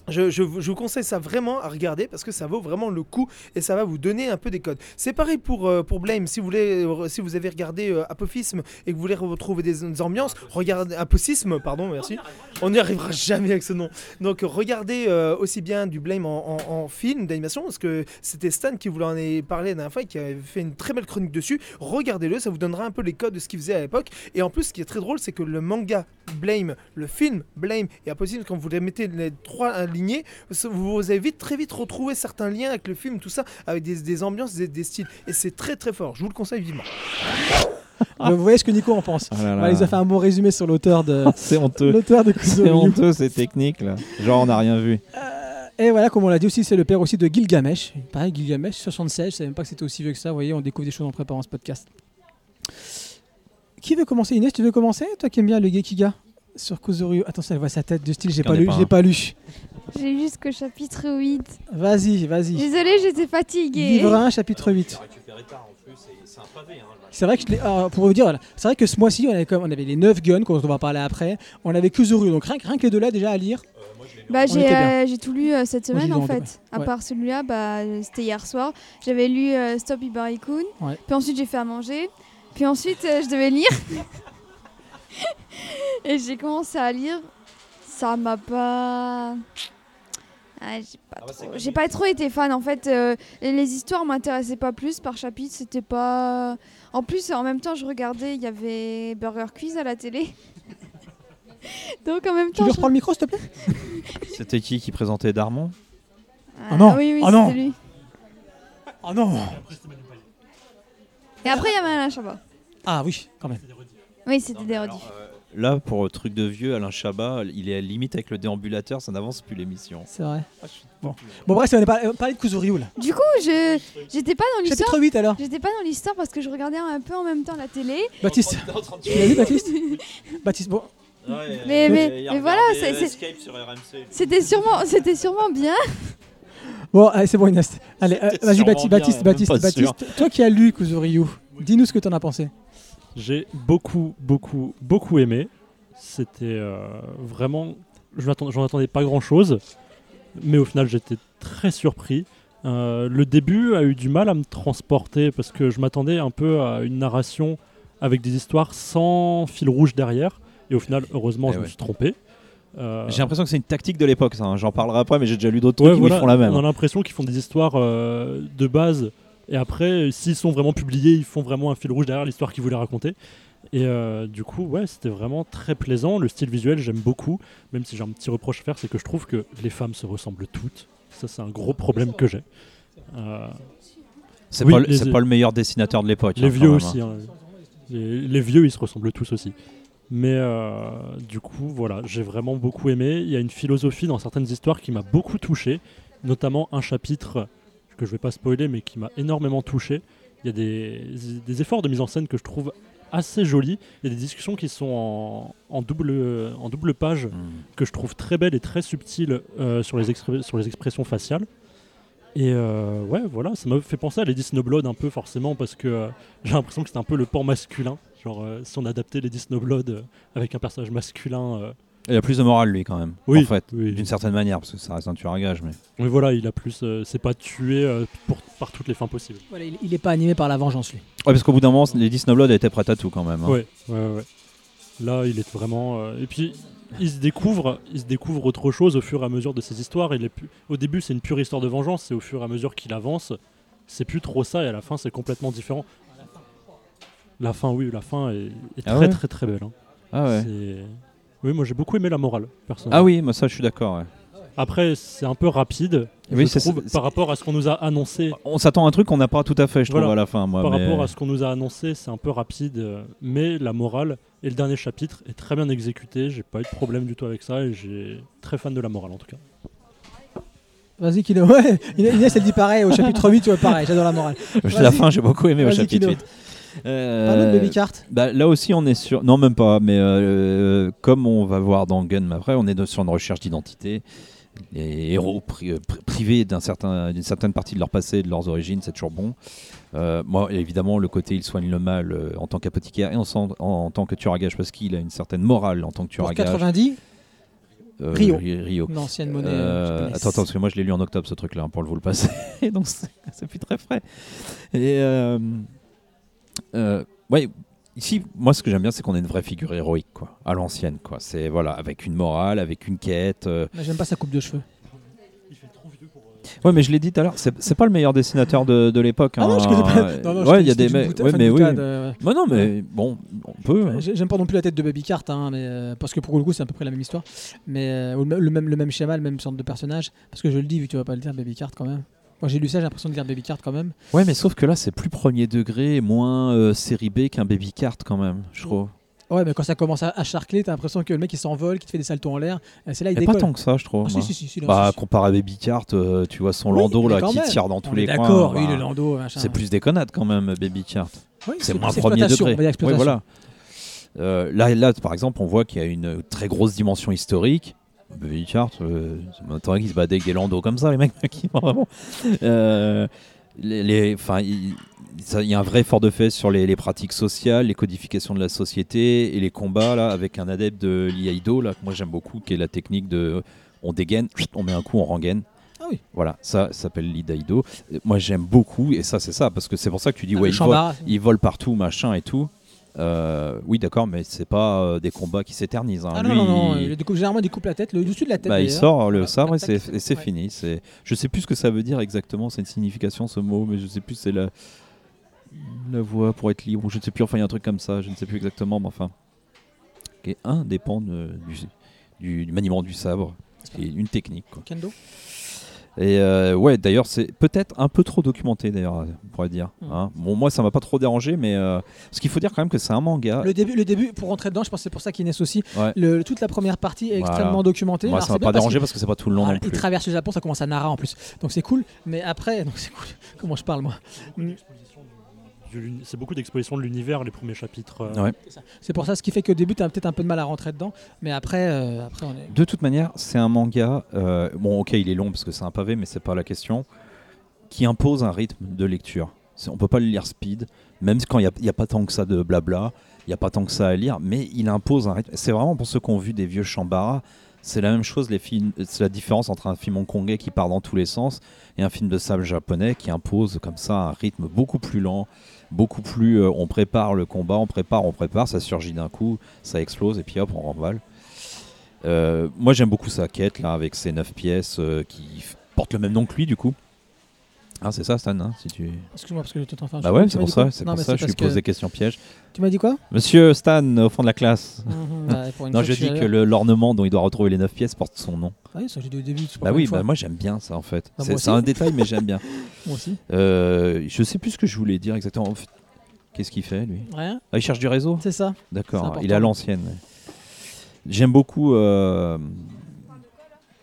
Je, vous conseille ça vraiment à regarder parce que ça vaut vraiment le coup et ça va vous donner un peu des codes. C'est pareil pour, euh, pour Blame. Si vous, voulez, euh, si vous avez regardé euh, Apophisme et que vous voulez retrouver des, ambiances, regardez Aposisme, pardon, merci. On n'y arrivera jamais avec ce nom. Donc regardez euh, aussi bien du Blame en, film d'animation parce que c'était Stan qui vous en avait parlé la dernière fois et qui avait fait une très belle chronique dessus. Regardez-le, ça vous donnera un peu les codes de ce qu'il faisait à l'époque. Et en plus, ce qui est très drôle, c'est que le manga Blame, le film Blame et Aposisme, quand vous les mettez les trois vous avez vite, très vite retrouvé certains liens avec le film, tout ça, avec des, des ambiances, des, des styles. Et c'est très très fort. Je vous le conseille vivement. <laughs> Vous voyez ce que Nico en pense. Ah là il nous a fait un bon résumé sur l'auteur de <laughs> C'est honteux. l'auteur de C'est honteux ces techniques là. Genre on n'a rien vu. Et voilà, comme on l'a dit aussi, c'est le père aussi de Gilgamesh. Pareil, Gilgamesh, 76, je savais même pas que c'était aussi vieux que ça. Vous voyez, on découvre des choses en préparant ce podcast. Qui veut commencer? Inès, tu veux commencer? Toi qui aimes bien le Gekiga sur Kuzoryu. Attention, elle voit sa tête de style, j'ai pas lu, pas j'ai pas lu. J'ai jusqu'au chapitre 8. Vas-y, vas-y. Désolée, j'étais fatiguée. Livre 1, chapitre 8. C'est vrai que je alors, pour vous dire, voilà, c'est vrai que ce mois-ci, on avait, comme- on avait les 9 guns, dont on va parler après. On avait Kuzoryu, donc rien, que- rien que les deux là déjà à lire. Bah, On j'ai était bien. euh, j'ai tout lu euh, cette j'ai semaine en fait. deux, À part celui-là, bah, c'était hier soir. J'avais lu euh, Stop Ibarikun. Ouais. Puis ensuite, j'ai fait à manger. Puis ensuite, euh, je devais lire. <laughs> Et j'ai commencé à lire. Ça m'a pas. Ah, j'ai pas, trop... j'ai pas trop été fan en fait. euh, les histoires m'intéressaient pas plus par chapitre. C'était pas. En plus, en même temps, je regardais. Il y avait Burger Quiz à la télé. <laughs> Donc en même Tu temps. lui je- reprends le micro, s'il te plaît? <laughs> C'était qui qui présentait Darmon? Ah non, oui, oui, ah non. lui. Oh non Et après, il y avait Alain Chabat. Ah oui, quand même. Oui, c'était des rediffs. Là pour euh, truc de vieux, Alain Chabat, il est à la limite avec le déambulateur, ça n'avance plus l'émission. C'est vrai. Bon. bon, bref, on est pas- euh, parler de Kuzoryu là. Du coup, je j'étais pas dans l'histoire. Chapitre 8 alors. J'étais pas dans l'histoire parce que je regardais un peu en même temps la télé. Baptiste. Tu l'as lu, Baptiste <laughs> Baptiste, bon. Mais- mais- mais voilà, c'est- C'était sûrement, c'était sûrement bien. Bon, allez, c'est bon, Inès. Allez, euh, vas-y, Baptiste, bien, Baptiste, Baptiste. Baptiste. Toi qui as lu Kuzoryu, dis-nous ce que t'en as pensé. J'ai beaucoup, beaucoup, beaucoup aimé. C'était euh, vraiment. J'en attendais pas grand chose, mais au final j'étais très surpris. Euh, le début a eu du mal à me transporter parce que je m'attendais un peu à une narration avec des histoires sans fil rouge derrière. Et au final, heureusement, Eh je me suis trompé. Euh, J'ai l'impression que c'est une tactique de l'époque, ça. hein. J'en parlerai après, mais j'ai déjà lu d'autres Ouais, trucs voilà, qui font la même. On a l'impression qu'ils font des histoires euh, de base et après, s'ils sont vraiment publiés, ils font vraiment un fil rouge derrière l'histoire qu'ils voulaient raconter. Et euh, du coup, ouais, c'était vraiment très plaisant. Le style visuel, j'aime beaucoup, même si j'ai un petit reproche à faire, c'est que je trouve que les femmes se ressemblent toutes. Ça, c'est un gros problème que j'ai. Euh, C'est Oui, pas, le- les- c'est pas le meilleur dessinateur de l'époque. les hein, vieux aussi. hein. Les, les vieux, ils se ressemblent tous aussi. Mais euh, du coup, voilà, j'ai vraiment beaucoup aimé. Il y a une philosophie dans certaines histoires qui m'a beaucoup touché, notamment un chapitre que je vais pas spoiler, mais qui m'a énormément touché. Il y a des, des efforts de mise en scène que je trouve assez jolis. Il y a des discussions qui sont en, en double, en double page Hmm. que je trouve très belle et très subtile euh, sur, les sur les expressions faciales. Et euh, ouais, voilà, ça m'a fait penser à Lady Snowblood un peu forcément parce que euh, <laughs> j'ai l'impression que c'était un peu le pan masculin. Genre, euh, si on adaptait Lady Snowblood avec un personnage masculin. Il a plus de morale, lui, quand même. Oui, En fait, oui. d'une certaine manière, parce que ça reste un tueur à gage. Mais... Mais voilà, il a plus. euh, c'est pas tué euh, pour, par toutes les fins possibles. Voilà, il, il est pas animé par la vengeance, lui. Ouais, parce qu'au bout d'un moment, Lady Snowblood était prête à tout, quand même. hein. Ouais, ouais, ouais. Là, il est vraiment. euh, Et puis, il se découvre, il se découvre autre chose au fur et à mesure de ses histoires. Il est plus... Au début, c'est une pure histoire de vengeance, et au fur et à mesure qu'il avance, c'est plus trop ça, et à la fin, c'est complètement différent. La fin, oui, la fin est, est Ah très, ouais très, très belle. hein. Ah ouais. Oui, moi j'ai beaucoup aimé la morale, personnellement. Ah oui, moi ça, je suis d'accord. ouais. Après, c'est un peu rapide, Oui, je c'est- trouve, par rapport à ce qu'on nous a annoncé. On s'attend à un truc qu'on n'a pas tout à fait, je trouve, Voilà. à la fin. Moi, par mais- rapport à ce qu'on nous a annoncé, c'est un peu rapide, euh, mais la morale et le dernier chapitre est très bien exécuté. J'ai pas eu de problème du tout avec ça et j'ai très fan de la morale en tout cas. Vas-y, Kino. <laughs> Ouais, Inès, elle dit pareil au chapitre 8, ouais, pareil, j'adore la morale. La fin, j'ai beaucoup aimé au chapitre Kino. 8. Euh, Parle de Baby Cart. bah, là aussi, on est sur. Non, même pas. Mais euh, comme on va voir dans Gun après, on est sur une recherche d'identité. Les héros pri- euh, pri- privés certain, d'une certaine partie de leur passé, de leurs origines, c'est toujours bon. Euh, moi, évidemment, le côté il soigne le mal euh, en tant qu'apothicaire et en, en- en tant que tueur à gage parce qu'il a une certaine morale en tant que tueur Pour à gage. 90, Euh, Rio. Ri- Rio. Une ancienne monnaie. Euh, euh, attends, attends, parce que moi je l'ai lu en octobre ce truc-là hein, pour le vous le passer, <laughs> donc c'est c'est plus très frais. Et euh, euh, ouais, ici, moi ce que j'aime bien, c'est qu'on ait une vraie figure héroïque, quoi, à l'ancienne, quoi. C'est voilà, avec une morale, avec une quête. euh. J'aime pas sa coupe de cheveux. Ouais, mais je l'ai dit tout à l'heure, c'est pas le meilleur dessinateur de, de l'époque. Ah non, hein. je connais pas. Non, non, ouais, il y a des mecs. Ouais, mais oui. euh, Bah non, mais bon, on peut. hein. J'ai- J'aime pas non plus la tête de Baby Cart, hein, mais, euh, parce que pour le coup c'est à peu près la même histoire. Mais euh, ou le, même- le même, le même schéma, le même sorte de personnage. Parce que je le dis, vu que tu vas pas le dire, Baby Cart quand même. Moi j'ai lu ça, j'ai l'impression de lire Baby Cart quand même. Ouais, mais sauf que là, c'est plus premier degré, moins euh, série B qu'un baby cart quand même, je trouve. Ouais, mais quand ça commence à, à charcler, t'as l'impression que le mec il s'envole, qui te fait des saltos en l'air. Et C'est là il Et décolle. pas tant que ça, je trouve. Ah, si, si, si, non, Bah, comparé à Baby Cart, euh, tu vois son Oui, landau mais là qui même. tire dans tous les coins. D'accord, oui, bah, le Lando, machin. c'est plus déconnade quand même, Baby Cart. Oui, C'est moins premier degré. exploitation. voilà. Euh, là, là, par exemple, on voit qu'il y a une très grosse dimension historique. Baby Cart, euh, ça m'étonnerait qu'ils se battent avec des landaux comme ça, les mecs. <laughs> qui vraiment. Euh, les, les- 'fin, il y a un vrai effort de fait sur les, les pratiques sociales, les codifications de la société et les combats là avec un adepte de l'Iaido là que moi j'aime beaucoup, qui est la technique de on dégaine, on met un coup, on rengaine. Ah oui. Voilà, ça, ça s'appelle l'Idaido. Moi j'aime beaucoup et ça c'est ça parce que c'est pour ça que tu dis Ah, ouais le il vole, Shambara, il vole partout machin et tout. Euh, oui d'accord mais c'est pas euh, des combats qui s'éternisent. hein. Ah non, Lui, non, non, il- il découpe, généralement il découpe la tête, le dessus de la tête. bah, il sort le Tac, sabre et c'est ouais. fini. C'est, je sais plus ce que ça veut dire exactement. C'est une signification ce mot, mais je sais plus. C'est la la voie pour être libre. ou Je ne sais plus. Enfin, il y a un truc comme ça. Je ne sais plus exactement, mais enfin, qui est un dépend de- du, du, du maniement du sabre, qui est une technique. Quoi. Kendo? Et euh, ouais, d'ailleurs, c'est peut-être un peu trop documenté, d'ailleurs, on pourrait dire. Mm. hein. Bon, moi, ça m'a pas trop dérangé, mais euh, ce qu'il faut dire quand même que c'est un manga. Le début, le début, pour rentrer dedans, je pense que c'est pour ça qu'Inès aussi. Ouais. Le, toute la première partie est Voilà. extrêmement documentée. Moi, ça m'a pas dérangé parce que c'est pas tout le long Ah, non il plus. traverse le Japon, ça commence à Nara en plus. Donc c'est cool. Mais après, <laughs> donc c'est cool. Comment je parle moi? C'est beaucoup d'exposition de l'univers, les premiers chapitres. euh, Ouais. C'est pour ça, ce qui fait qu'au début, tu as peut-être un peu de mal à rentrer dedans. Mais après, euh, après on est. De toute manière, c'est un manga. euh, bon, ok, il est long parce que c'est un pavé, mais c'est pas la question. Qui impose un rythme de lecture. On peut pas le lire speed, même quand il n'y a, pas tant que ça de blabla, il n'y a pas tant que ça à lire, mais il impose un rythme. C'est vraiment pour ceux qui ont vu des vieux Shambara, c'est la même chose. Les films, c'est la différence entre un film hongkongais qui part dans tous les sens et un film de sable japonais qui impose comme ça un rythme beaucoup plus lent, beaucoup plus. euh, on prépare le combat, on prépare, on prépare, ça surgit d'un coup, ça explose et puis hop, on remballe. Euh, moi j'aime beaucoup sa quête là avec ses 9 pièces euh, qui portent le même nom que lui du coup. Ah c'est ça Stan hein, si tu... Excuse-moi parce que en train de. Bah ouais c'est pour ça, c'est pour ça je lui pose des questions pièges. Tu m'as dit quoi Monsieur Stan au fond de la classe. Mhm, <laughs> une Non je dis que l'ornement dont il doit retrouver les 9 pièces porte son nom. Ah oui, ça j'ai dit au début. je Bah oui, bah moi j'aime bien ça en fait. Bah, c'est un détail mais j'aime bien. <laughs> Moi aussi. Euh, je sais plus ce que je voulais dire exactement. Qu'est-ce qu'il fait lui? Rien. Ah il cherche du réseau? C'est ça. D'accord, il est à l'ancienne. J'aime beaucoup. euh,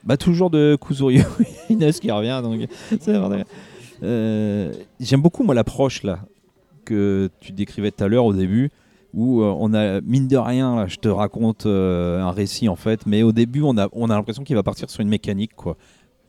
Bah, toujours de Kuzuryu. <laughs> Inès qui revient. Donc... c'est J'aime beaucoup, moi, l'approche là que tu décrivais tout à l'heure au début. Où euh, on a, mine de rien, je te raconte euh, un récit en fait, mais au début on a, on a l'impression qu'il va partir sur une mécanique quoi.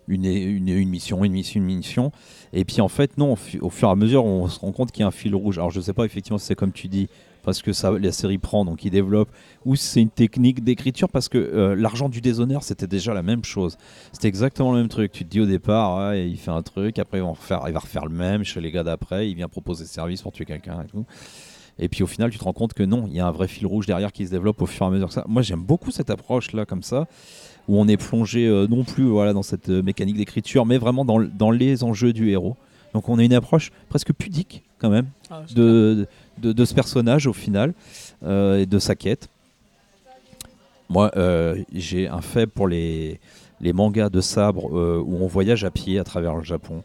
Une, une, mission, une mission, une mission. Et puis en fait, non, au, fu- au fur et à mesure, on se rend compte qu'il y a un fil rouge. Alors je sais pas effectivement si c'est comme tu dis, parce que ça, la série prend, donc il développe, ou c'est une technique d'écriture, parce que euh, l'argent du déshonneur, c'était déjà la même chose. C'était exactement le même truc. Tu te dis au départ, ouais, il fait un truc, après il va, refaire, il va refaire le même chez les gars d'après, il vient proposer service pour tuer quelqu'un et tout. Et puis au final, tu te rends compte que non, il y a un vrai fil rouge derrière qui se développe au fur et à mesure que ça. Moi, j'aime beaucoup cette approche-là, comme ça, où on est plongé euh, non plus voilà, dans cette euh, mécanique d'écriture, mais vraiment dans, les enjeux du héros. Donc on a une approche presque pudique, quand même, Ah, de, de, ce personnage au final euh, et de sa quête. Moi, euh, j'ai un faible pour les, les mangas de sabre euh, où on voyage à pied à travers le Japon.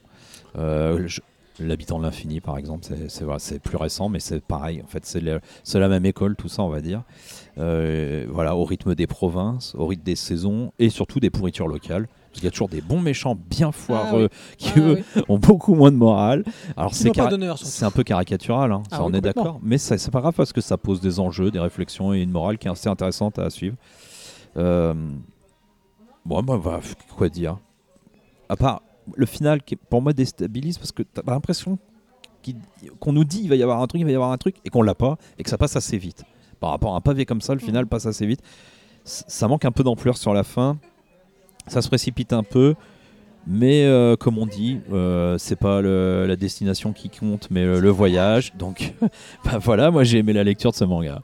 L'habitant de l'infini, par exemple, c'est- plus récent, mais c'est pareil. En fait, c'est la même école, tout ça, on va dire. Voilà, au rythme des provinces, au rythme des saisons et surtout des pourritures locales. Parce qu'il y a toujours des bons méchants bien foireux qui Ah, eux, oui. ont beaucoup moins de morale. Alors Qui c'est c'est un peu caricatural, hein, Ah ça oui, on est d'accord, mais ça- c'est pas grave parce que ça pose des enjeux, des réflexions et une morale qui est assez intéressante à suivre. Euh, Bon, bah, bah, quoi dire À part le final qui pour moi déstabilise parce que t'as l'impression qu'on nous dit il va y avoir un truc, il va y avoir un truc et qu'on l'a pas et que ça passe assez vite. Par rapport à un pavé comme ça, le final passe assez vite. Ça manque un peu d'ampleur sur la fin. Ça se précipite un peu. Mais euh, comme on dit, euh, c'est pas le- la destination qui compte, mais le, le voyage. Donc, <laughs> bah voilà, moi j'ai aimé la lecture de ce manga.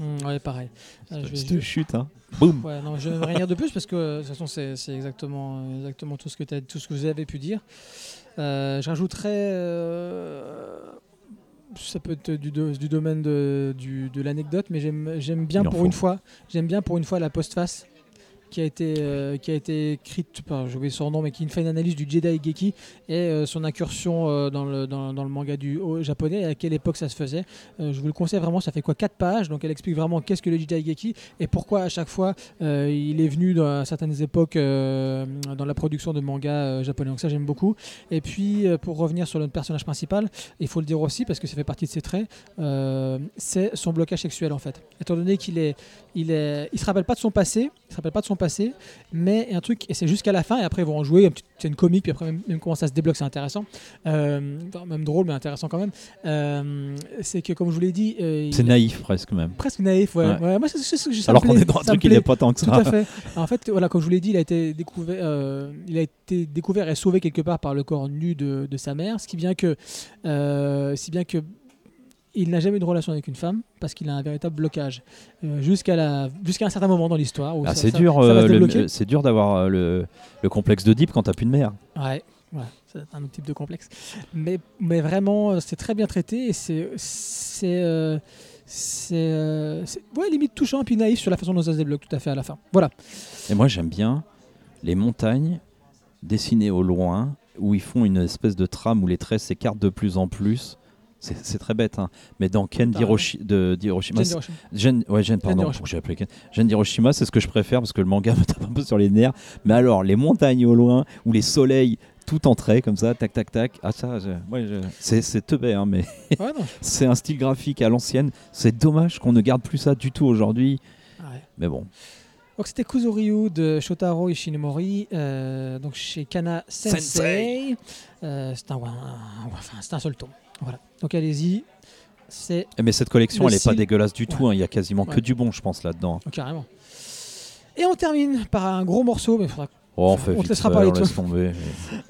Hmm, ouais, pareil. Euh, je vais- chute, hein. Boum. Ouais, non, je ne rien dire de plus parce que euh, de toute façon, c'est exactement, euh, exactement tout, ce que t'as- tout ce que vous avez pu dire. Euh, je rajouterais. euh, ça peut être du, do- du domaine de, l'anecdote, mais j'aime bien pour faut. une fois. J'aime bien pour une fois la postface qui a été euh, qui a été écrite j'ai oublié son nom mais qui fait une analyse du Jedi Geki et euh, son incursion euh, dans le dans, dans le manga du au- japonais et à quelle époque ça se faisait je vous le conseille vraiment ça fait quoi 4 pages donc elle explique vraiment qu'est-ce que le Jedi Geki et pourquoi à chaque fois il est venu dans- certaines époques dans la production de mangas euh, japonais. Donc ça j'aime beaucoup. Et puis pour revenir sur notre personnage principal, il faut le dire aussi parce que ça fait partie de ses traits, c'est son blocage sexuel en fait. Étant donné qu'il est, il est, il se rappelle pas de son passé, il se rappelle pas de son passé, mais un truc et c'est jusqu'à la fin et après ils vont en jouer. C'est une comique puis après même, même comment ça se débloque c'est intéressant, Euh, même drôle mais intéressant quand même. Euh, c'est que comme je vous l'ai dit, euh, C'est naïf presque même. presque naïf. Ouais. Ouais. Ouais, moi c'est ce que ça me Alors qu'on est dans un ça truc qui n'est pas tant que Tout à ça. fait. En fait, voilà, comme je vous l'ai dit, il a été découvert, il a été découvert et sauvé quelque part par le corps nu de, de sa mère, ce qui vient que, si bien que il n'a jamais eu de relation avec une femme parce qu'il a un véritable blocage euh, jusqu'à jusqu'à un certain moment dans l'histoire. Ah, c'est dur, euh, c'est dur d'avoir euh, le, le complexe de Deep quand t'as plus de mère. Ouais, c'est un autre type de complexe. Mais, mais vraiment, c'est très bien traité et c'est. C'est. euh, c'est euh, ouais, limite touchant puis naïf sur la façon dont ça se débloque tout à fait à la fin. Voilà. Et moi j'aime bien les montagnes dessinées au loin où ils font une espèce de trame où les traits s'écartent de plus en plus. C'est très bête, hein. mais dans Ken T'as d'Hiroshi- de d'Hiroshima. Gen, ouais, Gen, pardon, d'Hiroshima. j'ai appelé Ken. Gen d'Hiroshima, c'est ce que je préfère parce que le manga <laughs> me tape un peu sur les nerfs. Mais alors, les montagnes au loin, ou les soleils tout en trait comme ça, tac, tac, tac. Ah, ça, je- ouais, je- c'est teubé, hein, mais <laughs> Ouais, c'est un style graphique à l'ancienne. C'est dommage qu'on ne garde plus ça du tout aujourd'hui. Ouais. Mais bon, Donc c'était Kuzuryu de Shotaro Ishinomori, euh, donc chez Kana Sensei. Sensei. Euh, c'est un, un- enfin, c'est un seul tome. Voilà. Donc allez-y. C'est Eh, mais cette collection, Le elle est pas dégueulasse du tout. Ouais. hein. Il y a quasiment que du bon, je pense, là-dedans. oh, carrément. Et on termine par un gros morceau, mais faudra- Oh, on fait On te laissera fait, parler, laisse tomber.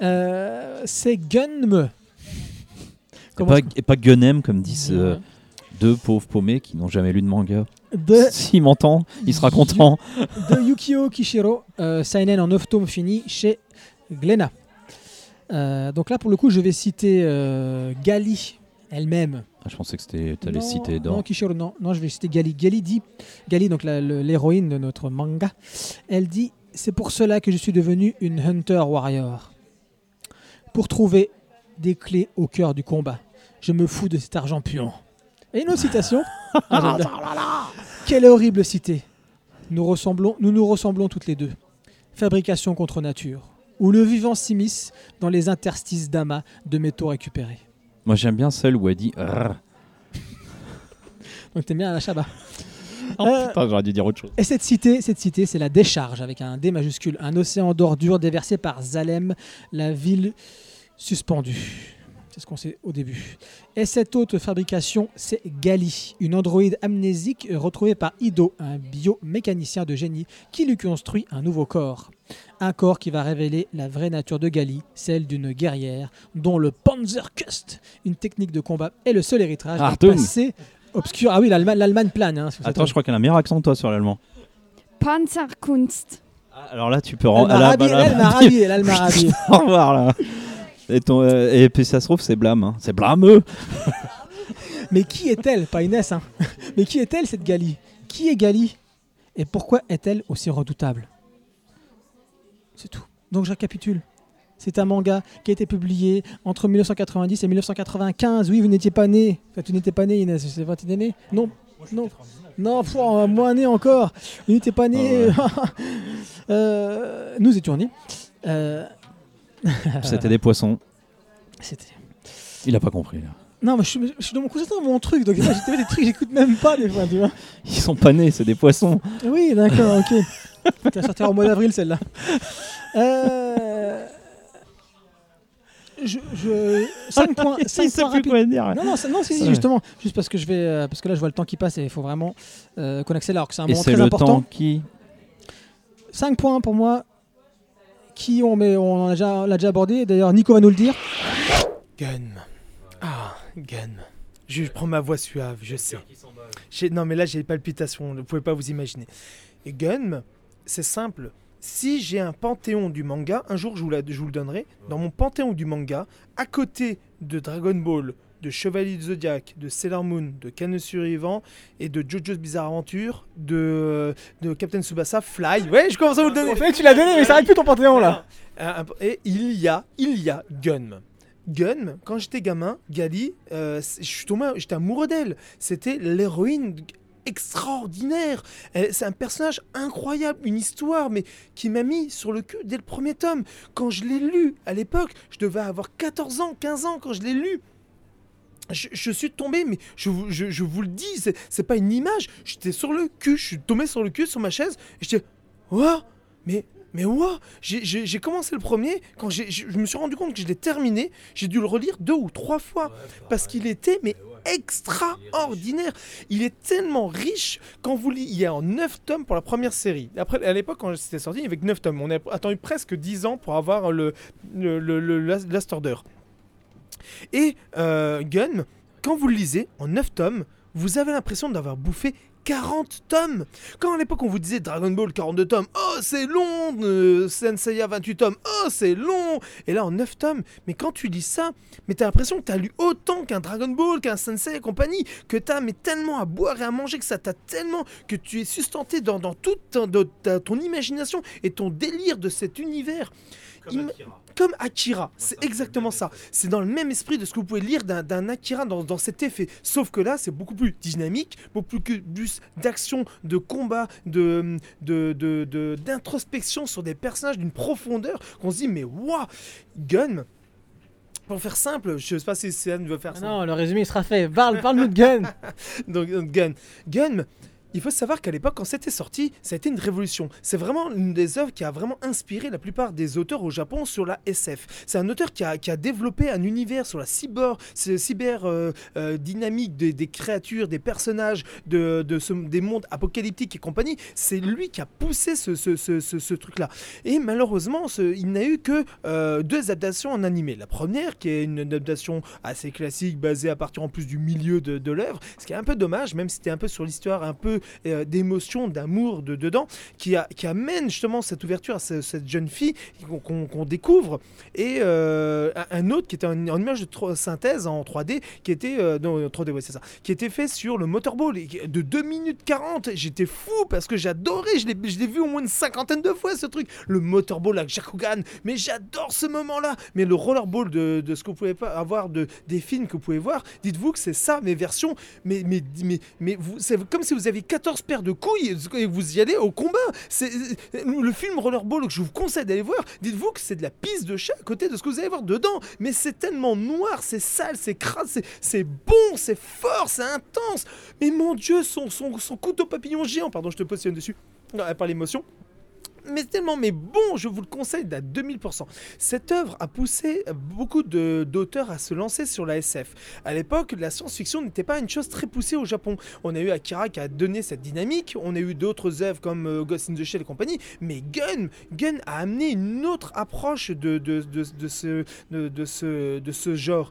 euh, c'est Gunme. Et pas, et pas Gunem, comme disent euh, deux pauvres paumés qui n'ont jamais lu de manga. de, <laughs> S'il m'entend, il sera content. de Yukio Kishiro, euh, Seinen en 9 tomes fini chez Glénat. Euh, donc là, pour le coup, je vais citer euh, Gali elle-même. Ah, je pensais que c'était t'allais Non, citer Non, dans. Kishiro, non. Non, je vais citer Gali. Gali dit, Gali, donc l'héroïne de notre manga, elle dit C'est pour cela que je suis devenue une Hunter Warrior. Pour trouver des clés au cœur du combat. Je me fous de cet argent puant. Et une autre citation. <laughs> Ah. Quelle horrible cité. Nous, ressemblons, nous nous ressemblons toutes les deux. Fabrication contre nature. Où le vivant s'immisce dans les interstices d'amas de métaux récupérés. Moi, j'aime bien celle où elle dit. Rrr. Donc t'aimes bien la Shabba. <laughs> Oh, Euh, putain, j'aurais dû dire autre chose. Et cette cité, cette cité, c'est la décharge avec un D majuscule, un océan d'ordures déversé par Zalem, la ville suspendue. C'est ce qu'on sait au début. Et cette haute fabrication, c'est Gali, une androïde amnésique retrouvée par Ido, un biomécanicien de génie qui lui construit un nouveau corps. Un corps qui va révéler la vraie nature de Gali, celle d'une guerrière dont le Panzerkust, une technique de combat, est le seul héritage d'un Achtung. passé obscur. Ah oui, l'Allemagne plane. hein, si Attends, je crois qu'elle a un meilleur accent que toi sur l'allemand. Panzerkunst. Ah, Alors là, tu peux rendre. elle m'a elle m'a. <laughs> Au revoir là. Et, ton, euh, et puis ça se trouve, c'est blâme. hein. C'est blâmeux. <laughs> Mais qui est-elle? Pas Inès, hein. <laughs> Mais qui est-elle cette Gali? Qui est Gali? Et pourquoi est-elle aussi redoutable? C'est tout. Donc je récapitule. C'est un manga qui a été publié entre 1990 et 1995. Oui, vous n'étiez pas né. Enfin, tu n'étais pas né, Inès. C'est tu né? Non. Non. Non, moins né encore. Vous n'étiez pas né. <laughs> Euh, nous étions nés. Euh, <laughs> C'était des poissons. C'était. Il a pas compris. là. Non, mais je suis, je suis dans mon concentré dans mon truc, donc j'ai des trucs j'écoute même pas des fois, tu vois. <laughs> Ils sont pas nés, c'est des poissons. Oui, d'accord, ok. Tu vas sortir au mois d'avril celle-là. Euh... Je, je... 5 <laughs> points, cinq points rapides. dire. Non, non, ça- non, si, si, Ouais. justement. Juste parce que je vais, euh, parce que là, je vois le temps qui passe et il faut vraiment euh, qu'on accélère. alors que C'est un Et moment c'est très le important. temps qui. 5 points pour moi. Qui on, met, on a déjà, l'a déjà abordé. D'ailleurs, Nico va nous le dire. Gun. Ah, Gun. Je, prends ma voix suave, je sais. Non, mais là, j'ai des palpitations, vous pouvez pas vous imaginer. Et Gun, c'est simple. Si j'ai un panthéon du manga, un jour je vous le donnerai, dans mon panthéon du manga, à côté de Dragon Ball, de Chevalier du Zodiac, de Sailor Moon, de Canon Survivant et de JoJo's Bizarre Adventure, de, de Captain Tsubasa, Fly. Ouais, je commence à vous le donner. Fait, tu l'as donné, mais ça arrête plus ton panthéon là. Et il y a, il y a Gun. Gun, quand j'étais gamin, Gali, euh, c- je suis tombé, j'étais amoureux d'elle. C'était l'héroïne extraordinaire. C'est un personnage incroyable, une histoire, mais qui m'a mis sur le cul dès le premier tome. Quand je l'ai lu à l'époque, je devais avoir 14 ans, 15 ans quand je l'ai lu. Je, je suis tombé, mais je, vous- je, je vous le dis, c'est- c'est pas une image. J'étais sur le cul, je suis tombé sur le cul sur ma chaise, et j'étais, Ouah, mais mais j'ai- j'ai j'ai commencé le premier, quand j'ai- je me suis rendu compte que je l'ai terminé, j'ai dû le relire deux ou trois fois, parce qu'il était mais extraordinaire. Il est tellement riche quand vous lisez, il y a en 9 tomes pour la première série. Après, à l'époque, quand c'était sorti, il y avait que 9 tomes. On a attendu presque 10 ans pour avoir le, le, le, Last Order. Et euh, Gun, quand vous le lisez en 9 tomes, vous avez l'impression d'avoir bouffé 40 tomes. Quand à l'époque on vous disait Dragon Ball 42 tomes, oh c'est long, euh, Senseiya 28 tomes, oh c'est long, et là en 9 tomes, mais quand tu lis ça, mais t'as l'impression que t'as lu autant qu'un Dragon Ball, qu'un Sensei et compagnie, que t'as mais tellement à boire et à manger, que ça t'a tellement, que tu es sustenté dans, dans toute ton, ton imagination et ton délire de cet univers. Im- comme Akira, c'est exactement ça. C'est dans le même esprit de ce que vous pouvez lire d'un Akira dans, dans cet effet. Sauf que là, c'est beaucoup plus dynamique, beaucoup plus, plus d'action, de combat, de de- de- de- d'introspection sur des personnages d'une profondeur qu'on se dit, mais waouh Gun, pour faire simple, je sais pas si Céane veut faire Ah ça. non, le résumé sera fait. Parle, parle-nous de Gun. <laughs> Donc, euh, Gun. Gun, il faut savoir qu'à l'époque, quand c'était sorti, ça a été une révolution. C'est vraiment une des œuvres qui a vraiment inspiré la plupart des auteurs au Japon sur la SF. C'est un auteur qui a, qui a développé un univers sur la cyber, cyber euh, euh, dynamique des, créatures, des personnages, de, des mondes apocalyptiques et compagnie. C'est lui qui a poussé ce, ce- ce- truc-là. Et malheureusement, il n'a eu que euh, deux adaptations en animé. La première, qui est une adaptation assez classique, basée à partir en plus du milieu de, de l'œuvre, ce qui est un peu dommage, même si c'était un peu sur l'histoire, un peu euh, d'émotion, d'amour de dedans, qui, amène justement cette ouverture à ce- cette jeune fille qu'on découvre. Et euh, un- autre qui était en, image de synthèse en 3D, qui était euh, non 3D, ouais, c'est ça, qui était fait sur le motorball de 2 minutes 40. J'étais fou parce que j'adorais, je l'ai vu au moins une cinquantaine de fois ce truc. Le motorball avec Jakugan, mais j'adore ce moment-là. Mais le rollerball de, ce que vous pouvez pas avoir de, des films que vous pouvez voir, dites-vous que c'est ça, mes versions. Mais, mais, mais, mais c'est comme si vous aviez 14 paires de couilles et vous y allez au combat. C'est le film Rollerball que je vous conseille d'aller voir. Dites-vous que c'est de la piste de chat à côté de ce que vous allez voir dedans. Mais c'est tellement noir, c'est sale, c'est crasse, c'est- bon, c'est fort, c'est intense. Mais mon Dieu, son, son, son couteau papillon géant, pardon, je te positionne dessus, euh, par l'émotion. Mais tellement, mais bon, je vous le conseille à 2000%. Cette œuvre a poussé beaucoup d'auteurs à se lancer sur la SF. À l'époque, la science-fiction n'était pas une chose très poussée au Japon. On a eu Akira qui a donné cette dynamique, on a eu d'autres œuvres comme euh, Ghost in the Shell et compagnie, mais Gun, Gun a amené une autre approche de, de, de, ce, de, ce, de ce genre.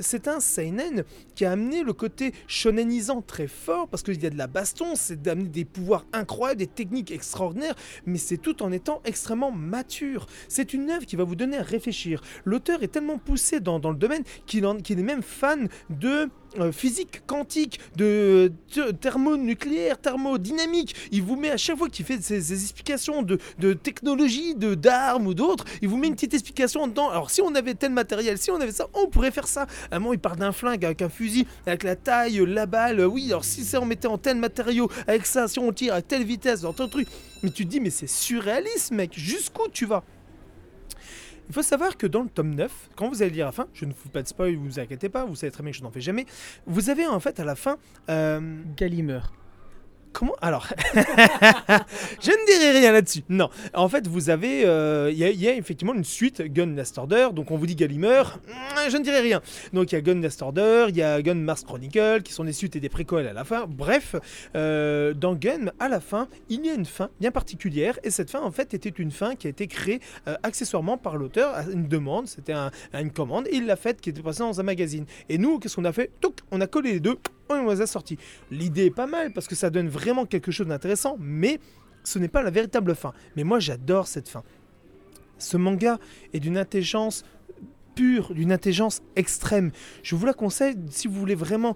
C'est un seinen qui a amené le côté shonenisant très fort parce qu'il y a de la baston, c'est d'amener des pouvoirs incroyables, des techniques extraordinaires, mais c'est tout en étant extrêmement mature. C'est une œuvre qui va vous donner à réfléchir. L'auteur est tellement poussé dans, le domaine qu'il est même fan de physique quantique, de th- thermonucléaire, thermodynamique. Il vous met à chaque fois qu'il fait ses, ses explications de, de technologie, de d'armes ou d'autres, il vous met une petite explication dedans. Alors si on avait tel matériel, si on avait ça, on pourrait faire ça. À un moment, il parle d'un flingue avec un fusil, avec la taille, la balle. Oui, alors si ça on mettait en tel matériau, avec ça, si on tire à telle vitesse, dans tel truc. Mais tu te dis, mais c'est surréaliste, mec. Jusqu'où tu vas? Il faut savoir que dans le tome 9, quand vous allez lire la fin, je ne vous fais pas de spoil, vous inquiétez pas, vous savez très bien que je n'en fais jamais, vous avez en fait à la fin, euh. Comment Alors, <laughs> je ne dirai rien là-dessus. Non, en fait, vous avez, euh, il y, a- effectivement une suite Gun Last Order. Donc, on vous dit Gallimer, mm, je ne dirai rien. Donc, il y a Gun Last Order, il y a Gun Mars Chronicle, qui sont des suites et des préquels à la fin. Bref, euh, dans Gun, à la fin, il y a une fin bien particulière, et cette fin, en fait, était une fin qui a été créée euh, accessoirement par l'auteur à une demande. C'était à une commande, et il l'a faite qui était passée dans un magazine. Et nous, qu'est-ce qu'on a fait? Touc, On a collé les deux, on les a sortis. L'idée est pas mal parce que ça donne vraiment quelque chose d'intéressant, mais ce n'est pas la véritable fin. Mais moi, j'adore cette fin. Ce manga est d'une intelligence pure, d'une intelligence extrême. Je vous la conseille si vous voulez vraiment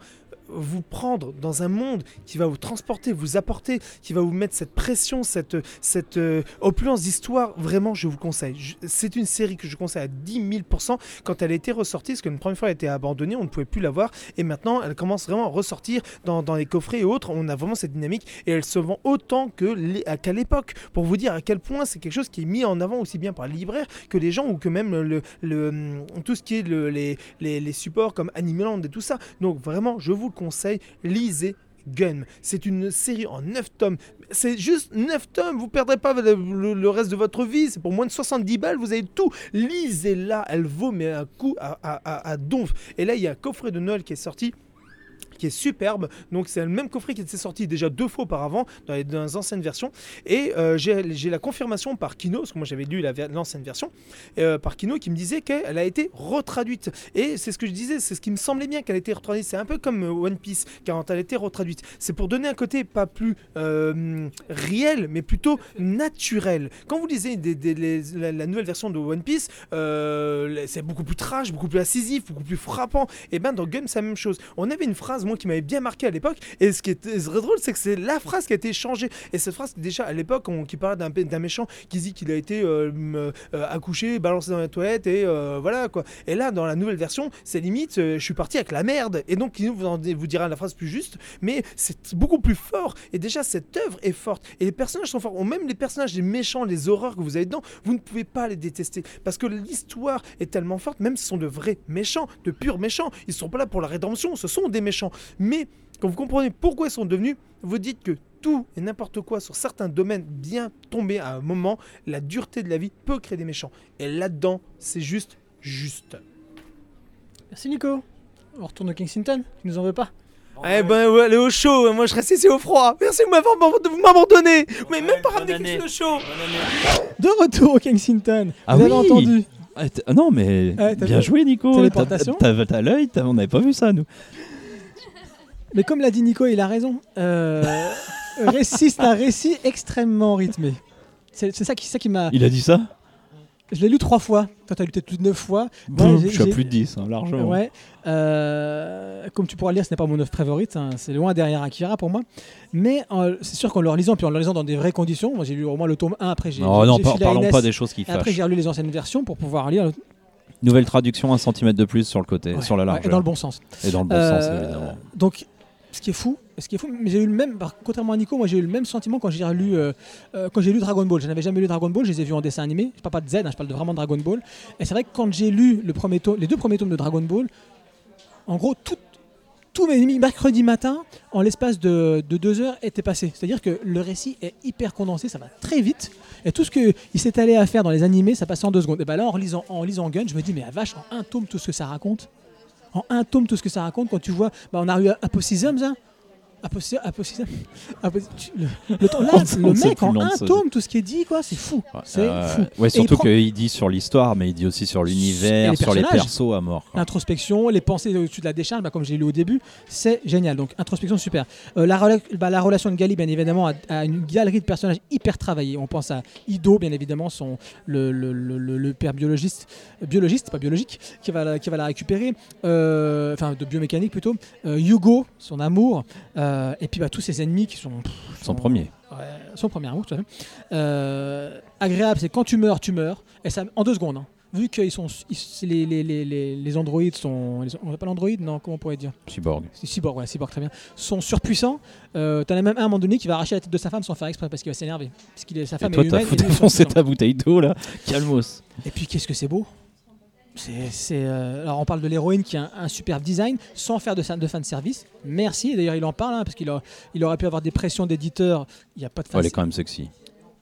vous prendre dans un monde qui va vous transporter, vous apporter, qui va vous mettre cette pression, cette, cette euh, opulence d'histoire, vraiment, je vous conseille. C'est une série que je conseille à 10 000% quand elle a été ressortie, parce qu'une première fois elle a été abandonnée, on ne pouvait plus la voir, et maintenant elle commence vraiment à ressortir dans, les coffrets et autres, on a vraiment cette dynamique, et elle se vend autant que qu'à l'époque, pour vous dire à quel point c'est quelque chose qui est mis en avant aussi bien par les libraires que les gens, ou que même le, le- tout ce qui est le- les, les, les supports comme Animeland et tout ça. Donc vraiment, je vous le lisez Gun. C'est une série en 9 tomes. C'est juste 9 tomes, vous perdrez pas le reste de votre vie. C'est pour moins de 70 balles, vous avez tout. Lisez-la, elle vaut mais un coup à, à, à- à donf. Et là, il y a un coffret de Noël qui est sorti qui est superbe. Donc c'est le même coffret qui était sorti déjà deux fois auparavant dans les, dans les anciennes versions. Et euh, j'ai la confirmation par Kino, parce que moi j'avais lu l'ancienne version, euh, par Kino qui me disait qu'elle a été retraduite. Et c'est ce que je disais, c'est ce qui me semblait bien qu'elle a été retraduite. C'est un peu comme euh, One Piece, quand elle a été retraduite. C'est pour donner un côté pas plus réel, mais plutôt naturel. Quand vous lisez la, nouvelle version de One Piece, c'est beaucoup plus trash, beaucoup plus incisif, beaucoup plus frappant. Et ben dans Gun, c'est la même chose. On avait une phrase, qui m'avait bien marqué à l'époque, et ce qui est très drôle, c'est que c'est la phrase qui a été changée. Et cette phrase, déjà à l'époque, qui parlait d'un méchant qui dit qu'il a été euh, euh, accouché, balancé dans la toilette, et euh, voilà quoi. Et là, dans la nouvelle version, c'est limite, je suis parti avec la merde. Et donc, il vous, dira la phrase plus juste, mais c'est beaucoup plus fort. Et déjà, cette œuvre est forte. Et les personnages sont forts. Même les personnages, les méchants, les horreurs que vous avez dedans, vous ne pouvez pas les détester. Parce que l'histoire est tellement forte, même si ce sont de vrais méchants, de purs méchants. Ils ne sont pas là pour la rédemption, ce sont des méchants. Mais quand vous comprenez pourquoi ils sont devenus, vous dites que tout et n'importe quoi sur certains domaines bien tombés à un moment, la dureté de la vie peut créer des méchants. Et là-dedans, c'est juste juste. Merci Nico. On retourne au Kensington, tu nous en veux pas Eh ben, ouais, allez au chaud, moi je reste ici au froid. Merci de m'avoir de vous m'abandonner. Vous m'avez même pas année. quelque chose de chaud. De retour au Kensington. Ah Vous avez oui entendu Ah, ah non, mais Ouais, t'as bien vu joué, Nico. T'as l'œil, on n'avait pas vu ça, nous. Mais comme l'a dit Nico, il a raison. Euh, <laughs> récit, c'est un récit extrêmement rythmé. C'est ça qui, ça qui m'a. Il a dit ça Je l'ai lu trois fois. Toi, t'as lu peut-être plus de neuf fois. Boum, j'ai- Je suis à plus de 10, hein, largement. Ouais. Euh, comme tu pourras le lire, ce n'est pas mon œuvre favorite. hein, c'est loin derrière Akira pour moi. Mais euh, c'est sûr qu'en le relisant, puis en le relisant dans des vraies conditions, moi j'ai lu au moins le tome 1, après j'ai. Non, j'ai- non, par- parlons pas des choses qui et Après fâchent. j'ai relu les anciennes versions pour pouvoir lire. le- Nouvelle traduction, un centimètre de plus sur le côté, Ouais, sur la ouais, largeur. et dans le bon sens. Et dans le bon Euh, sens, évidemment. Donc, ce qui est fou, ce qui est fou, mais j'ai eu le même, contrairement à Nico, moi j'ai eu le même sentiment quand j'ai lu, euh, euh, quand j'ai lu Dragon Ball. Je n'avais jamais lu Dragon Ball, je les ai vus en dessin animé. Je parle pas de Z, hein, je parle de vraiment Dragon Ball. Et c'est vrai que quand j'ai lu les deux premiers tomes de Dragon Ball, en gros, tous mes mercredis matin, en l'espace de, de deux heures, étaient passés. C'est-à-dire que le récit est hyper condensé, ça va très vite. Et tout ce qu'il s'est allé à faire dans les animés, ça passe en deux secondes. Et ben là, en lisant, en lisant Gun, je me dis, mais la vache, en un tome, tout ce que ça raconte. En un tome, tout ce que ça raconte, quand tu vois, bah, on a eu Apocisms, hein. Le, le temps- là, <laughs> On le sait mec, en un tome, tout ce qui est dit, quoi, c'est fou. C'est Euh, fou. Ouais, surtout qu'il dit sur l'histoire, mais il dit aussi sur l'univers, sur les persos à mort. L'introspection, les pensées au-dessus de la décharge, bah, comme j'ai lu au début, c'est génial. Donc, introspection, super. Euh, la, bah, la relation de Gali, bien évidemment, a, une galerie de personnages hyper travaillés. On pense à Ido, bien évidemment, son, le, père biologiste, biologiste, pas biologique, qui va la, qui va la récupérer, Euh, enfin, de biomécanique plutôt. Hugo, son amour, euh, et puis bah, tous ses ennemis qui sont. pff, Son sont- premier. Ouais, son premier amour, tout à fait. Euh, agréable, c'est quand tu meurs, tu meurs. Et ça, en deux secondes. hein. Vu que ils sont, ils- les, les, les, les, les androïdes sont. les- on appelle androïdes Non, comment on pourrait dire? Cyborg. Cyborg, ouais, cyborg, très bien. Sont surpuissants. Euh, T'en as même un à un moment donné qui va arracher la tête de sa femme sans faire exprès parce qu'il va s'énerver. Parce qu'il est sa Et femme toi, est t'as humaine. et sont foncer puissants. ta bouteille d'eau là. Calmos. Et puis qu'est-ce que c'est beau? C'est, euh, alors on parle de l'héroïne qui a un, un superbe design sans faire de, de fan service. Merci. D'ailleurs, il en parle hein, parce qu'il il aurait pu avoir des pressions d'éditeurs. Il n'y a pas de fan Ouais, elle est quand même sexy.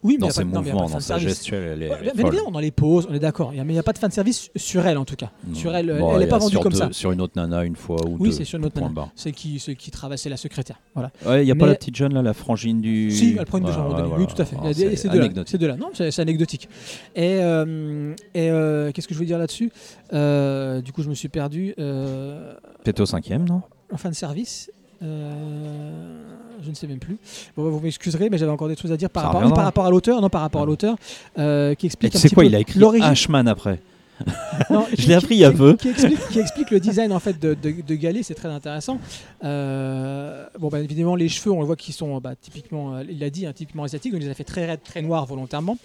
Oui, mais Dans ses de- mouvements, de dans sa gestuelle, elle dans les pauses, on est d'accord. Mais il n'y a pas de fan service sur elle en tout cas. Sur elle, Bon, elle n'est pas vendue comme deux- ça. Sur une autre nana, une fois ou Oui, deux. c'est sur une autre nana. C'est qui, qui c'est la secrétaire. Voilà. Ouais, il n'y a Mais- pas la petite jeune là, la frangine du. Si, elle prend une douche à un Ouais, moment donné. ouais, Oui, voilà. tout à fait. Il y a Alors, des- c'est. Ces deux-là. Non, c'est anecdotique. Et, euh, et euh, qu'est-ce que je voulais dire là-dessus? Euh, Du coup, je me suis perdu. Peut-être au cinquième, non? en fin de service. Euh, je ne sais même plus. Bon, vous m'excuserez, mais j'avais encore des choses à dire par rapport, oui, par rapport à l'auteur. Non, par rapport à l'auteur, euh, qui explique. petit quoi, peu il a écrit. Ashman après. <laughs> Non, Je l'ai appris il y a peu. Qui explique, qui explique le design en fait de, de, de Galet, c'est très intéressant. Euh, bon, bah, évidemment, les cheveux, on le voit qu'ils sont bah, typiquement, euh, il l'a dit, hein, typiquement asiatiques, donc il les a fait très raides, très noirs volontairement.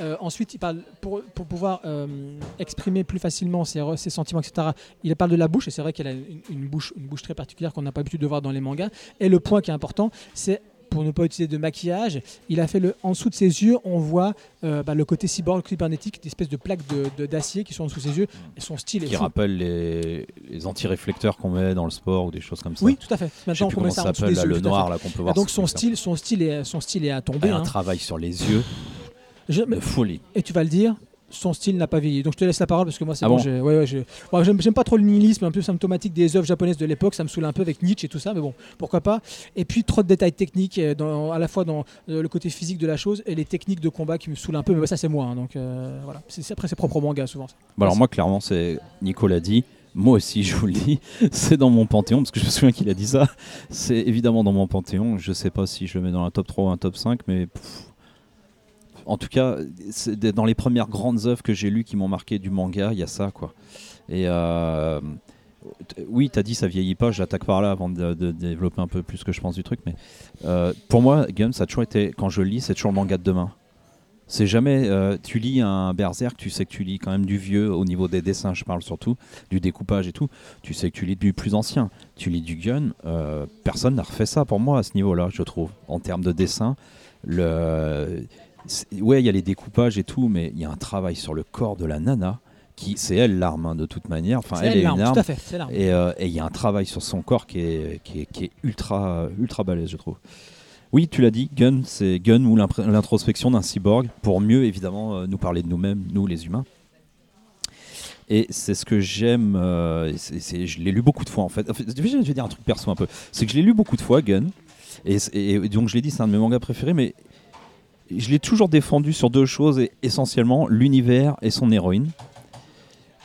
Euh, ensuite, il parle pour, pour pouvoir euh, exprimer plus facilement ses, ses sentiments, etc. Il parle de la bouche, et c'est vrai qu'elle a une, une bouche, une bouche très particulière qu'on n'a pas l'habitude de voir dans les mangas. Et le point qui est important, c'est pour ne pas utiliser de maquillage, il a fait le en dessous de ses yeux, on voit euh, bah, le côté cyborg cybernétique, des espèces de plaques de- de- d'acier qui sont en dessous de ses yeux. Et son style est Qui fou. rappelle les, les anti-réflecteurs qu'on met dans le sport ou des choses comme ça. Oui, tout à fait. Maintenant, on met ça ça en dessous s'appelle, des là, yeux. le noir là qu'on peut voir. donc sur son style, son style est, son style est à tomber. Elle a un hein. travail sur les yeux Je- de folie. et tu vas le dire, son style n'a pas vieilli. Donc je te laisse la parole parce que moi c'est Ah bon. bon j'ai- ouais, ouais, j'ai- bon, j'aime, pas trop le nihilisme un peu symptomatique des œuvres japonaises de l'époque. Ça me saoule un peu avec Nietzsche et tout ça, mais bon, pourquoi pas. Et puis trop de détails techniques, euh, dans- à la fois dans euh, le côté physique de la chose et les techniques de combat qui me saoulent un peu. Mais ça c'est moi. hein, donc euh, voilà. C'est, après c'est propre au manga souvent. ça. Bon, alors moi, clairement, c'est Nico l'a dit. Moi aussi, <laughs> je vous le dis, c'est dans mon panthéon, parce que je me souviens qu'il a dit ça. C'est évidemment dans mon panthéon. Je sais pas si je le mets dans un top 3 ou un top 5, mais pff, en tout cas, dans les premières grandes œuvres que j'ai lues qui m'ont marqué du manga, il y a ça, quoi. Et euh, oui, t'as dit ça vieillit pas, je l'attaque par là avant de, développer un peu plus ce que je pense du truc, mais euh, pour moi, Gun, ça a toujours été, quand je lis, c'est toujours le manga de demain. C'est jamais. euh, tu lis un Berserk, tu sais que tu lis quand même du vieux au niveau des dessins, je parle surtout, du découpage et tout. Tu sais que tu lis du plus ancien. Tu lis du Gun, euh, personne n'a refait ça pour moi à ce niveau-là, je trouve. En termes de dessin, le. Ouais, il y a les découpages et tout, mais il y a un travail sur le corps de la nana, qui c'est elle l'arme hein, de toute manière. Enfin, elle est l'arme, une arme. tout à fait. C'est l'arme. Et euh, et il y a un travail sur son corps qui est, qui est, qui est ultra, ultra balèze, je trouve. Oui, tu l'as dit, Gun, c'est Gun ou l'introspection d'un cyborg, pour mieux évidemment euh, nous parler de nous-mêmes, nous les humains. Et c'est ce que j'aime, euh, c'est- c'est- je l'ai lu beaucoup de fois en fait. En fait, Je vais dire un truc perso un peu, c'est que je l'ai lu beaucoup de fois, Gun, et donc je l'ai dit, c'est un de mes mangas préférés, mais je l'ai toujours défendu sur deux choses, et essentiellement l'univers et son héroïne.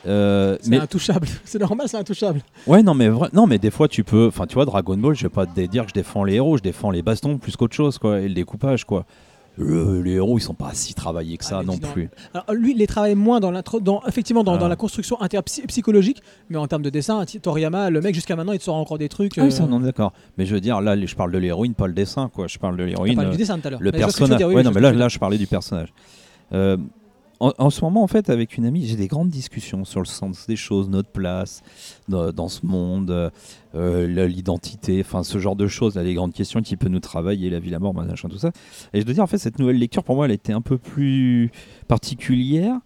Euh, C'est mais intouchable. <laughs> C'est normal, c'est intouchable. Ouais, non, mais non, mais des fois tu peux. Enfin, tu vois, Dragon Ball, je vais pas te dire que je défends les héros, je défends les bastons plus qu'autre chose, quoi, et le découpage, quoi. Le- les héros, ils sont pas si travaillés que ça Ah, non plus. Alors, lui, il les travaille moins dans, dans effectivement dans, Ah. dans la construction interpsychologique, mais en termes de dessin, Toriyama, le mec jusqu'à maintenant, il te sort encore des trucs. Ah oui, ça, euh, on est d'accord. Mais je veux dire, là, je parle de l'héroïne, pas le dessin, quoi. Je parle de t'as l'héroïne. euh, du dessin tout à l'heure. le Mais personnage. dire, oui, ouais, non, mais là, là, je parlais du personnage. Euh, en, ce moment, en fait, avec une amie, j'ai des grandes discussions sur le sens des choses, notre place dans, ce monde, euh, l'identité, enfin, ce genre de choses, les grandes questions qui peuvent nous travailler, la vie, la mort, machin, tout ça. Et je dois dire, en fait, cette nouvelle lecture, pour moi, elle était un peu plus particulière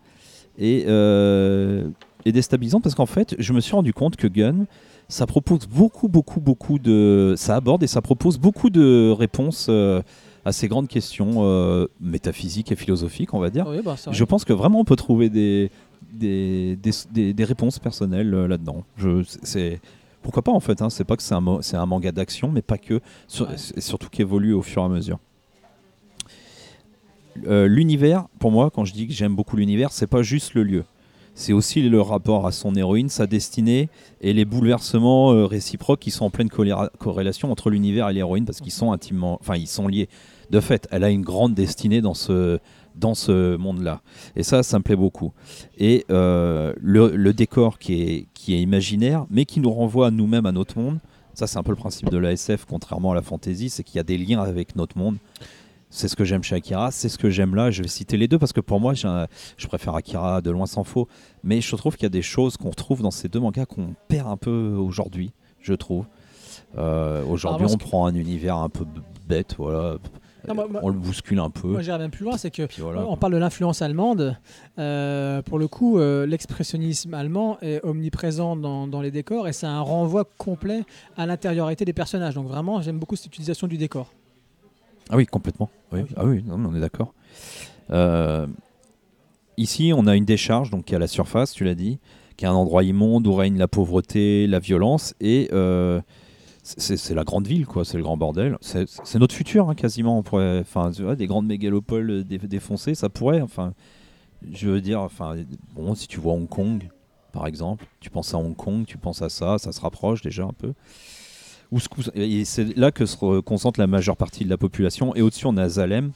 et, euh, et déstabilisante parce qu'en fait, je me suis rendu compte que Gun, ça propose beaucoup, beaucoup, beaucoup de. Ça aborde et ça propose beaucoup de réponses euh, à ces grandes questions euh, métaphysiques et philosophiques, on va dire. Oui, bah. Je pense que vraiment on peut trouver des, des, des, des- des réponses personnelles euh, là-dedans. Je- C'est pourquoi pas en fait. Hein, c'est pas que c'est un, un manga d'action, mais pas que. Sur- Ouais. c'est surtout qui évolue au fur et à mesure. Euh, l'univers, pour moi, quand je dis que j'aime beaucoup l'univers, c'est pas juste le lieu. C'est aussi le rapport à son héroïne, sa destinée et les bouleversements réciproques qui sont en pleine corrélation entre l'univers et l'héroïne parce qu'ils sont intimement, enfin ils sont liés. De fait, elle a une grande destinée dans ce dans ce monde-là. Et ça, ça me plaît beaucoup. Et euh, le, le décor qui est, qui est imaginaire, mais qui nous renvoie à nous-mêmes, à notre monde, ça c'est un peu le principe de la SF, contrairement à la fantasy, c'est qu'il y a des liens avec notre monde. C'est ce que j'aime chez Akira, c'est ce que j'aime là. Je vais citer les deux parce que pour moi, un- je préfère Akira de loin sans faux. Mais je trouve qu'il y a des choses qu'on retrouve dans ces deux mangas qu'on perd un peu aujourd'hui, je trouve. Euh, aujourd'hui, on prend un univers un peu bête, voilà. Non, moi- moi- on le bouscule un peu. Moi, j'irais même plus loin, c'est que voilà. on parle de l'influence allemande. Euh, pour le coup, euh, l'expressionnisme allemand est omniprésent dans, dans les décors et c'est un renvoi complet à l'intériorité des personnages. Donc vraiment, j'aime beaucoup cette utilisation du décor. Ah oui, complètement. Oui. Ah oui. Ah non, on est d'accord. Euh, ici, on a une décharge, donc qui est à la surface, tu l'as dit, qui est un endroit immonde où règne la pauvreté, la violence, et c'est la grande ville, quoi. C'est le grand bordel. C'est notre futur, hein, quasiment. On pourrait, enfin, des grandes mégalopoles euh, dé- défoncées, ça pourrait. Enfin, je veux dire, enfin, bon, si tu vois Hong Kong, par exemple, tu penses à Hong Kong, tu penses à ça, ça se rapproche déjà un peu. Où c'est là que se re- concentre la majeure partie de la population. Et au-dessus, on a Zalem,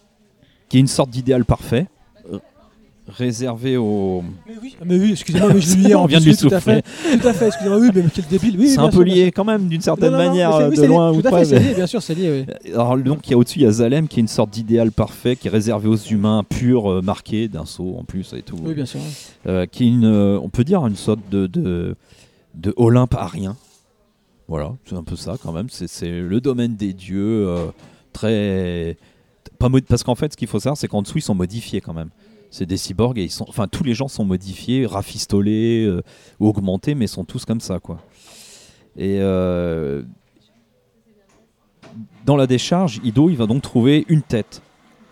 qui est une sorte d'idéal parfait, réservé aux. Mais oui, mais oui excusez-moi, mais je l'ai <laughs> On vient de lui tout à souffler. fait. Tout à fait, excusez-moi, oui, mais quel débile. Oui, c'est un peu sûr, lié quand même, d'une certaine non, non, manière, euh, oui, de loin lié, ou Tout à pas. fait, c'est mais- lié, bien sûr, c'est lié, oui. Alors donc il y a au-dessus il y a Zalem qui est une sorte d'idéal parfait qui est réservé aux humains purs euh, marqués d'un saut en plus et tout Oui, bien sûr. Euh, qui est une euh, on peut dire une sorte de de, de Olympe arien voilà c'est un peu ça quand même c'est c'est le domaine des dieux euh, très pas mod- parce qu'en fait ce qu'il faut savoir c'est qu'en dessous ils sont modifiés quand même c'est des cyborgs et ils sont enfin tous les gens sont modifiés rafistolés euh, ou augmentés mais sont tous comme ça quoi et euh, dans la décharge, Ido il va donc trouver une tête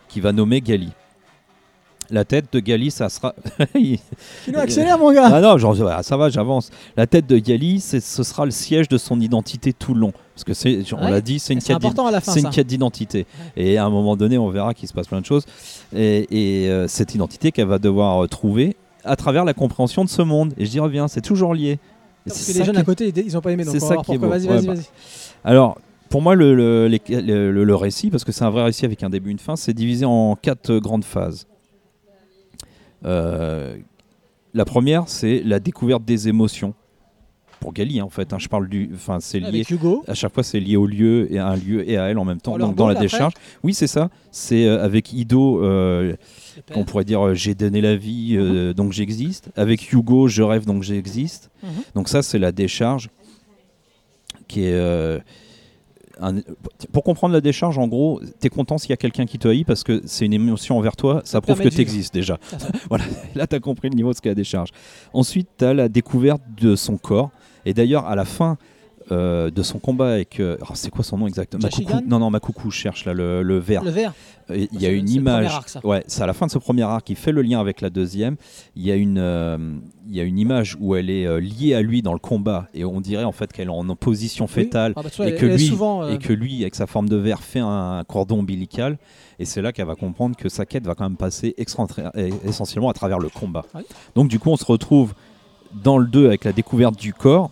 qui va nommer Gali. La tête de Gali, ça sera. Il- accélères, mon gars ah non, genre, ça va, j'avance. La tête de Gali, ce sera le siège de son identité tout le long. Parce que c'est, on Ouais. l'a dit, c'est une quête c'est une quête d'identité. Et à un moment donné, on verra qu'il se passe plein de choses. Et, et, euh, cette identité qu'elle va devoir euh, trouver à travers la compréhension de ce monde. Et je dis reviens, c'est toujours lié. Parce c'est que les jeunes qui- à côté, ils ils ont pas aimé. Donc c'est ça qui est beau. Vas-y, vas-y, Ouais, bah. Alors, pour moi, le, le- les- le- le récit, parce que c'est un vrai récit avec un début et une fin, c'est divisé en quatre grandes phases. Euh, la première, c'est la découverte des émotions. Pour Gali, hein, en fait, hein, je parle du. Enfin, c'est lié. Avec Hugo. À chaque fois, c'est lié au lieu et à un lieu et à elle en même temps. Donc, dans la après décharge. Oui, c'est ça. C'est euh, avec Ido, euh, qu'on pourrait dire euh, j'ai donné la vie, euh, donc j'existe. Avec Hugo, je rêve, donc j'existe. Mhm. Donc ça, c'est la décharge qui est... un- pour comprendre la décharge, en gros, t'es content s'il y a quelqu'un qui te haït parce que c'est une émotion envers toi, ça prouve que t'existes déjà. <laughs> Voilà, là t'as compris le niveau de ce qu'est la décharge. Ensuite, t'as la découverte de son corps. Et d'ailleurs, à la fin euh, de son combat avec... euh, oh, c'est quoi son nom exactement? Makoukou Non, non, Makoukou, je cherche là le, le vert. Le vert. Euh, Il y a une image. arc, ça. Ouais, c'est à la fin de ce premier arc qui fait le lien avec la deuxième. Il y a une, euh, il y a une image où elle est euh, liée à lui dans le combat et on dirait en fait qu'elle est en position Oui. fétale Ah bah, et elle- que elle lui souvent, et que lui avec sa forme de verre fait un cordon ombilical et c'est là qu'elle va comprendre que sa quête va quand même passer essentiellement à travers le combat. Donc du coup, on se retrouve dans le 2 avec la découverte du corps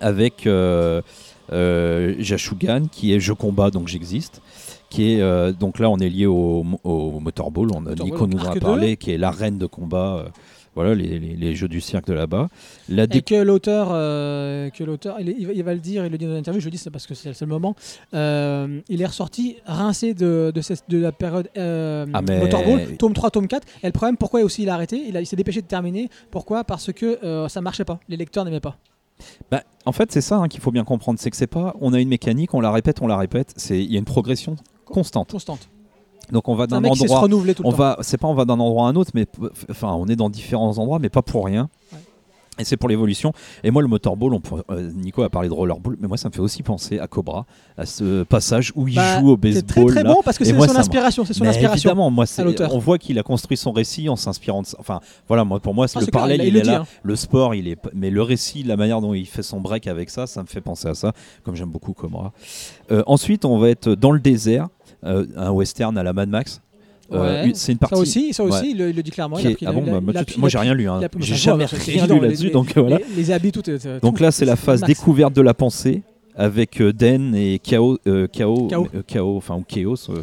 avec euh, euh, Jashugan qui est je combat donc j'existe qui est euh, donc là on est lié au, au Motorball on Nico nous en a parlé qui est la reine de combat voilà les, les- les jeux du cirque de là-bas la Et que l'auteur, euh, que l'auteur, il, va- il va le dire, il le dit dans l'interview, je le dis c'est parce que c'est le moment. euh, il est ressorti rincé de, de, cette- de la période euh, Ah, mais- Motorball, tome 3, tome 4. Et le problème, pourquoi aussi il a arrêté? Il, a- il s'est dépêché de terminer. Pourquoi? Parce que ça marchait pas. Les lecteurs n'aimaient pas. Bah, en fait c'est ça hein, qu'il faut bien comprendre c'est que c'est pas on a une mécanique on la répète on la répète c'est il y a une progression constante Constante. Donc on va C'est un d'un se endroit renouveler tout le on temps. va c'est pas on va d'un endroit à un autre mais enfin on est dans différents endroits mais pas pour rien Ouais. et c'est pour l'évolution et moi le motorball on euh, Nico a parlé de rollerball mais moi ça me fait aussi penser à Cobra à ce passage où il Bah, joue au C'est baseball très très là. bon parce que c'est son inspiration. C'est son inspiration. évidemment moi c'est- l'auteur. on voit qu'il a construit son récit en s'inspirant de ça. enfin voilà moi pour moi c'est Ah, le c'est parallèle il, est dit. là hein. le sport il est mais le récit la manière dont il fait son break avec ça ça me fait penser à ça comme j'aime beaucoup Cobra Euh, ensuite on va être dans le désert un western à la Mad Max Euh, Ouais. c'est une partie Ça aussi, ça aussi, ouais. il, le, il le dit clairement. est- ah bon, bah, moi, moi j'ai rien lu, hein. j'ai jamais <laughs> rien lu là-dessus, donc euh, voilà. Les, les habits, tout. Donc là c'est la phase max. découverte de la pensée avec euh, Den et Chaos, euh, Chaos, Chaos. euh, enfin ou Chaos, euh,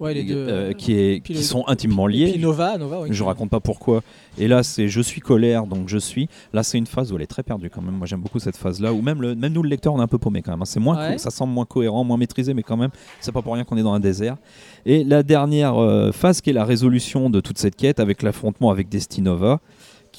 Ouais, les deux. euh, qui, est, puis qui le- sont intimement puis liés. Nova. Je raconte pas pourquoi. Et là, c'est je suis colère, donc je suis. Là, c'est une phase où elle est très perdue quand même. Moi, j'aime beaucoup cette phase-là. Où même, le, même nous, le lecteur, on est un peu paumé quand même. hein. C'est moins, Ouais. ça semble moins cohérent, moins maîtrisé, mais quand même, c'est pas pour rien qu'on est dans un désert. Et la dernière euh, phase, qui est la résolution de toute cette quête, avec l'affrontement avec Destinova,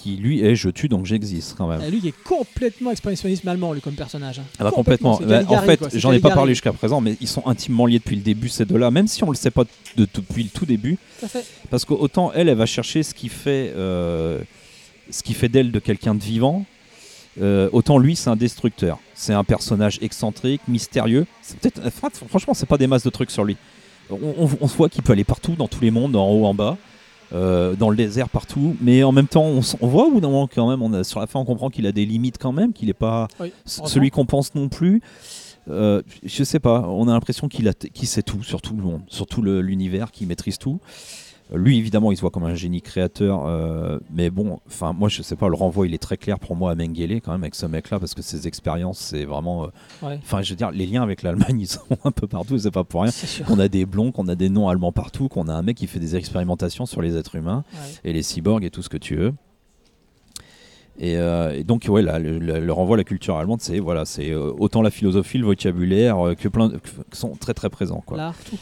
qui lui est je tue donc j'existe quand même. Et lui, est complètement expansionnisme allemand, lui, comme personnage. hein. Ah bah complètement. Bah, en fait, j'en ai pas parlé jusqu'à présent, mais ils sont intimement liés depuis le début ces deux-là, même si on le sait pas de, depuis le tout début, Tout fait. parce qu'autant elle, elle va chercher ce qui fait, euh, ce qui fait d'elle de quelqu'un de vivant, euh, autant lui, c'est un destructeur. C'est un personnage excentrique, mystérieux. Peut-être, franchement, c'est pas des masses de trucs sur lui. On, on- on se voit qu'il peut aller partout, dans tous les mondes, en haut, en bas. Euh, dans le désert partout, mais en même temps, on, on voit au bout d'un moment quand même, on a, sur la fin, on comprend qu'il a des limites quand même, qu'il n'est pas Oui, celui qu'on pense non plus. Euh, je sais pas, on a l'impression qu'il qu'il sait tout sur tout le monde, sur tout l'univers, qu'il maîtrise tout. Lui, évidemment, il se voit comme un génie créateur, euh, mais bon, enfin, moi, je sais pas, le renvoi, il est très clair pour moi à Mengele quand même avec ce mec-là, parce que ses expériences, c'est vraiment, euh, Ouais. enfin, je veux dire, les liens avec l'Allemagne, <laughs> ils sont un peu partout, c'est pas pour rien. Qu'on a des blonds, qu'on a des noms allemands partout, qu'on a un mec qui fait des expérimentations sur les êtres humains Ouais. et les cyborgs et tout ce que tu veux. Et, euh, et donc ouais, là, le, le- le renvoi à la culture allemande, c'est voilà, c'est euh, autant la philosophie, le vocabulaire euh, que plein de, que sont très très présents. Quoi. L'art, tout.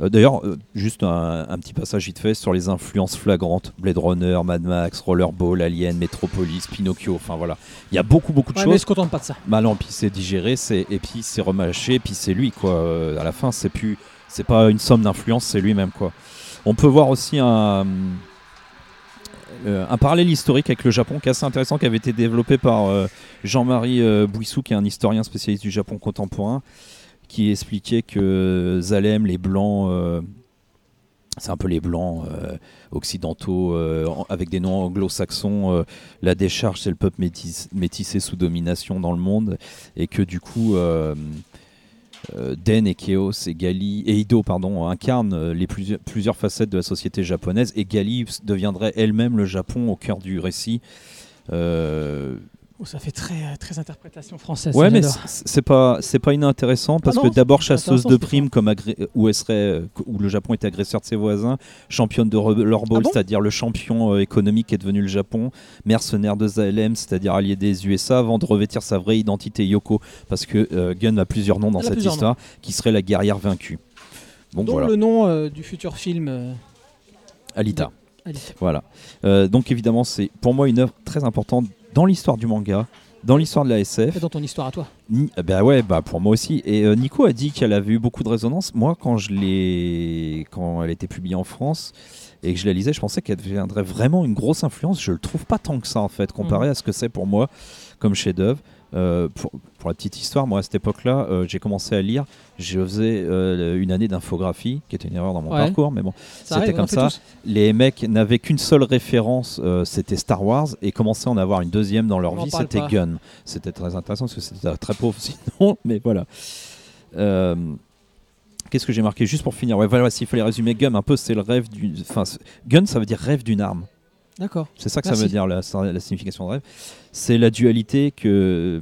Euh, D'ailleurs, euh, juste un, un petit passage vite fait sur les influences flagrantes Blade Runner, Mad Max, Rollerball, Alien, Metropolis, Pinocchio. Enfin voilà, il y a beaucoup beaucoup de Ouais, mais choses. je contente pas de ça. Bah non, puis c'est digéré, c'est et puis c'est remâché, et puis c'est lui quoi. Euh, à la fin, c'est plus, c'est pas une somme d'influence, c'est lui-même quoi. On peut voir aussi un euh, un parallèle historique avec le Japon qui est assez intéressant, qui avait été développé par euh, Jean-Marie Bouissou, qui est un historien spécialiste du Japon contemporain, qui expliquait que Zalem, les blancs, euh, c'est un peu les blancs euh, occidentaux euh, avec des noms anglo-saxons. la décharge, c'est le peuple métis- métissé sous domination dans le monde, et que du coup. Den et Chaos et Gali et Ido pardon incarnent les plusieurs, facettes de la société japonaise et Gali deviendrait elle-même le Japon au cœur du récit. Oh, ça fait très, très interprétation française. ouais, mais c'est pas c'est pas inintéressant parce Ah non, que d'abord chasseuse de primes comme où elle serait euh, où le Japon était agresseur de ses voisins, championne de rollerball, Ah bon? c'est-à-dire le champion euh, économique qui est devenu le Japon, mercenaire de Zalem, c'est-à-dire allié des USA, avant de revêtir sa vraie identité Yoko parce que euh, Gun a plusieurs noms dans cette histoire, qui serait la guerrière vaincue. Donc Dont voilà. le nom euh, du futur film. euh, Alita. Voilà. Euh, donc évidemment, c'est pour moi une œuvre très importante dans l'histoire du manga, dans l'histoire de la SF. Et dans ton histoire à toi. Ni- bah ouais, bah pour moi aussi. Et euh, Nico a dit qu'elle avait eu beaucoup de résonance. Moi, quand je l'ai, quand elle était publiée en France et que je la lisais, je pensais qu'elle deviendrait vraiment une grosse influence. Je le trouve pas tant que ça en fait, comparé à ce que c'est pour moi comme chef-d'œuvre. Euh, pour, pour la petite histoire, moi à cette époque-là, euh, j'ai commencé à lire. Je faisais euh, une année d'infographie, qui était une erreur dans mon Ouais. parcours, mais bon, C'était comme ça. tous. les mecs n'avaient qu'une seule référence, c'était Star Wars, et commençaient à en avoir une deuxième dans leur On vie, c'était. Gun. C'était très intéressant parce que c'était très pauvre <laughs> sinon, mais voilà. Qu'est-ce que j'ai marqué? Juste pour finir Ouais, voilà, s'il fallait résumer Gun un peu, c'est le rêve du. Enfin, Gun, ça veut dire rêve d'une arme. D'accord. C'est ça que Merci. ça veut dire la, la signification de rêve. C'est la dualité que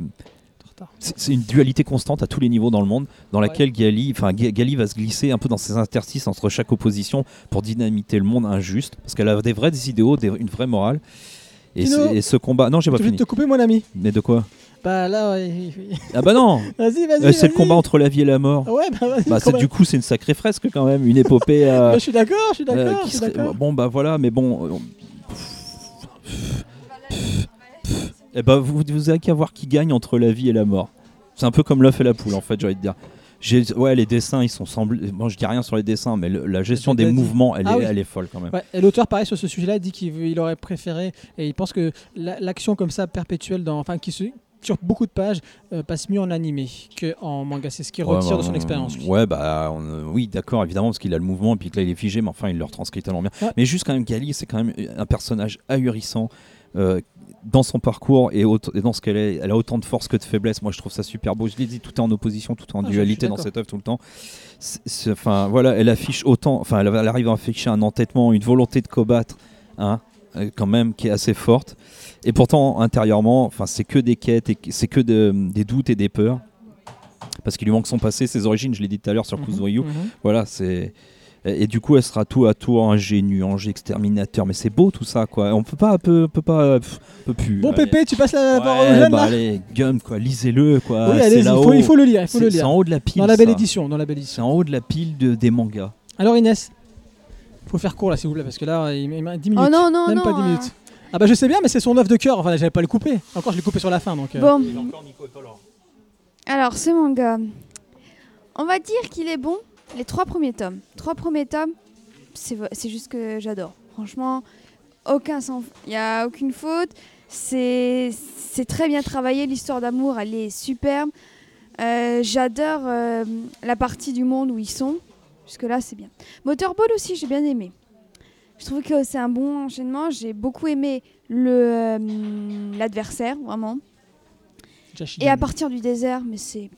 c'est une dualité constante à tous les niveaux dans le monde, dans Ouais. laquelle Gali, enfin Ga- Gali va se glisser un peu dans ces interstices entre chaque opposition pour dynamiter le monde injuste, parce qu'elle a des vrais idéaux, des- une vraie morale. Et, ce combat, non, j'ai pas Je fini. te couper, mon ami? Mais de quoi? Bah là, ouais, ouais. Ah bah non, <laughs> vas-y, vas-y. Euh, c'est le combat entre la vie et la mort. Ouais, bah vas-y. Bah c'est- du coup, c'est une sacrée fresque quand même, une épopée. euh, Bah, je suis d'accord, je suis euh, d'accord, je serait-. Bon bah voilà, mais bon. Et bah vous, vous avez qu'à voir qui gagne entre la vie et la mort. C'est un peu comme l'œuf et la poule en fait, j'ai envie de dire. Ouais, les dessins, ils sont semblés. Bon, je dis rien sur les dessins, mais le- la gestion des mouvements, elle, Ah est, oui. elle est folle quand même. Ouais, et l'auteur, pareil, sur ce sujet-là, dit qu'il il aurait préféré, et il pense que la- l'action comme ça, perpétuelle, dans, enfin, qui se, sur beaucoup de pages, euh, passe mieux en animé qu'en manga. C'est ce Ouais, retire de bah, son expérience. lui. Ouais, bah on- euh, oui, d'accord, évidemment, parce qu'il a le mouvement et puis que là il est figé, mais enfin il le retranscrit tellement bien. Ouais. Mais juste quand même, Gali, c'est quand même un personnage ahurissant. euh, dans son parcours et, dans ce qu'elle est, elle a autant de force que de faiblesse. Moi, je trouve ça super beau. Je l'ai dit, tout est en opposition, tout est en Ah, dualité dans cette œuvre tout le temps. Enfin, voilà, elle affiche autant. Enfin, elle, elle arrive à afficher un entêtement, une volonté de combattre, hein, euh, quand même, qui est assez forte. Et pourtant, intérieurement, enfin, c'est que des quêtes, et c'est que de- des doutes et des peurs. Parce qu'il lui manque son passé, ses origines. Je l'ai dit tout à l'heure sur Mhm, Kuzuyu. mhm. Voilà, c'est. Et et du coup, elle sera tout à tout ingénu, ange exterminateur. Mais c'est beau tout ça, quoi. On peut pas, on peut, on peut pas, pff, peut plus. Bon, Allez. Pépé, tu passes la parole aux Ouais, jeunes bah là allez, Gum, quoi, lisez-le, quoi. Oui, c'est allez-y, il faut, il faut le lire. Il faut C'est le c'est lire. en haut de la pile. Dans la belle ça. édition. Dans la belle C'est édition. en haut de la pile de, des mangas. Alors, Inès, faut faire court là, s'il vous plaît, parce que là, il il m'a 10 minutes. Oh non, non, Même non. pas 10 euh, minutes. Ah bah je sais bien, mais c'est son œuf de cœur. Enfin, j'avais pas le couper. Encore, je l'ai coupé sur la fin, donc. euh, Bon, alors ce manga, on va dire qu'il est bon les trois premiers tomes. Trois premiers tomes, c'est c'est juste que j'adore. Franchement, aucun sans, il y a aucune faute. C'est c'est très bien travaillé. L'histoire d'amour, elle est superbe. Euh, j'adore euh, la partie du monde où ils sont. Jusque là, c'est bien. Motorball aussi, j'ai bien aimé. Je trouve que c'est un bon enchaînement. J'ai beaucoup aimé le euh, l'adversaire, vraiment. Jashi Et à partir du désert, mais c'est.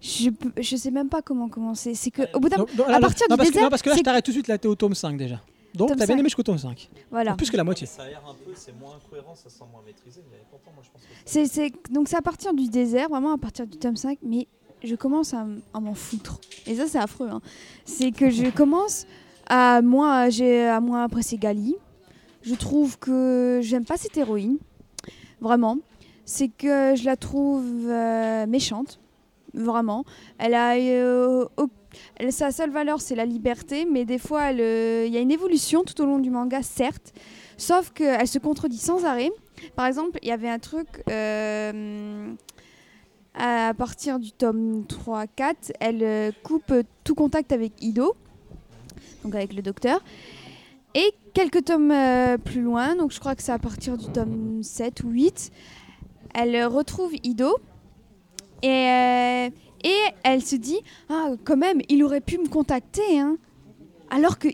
Je, je sais même pas comment commencer. C'est que au bout d'un. À là, partir non, du parce que, désert, non, parce que là, je t'arrête tout de suite. Là, t'es au tome 5 déjà. Donc, t'as bien 5. aimé jusqu'au tome 5. Voilà. Plus que la moitié. Ça a l'air un peu, c'est moins cohérent, ça sent moins maîtrisé, mais pourtant, moi je pense que c'est- donc c'est à partir du désert, vraiment à partir du tome 5, mais je commence à, m'en foutre. Et ça, c'est affreux. hein. C'est que je commence à moins, j'ai, à moins apprécier Gali. Je trouve que j'aime pas cette héroïne. Vraiment. C'est que je la trouve euh, méchante. Vraiment. Elle a. euh, sa seule valeur, c'est la liberté, mais des fois, euh, il y a une évolution tout au long du manga, certes. Sauf qu'elle se contredit sans arrêt. Par exemple, il y avait un truc à partir du tome 3-4, elle euh, coupe tout contact avec Ido, donc avec le docteur. Et quelques tomes euh, plus loin, donc je crois que c'est à partir du tome 7 ou 8, elle retrouve Ido et, euh, et elle se dit Ah, quand même, il aurait pu me contacter, hein. Alors que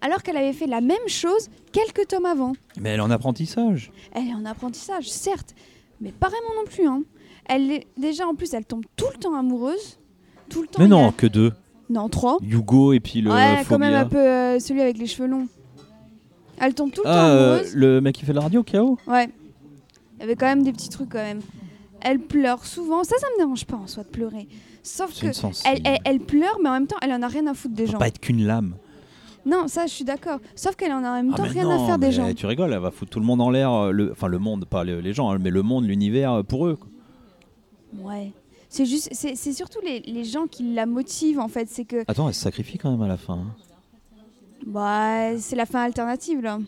alors qu'elle avait fait la même chose quelques tomes avant. Mais elle est en apprentissage. Elle est en apprentissage, certes, mais pas vraiment non plus. Hein. Elle est, déjà, en plus, elle tombe tout le temps amoureuse. Tout le temps. Mais a- non, que deux. Non, trois. Hugo et puis le ouais, quand même un peu euh, celui avec les cheveux longs. Elle tombe tout le temps Ah, euh, amoureuse. le mec qui fait la radio, KO Ouais. Il y avait quand même des petits trucs quand même. Elle pleure souvent. Ça, ça me dérange pas en soi de pleurer. Sauf que elle, elle, elle pleure, mais en même temps, elle en a rien à foutre des gens. pas être qu'une lame. Non, ça, je suis d'accord. Sauf qu'elle en a en même Ah, temps rien non, à faire des gens. Tu rigoles, elle va foutre tout le monde en l'air. euh, le- Enfin, le monde, pas le- les gens, hein, mais le monde, l'univers pour eux. quoi. Ouais. C'est juste, c'est c'est surtout les, les gens qui la motivent en fait. C'est que Attends, elle se sacrifie quand même à la fin. hein. bah, c'est la fin alternative là.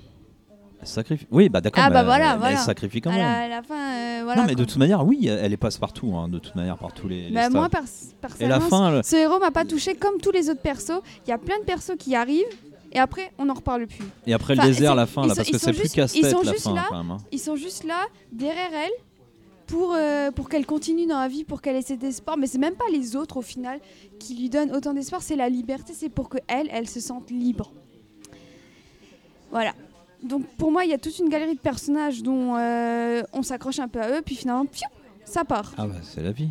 Elle sacrifie. Oui, bah d'accord. Ah, bah elle- voilà, elle, voilà. se sacrifie quand à, même. la, à la fin, euh, voilà. non, mais de toute manière, oui, elle est passe partout. hein, de toute manière, par tous les. les Bah, moi, et la fin, ce héros m'a pas touché comme tous les autres persos. Il y a plein de persos qui arrivent et après on n'en reparle plus. et après le désert, la fin, là, parce que c'est plus casse-tête la fin là. quand même. hein. Ils sont juste là derrière elle pour, euh, pour qu'elle continue dans la vie, pour qu'elle ait cet espoir. Mais c'est même pas les autres au final qui lui donnent autant d'espoir, c'est la liberté, c'est pour que elle, se sente libre. Voilà. Donc pour moi, il y a toute une galerie de personnages dont euh, on s'accroche un peu à eux, puis finalement, piou, ça part. Ah bah c'est la vie.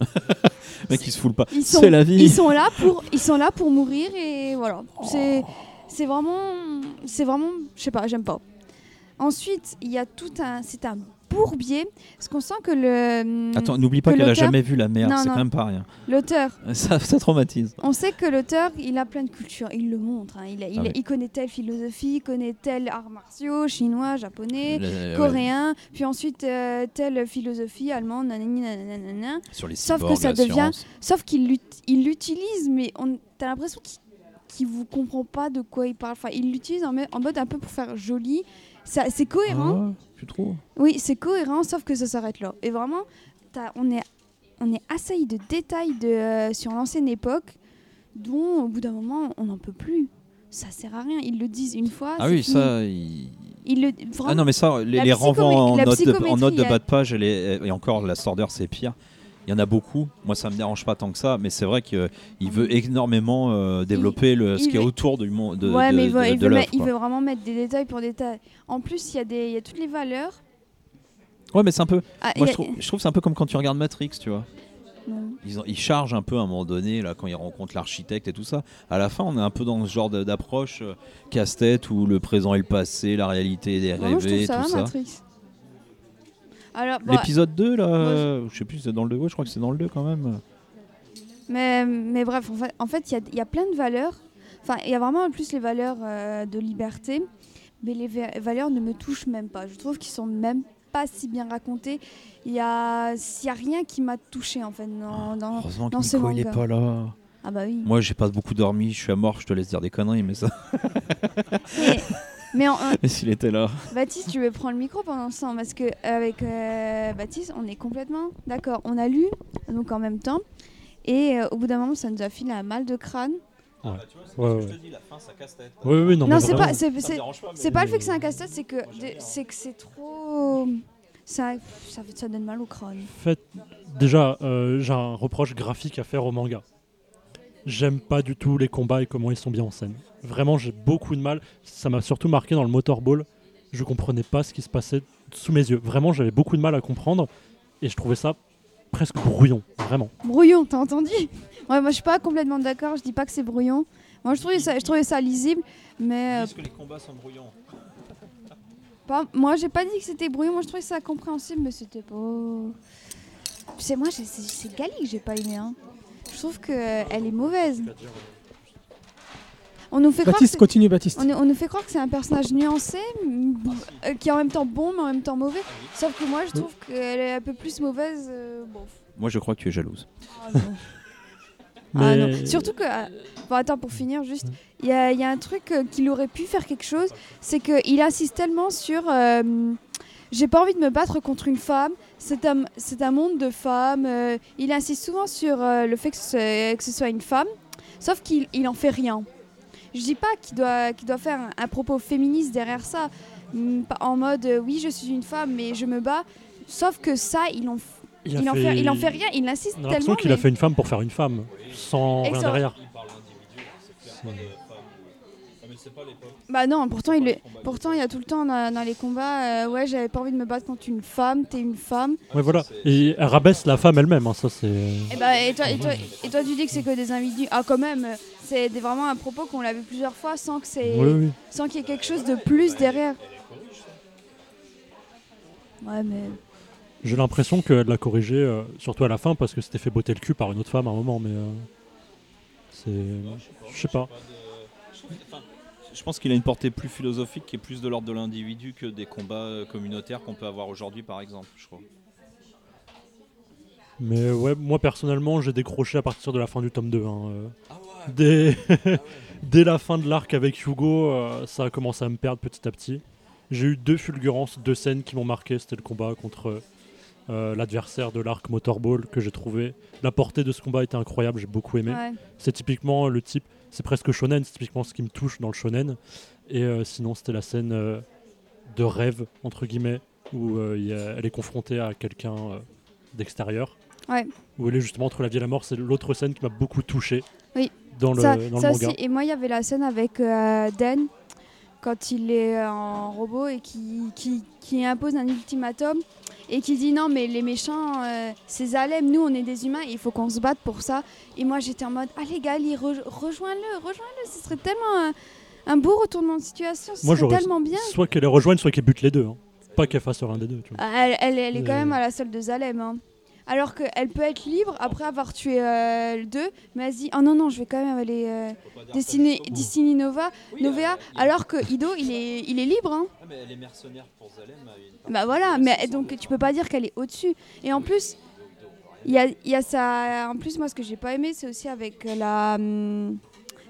<laughs> mec, il se fout pas. C'est la vie. Ils sont là pour, ils sont là pour mourir et voilà. C'est, c'est vraiment, c'est vraiment, je sais pas, j'aime pas. Ensuite, il y a tout un, c'est un bourbier, parce qu'on sent que le, Attends, n'oublie pas que qu'elle a l'auteur- jamais vu la mer, c'est quand même pas rien. l'auteur, <laughs> Ça, ça traumatise. on sait que l'auteur, il a plein de cultures, il le montre. hein. Il, a- il, Ah oui. il connaît telle philosophie, il connaît tel arts martiaux, chinois, japonais. Le- Coréen, puis ensuite euh, telle philosophie allemande, nanani, nanana. ouais, Sur les Sauf que cyborgs, ça devient-. Sauf qu'il l'ut- il l'utilise, mais on, t'as l'impression qu'il qu'il vous comprend pas de quoi il parle. Enfin, il l'utilise en, en mode un peu pour faire joli. C'est cohérent. Ah ouais, tu trouves Oui, c'est cohérent, sauf que ça s'arrête là. Et vraiment, on est, on est assailli de détails de, euh, sur l'ancienne époque, dont au bout d'un moment, on n'en peut plus. Ça sert à rien. Ils le disent une fois. Ah oui, fini. ça. il- le, vraiment, Ah non, mais ça, les, les renvois en en note de bas de page, et, les- et encore, la Sorder, c'est pire. Il y en a beaucoup. Moi, ça me dérange pas tant que ça, mais c'est vrai qu'il veut énormément euh, développer le, ce il qui est autour du monde de, ouais, de- mais il veut, de- il il vraiment mettre des détails pour détails. En plus, il y, a des- il y a toutes les valeurs. Ouais, mais c'est un peu. Ah, il Moi, je trouve, je trouve c'est un peu comme quand tu regardes Matrix, tu vois. Ils, ont- ils chargent un peu à un moment donné, là, quand ils rencontrent l'architecte et tout ça. À la fin, on est un peu dans ce genre d'approche euh, casse-tête où le présent et le passé, la réalité trouve rêvée, ça tout ça. Matrix. L'épisode 2, là, Moi, je- je sais plus si c'est dans le 2, ouais, je crois que c'est dans le 2 quand même. mais, mais bref, en fait, il y, a, il y a plein de valeurs. Enfin, il y a vraiment en plus les valeurs euh, de liberté, mais les va- valeurs ne me touchent même pas. Je trouve qu'ils sont même pas si bien racontés. Il y a, y a rien qui m'a touché en fait. Dans, dans- Heureusement que dans ce Nico, il est pas là. Ah bah oui. Moi, j'ai pas beaucoup dormi, je suis à mort, je te laisse dire des conneries, mais ça. Et Mais en- en- Mais s'il était là. Baptiste, tu veux prendre le micro pendant ce temps Parce que avec euh, Baptiste, on est complètement d'accord. On a lu, donc en même temps. Et euh, au bout d'un moment, ça nous a filé un mal de crâne. Ouais, ouais. dis, la fin, ça casse tête. Oui, oui, non, Non, mais c'est pas, c'est, c'est- c'est pas le fait que c'est un casse-tête, c'est que, c'est que c'est trop. Ça, ça, fait- ça donne mal au crâne. fait, déjà, euh, j'ai un reproche graphique à faire au manga. J'aime pas du tout les combats et comment ils sont bien en scène. Vraiment, j'ai beaucoup de mal. Ça m'a surtout marqué dans le Motorball. Je comprenais pas ce qui se passait sous mes yeux. Vraiment, j'avais beaucoup de mal à comprendre et je trouvais ça presque brouillon. Vraiment. Brouillon, t'as entendu? Ouais, moi je suis pas complètement d'accord, je dis pas que c'est brouillon. Moi je trouvais ça, je trouvais ça lisible, mais euh, que les combats sont brouillons. <laughs> pas, moi j'ai pas dit que c'était brouillon, moi je trouvais ça compréhensible, mais c'était pas. C'est moi, c'est Gali que j'ai pas aimé. Hein. Je trouve qu'elle est mauvaise. On nous fait croire que Baptiste, c'est- continue, Baptiste. on, nous fait croire que c'est un personnage nuancé, euh, qui est en même temps bon, mais en même temps mauvais. Sauf que moi je trouve qu'elle est un peu plus mauvaise. euh, bon. Moi, je crois que tu es jalouse. Ah, non. <laughs> Ah non. Surtout que. euh, Bon, attends, pour finir, juste, il y, a- il y a un truc euh, qu'il aurait pu faire quelque chose, c'est qu'il insiste tellement sur. J'ai pas envie de me battre contre une femme, c'est un, c'est un monde de femmes. euh, il insiste souvent sur euh, le fait que ce, que ce soit une femme, sauf qu'il il en fait rien. Je dis pas qu'il doit, qu'il doit faire un, un propos féministe derrière ça, mm, en mode euh, oui, je suis une femme, mais je me bats. Sauf que ça, il en, f- Il, a il en, fait... fait, il en fait rien, il insiste On a l'impression tellement. qu'il a fait une femme pour faire une femme, sans rien Bah non, pourtant il, le- pourtant il y a tout le temps dans, dans les combats, euh, ouais j'avais pas envie de me battre contre une femme, t'es une femme. Ouais, voilà. Et elle rabaisse la femme elle-même, hein, ça c'est. Et, bah, et, toi, et, toi, et toi tu dis que c'est que des individus. Ah quand même, c'est vraiment un propos qu'on l'a vu plusieurs fois sans que c'est, Oui, oui. sans qu'il y ait quelque chose de plus derrière. Ouais mais J'ai l'impression qu'elle l'a corrigé, euh, surtout à la fin, parce que c'était fait botter le cul par une autre femme à un moment, mais. euh, c'est. Je sais pas. Je pense qu'il a une portée plus philosophique qui est plus de l'ordre de l'individu que des combats euh, communautaires qu'on peut avoir aujourd'hui, par exemple, je crois. Mais ouais, moi personnellement, j'ai décroché à partir de la fin du tome 2. hein, euh. <laughs> Dès... <laughs> Dès la fin de l'arc avec Hugo, euh, ça a commencé à me perdre petit à petit. J'ai eu deux fulgurances, deux scènes qui m'ont marqué. C'était le combat contre euh, l'adversaire de l'arc Motorball que j'ai trouvé. La portée de ce combat était incroyable, j'ai beaucoup aimé. ouais. C'est typiquement le type, c'est presque shonen, c'est typiquement ce qui me touche dans le shonen. Et euh, sinon, c'était la scène euh, de rêve, entre guillemets, où euh, il y a- elle est confrontée à quelqu'un d'extérieur. Ouais. Où elle est justement entre la vie et la mort. C'est l'autre scène qui m'a beaucoup touché Oui. dans le, ça, dans ça le manga. aussi. Et moi il y avait la scène avec Den quand il est en robot et qui, qui, qui impose un ultimatum et qui dit non mais les méchants euh, c'est Zalem, nous on est des humains, il faut qu'on se batte pour ça. Et moi j'étais en mode allez Gali, re- rejoins-le, rejoins-le, ce serait tellement un, un beau retournement de situation, ce Moi, serait j'aurais- tellement bien. Soit qu'elle les rejoigne, soit qu'elle bute les deux. hein. Pas qu'elle fasse un des deux. tu vois. Elle, elle- elle est quand Euh. même à la salle de Zalem. hein. Alors qu'elle peut être libre après avoir tué euh, le deux, mais elle se dit Oh non, non, je vais quand même aller euh, Destiny Nova, Novea, alors que Ido, il est, il est libre. Hein. mais elle est mercenaire pour Zalem. Bah voilà, mais donc tu peux pas dire qu'elle est au-dessus. Et en plus, il y a, il y a ça. En plus, moi, ce que j'ai pas aimé, c'est aussi avec la. hum,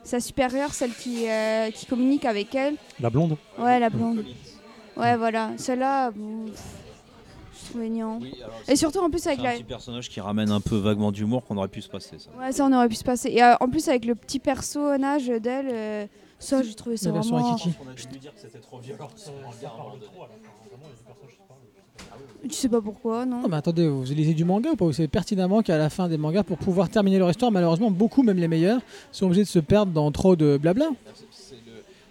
sa supérieure, celle qui, euh, qui communique avec elle. La blonde Ouais, la blonde. Ouais, voilà. Celle-là, bon, trouvais niant. Et surtout, en plus, avec C'est un la. petit personnage qui ramène un peu vaguement d'humour qu'on aurait pu se passer. Ça. Ouais, ça, on aurait pu se passer. Et euh, en plus, avec le petit personnage d'elle, euh, ça, j'ai trouvé ça La version vraiment. Akiki. On a dû lui dire que c'était trop violent. Tu sais pas pourquoi, non Non, mais attendez, vous lisez du manga ou pas? Vous savez pertinemment qu'à la fin des mangas, pour pouvoir terminer leur histoire, malheureusement, beaucoup, même les meilleurs, sont obligés de se perdre dans trop de blabla.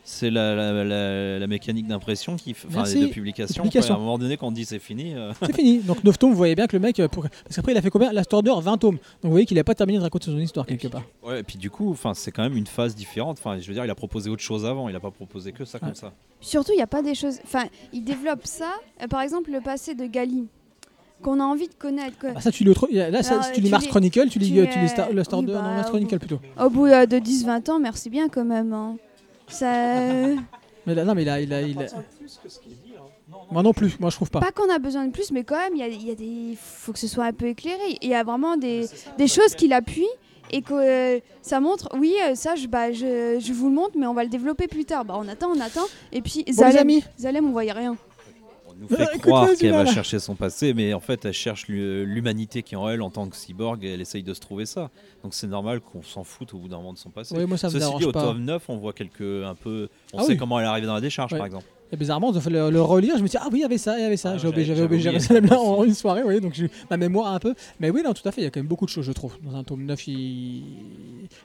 C'est la, la, la- la mécanique d'impression qui, enfin, de publication. Publication. quoi. À un moment donné, quand on dit c'est fini, euh, <laughs> C'est fini. Donc 9 tomes, vous voyez bien que le mec. euh, Pour... Parce qu'après, il a fait combien? Last Order, 20 tomes. Donc vous voyez qu'il n'a pas terminé de raconter son histoire quelque part. ouais. Et puis du coup, enfin, c'est quand même une phase différente. Enfin, je veux dire, il a proposé autre chose avant. Il a pas proposé que ça comme ça. Surtout, il n'y a pas des choses. Enfin, il développe ça. Euh, par exemple, le passé de Gali, qu'on a envie de connaître. quoi. Ah, ça, tu lis autre... Là, ça, Alors, si tu lis Mars Chronicle, tu lis, tu euh, tu lis Star... euh, Last oui, Order, bah, non, Mars au Chronicle bout- plutôt. Au bout de 10-20 ans, merci bien quand même. hein. Ça. Mais là, non, mais il a. Il a, il a- Moi non plus, moi je trouve pas. Pas qu'on a besoin de plus, mais quand même, il y a, il y a des. faut que ce soit un peu éclairé. Il y a vraiment des, des choses qu'il appuie et que euh, ça montre, oui, euh, ça, je, bah, je, je vous le montre, mais on va le développer plus tard. Bah, on attend, on attend. Et puis, Bon, Zalem, Zalem, on voyait rien. On nous fait croire qu'elle va chercher son passé, mais en fait, elle cherche l'hu- l'humanité qui est en elle en tant que cyborg et elle essaye de se trouver ça. Donc c'est normal qu'on s'en foute au bout d'un moment de son passé. oui, moi ça me Ceci dérange dit, au pas. tome 9, on voit quelques un peu. On Ah sait oui. comment elle est arrivée dans la décharge, Ouais. par exemple. Et bizarrement, ils ont fait le, le relire. Je me dis, ah oui, il y avait ça, il y avait ça. Ah, j'ai oublié j'avais Jérusalem là <laughs> en une soirée, oui, donc ma mémoire un peu. Mais oui, non, tout à fait, il y a quand même beaucoup de choses, je trouve. Dans un tome 9, il...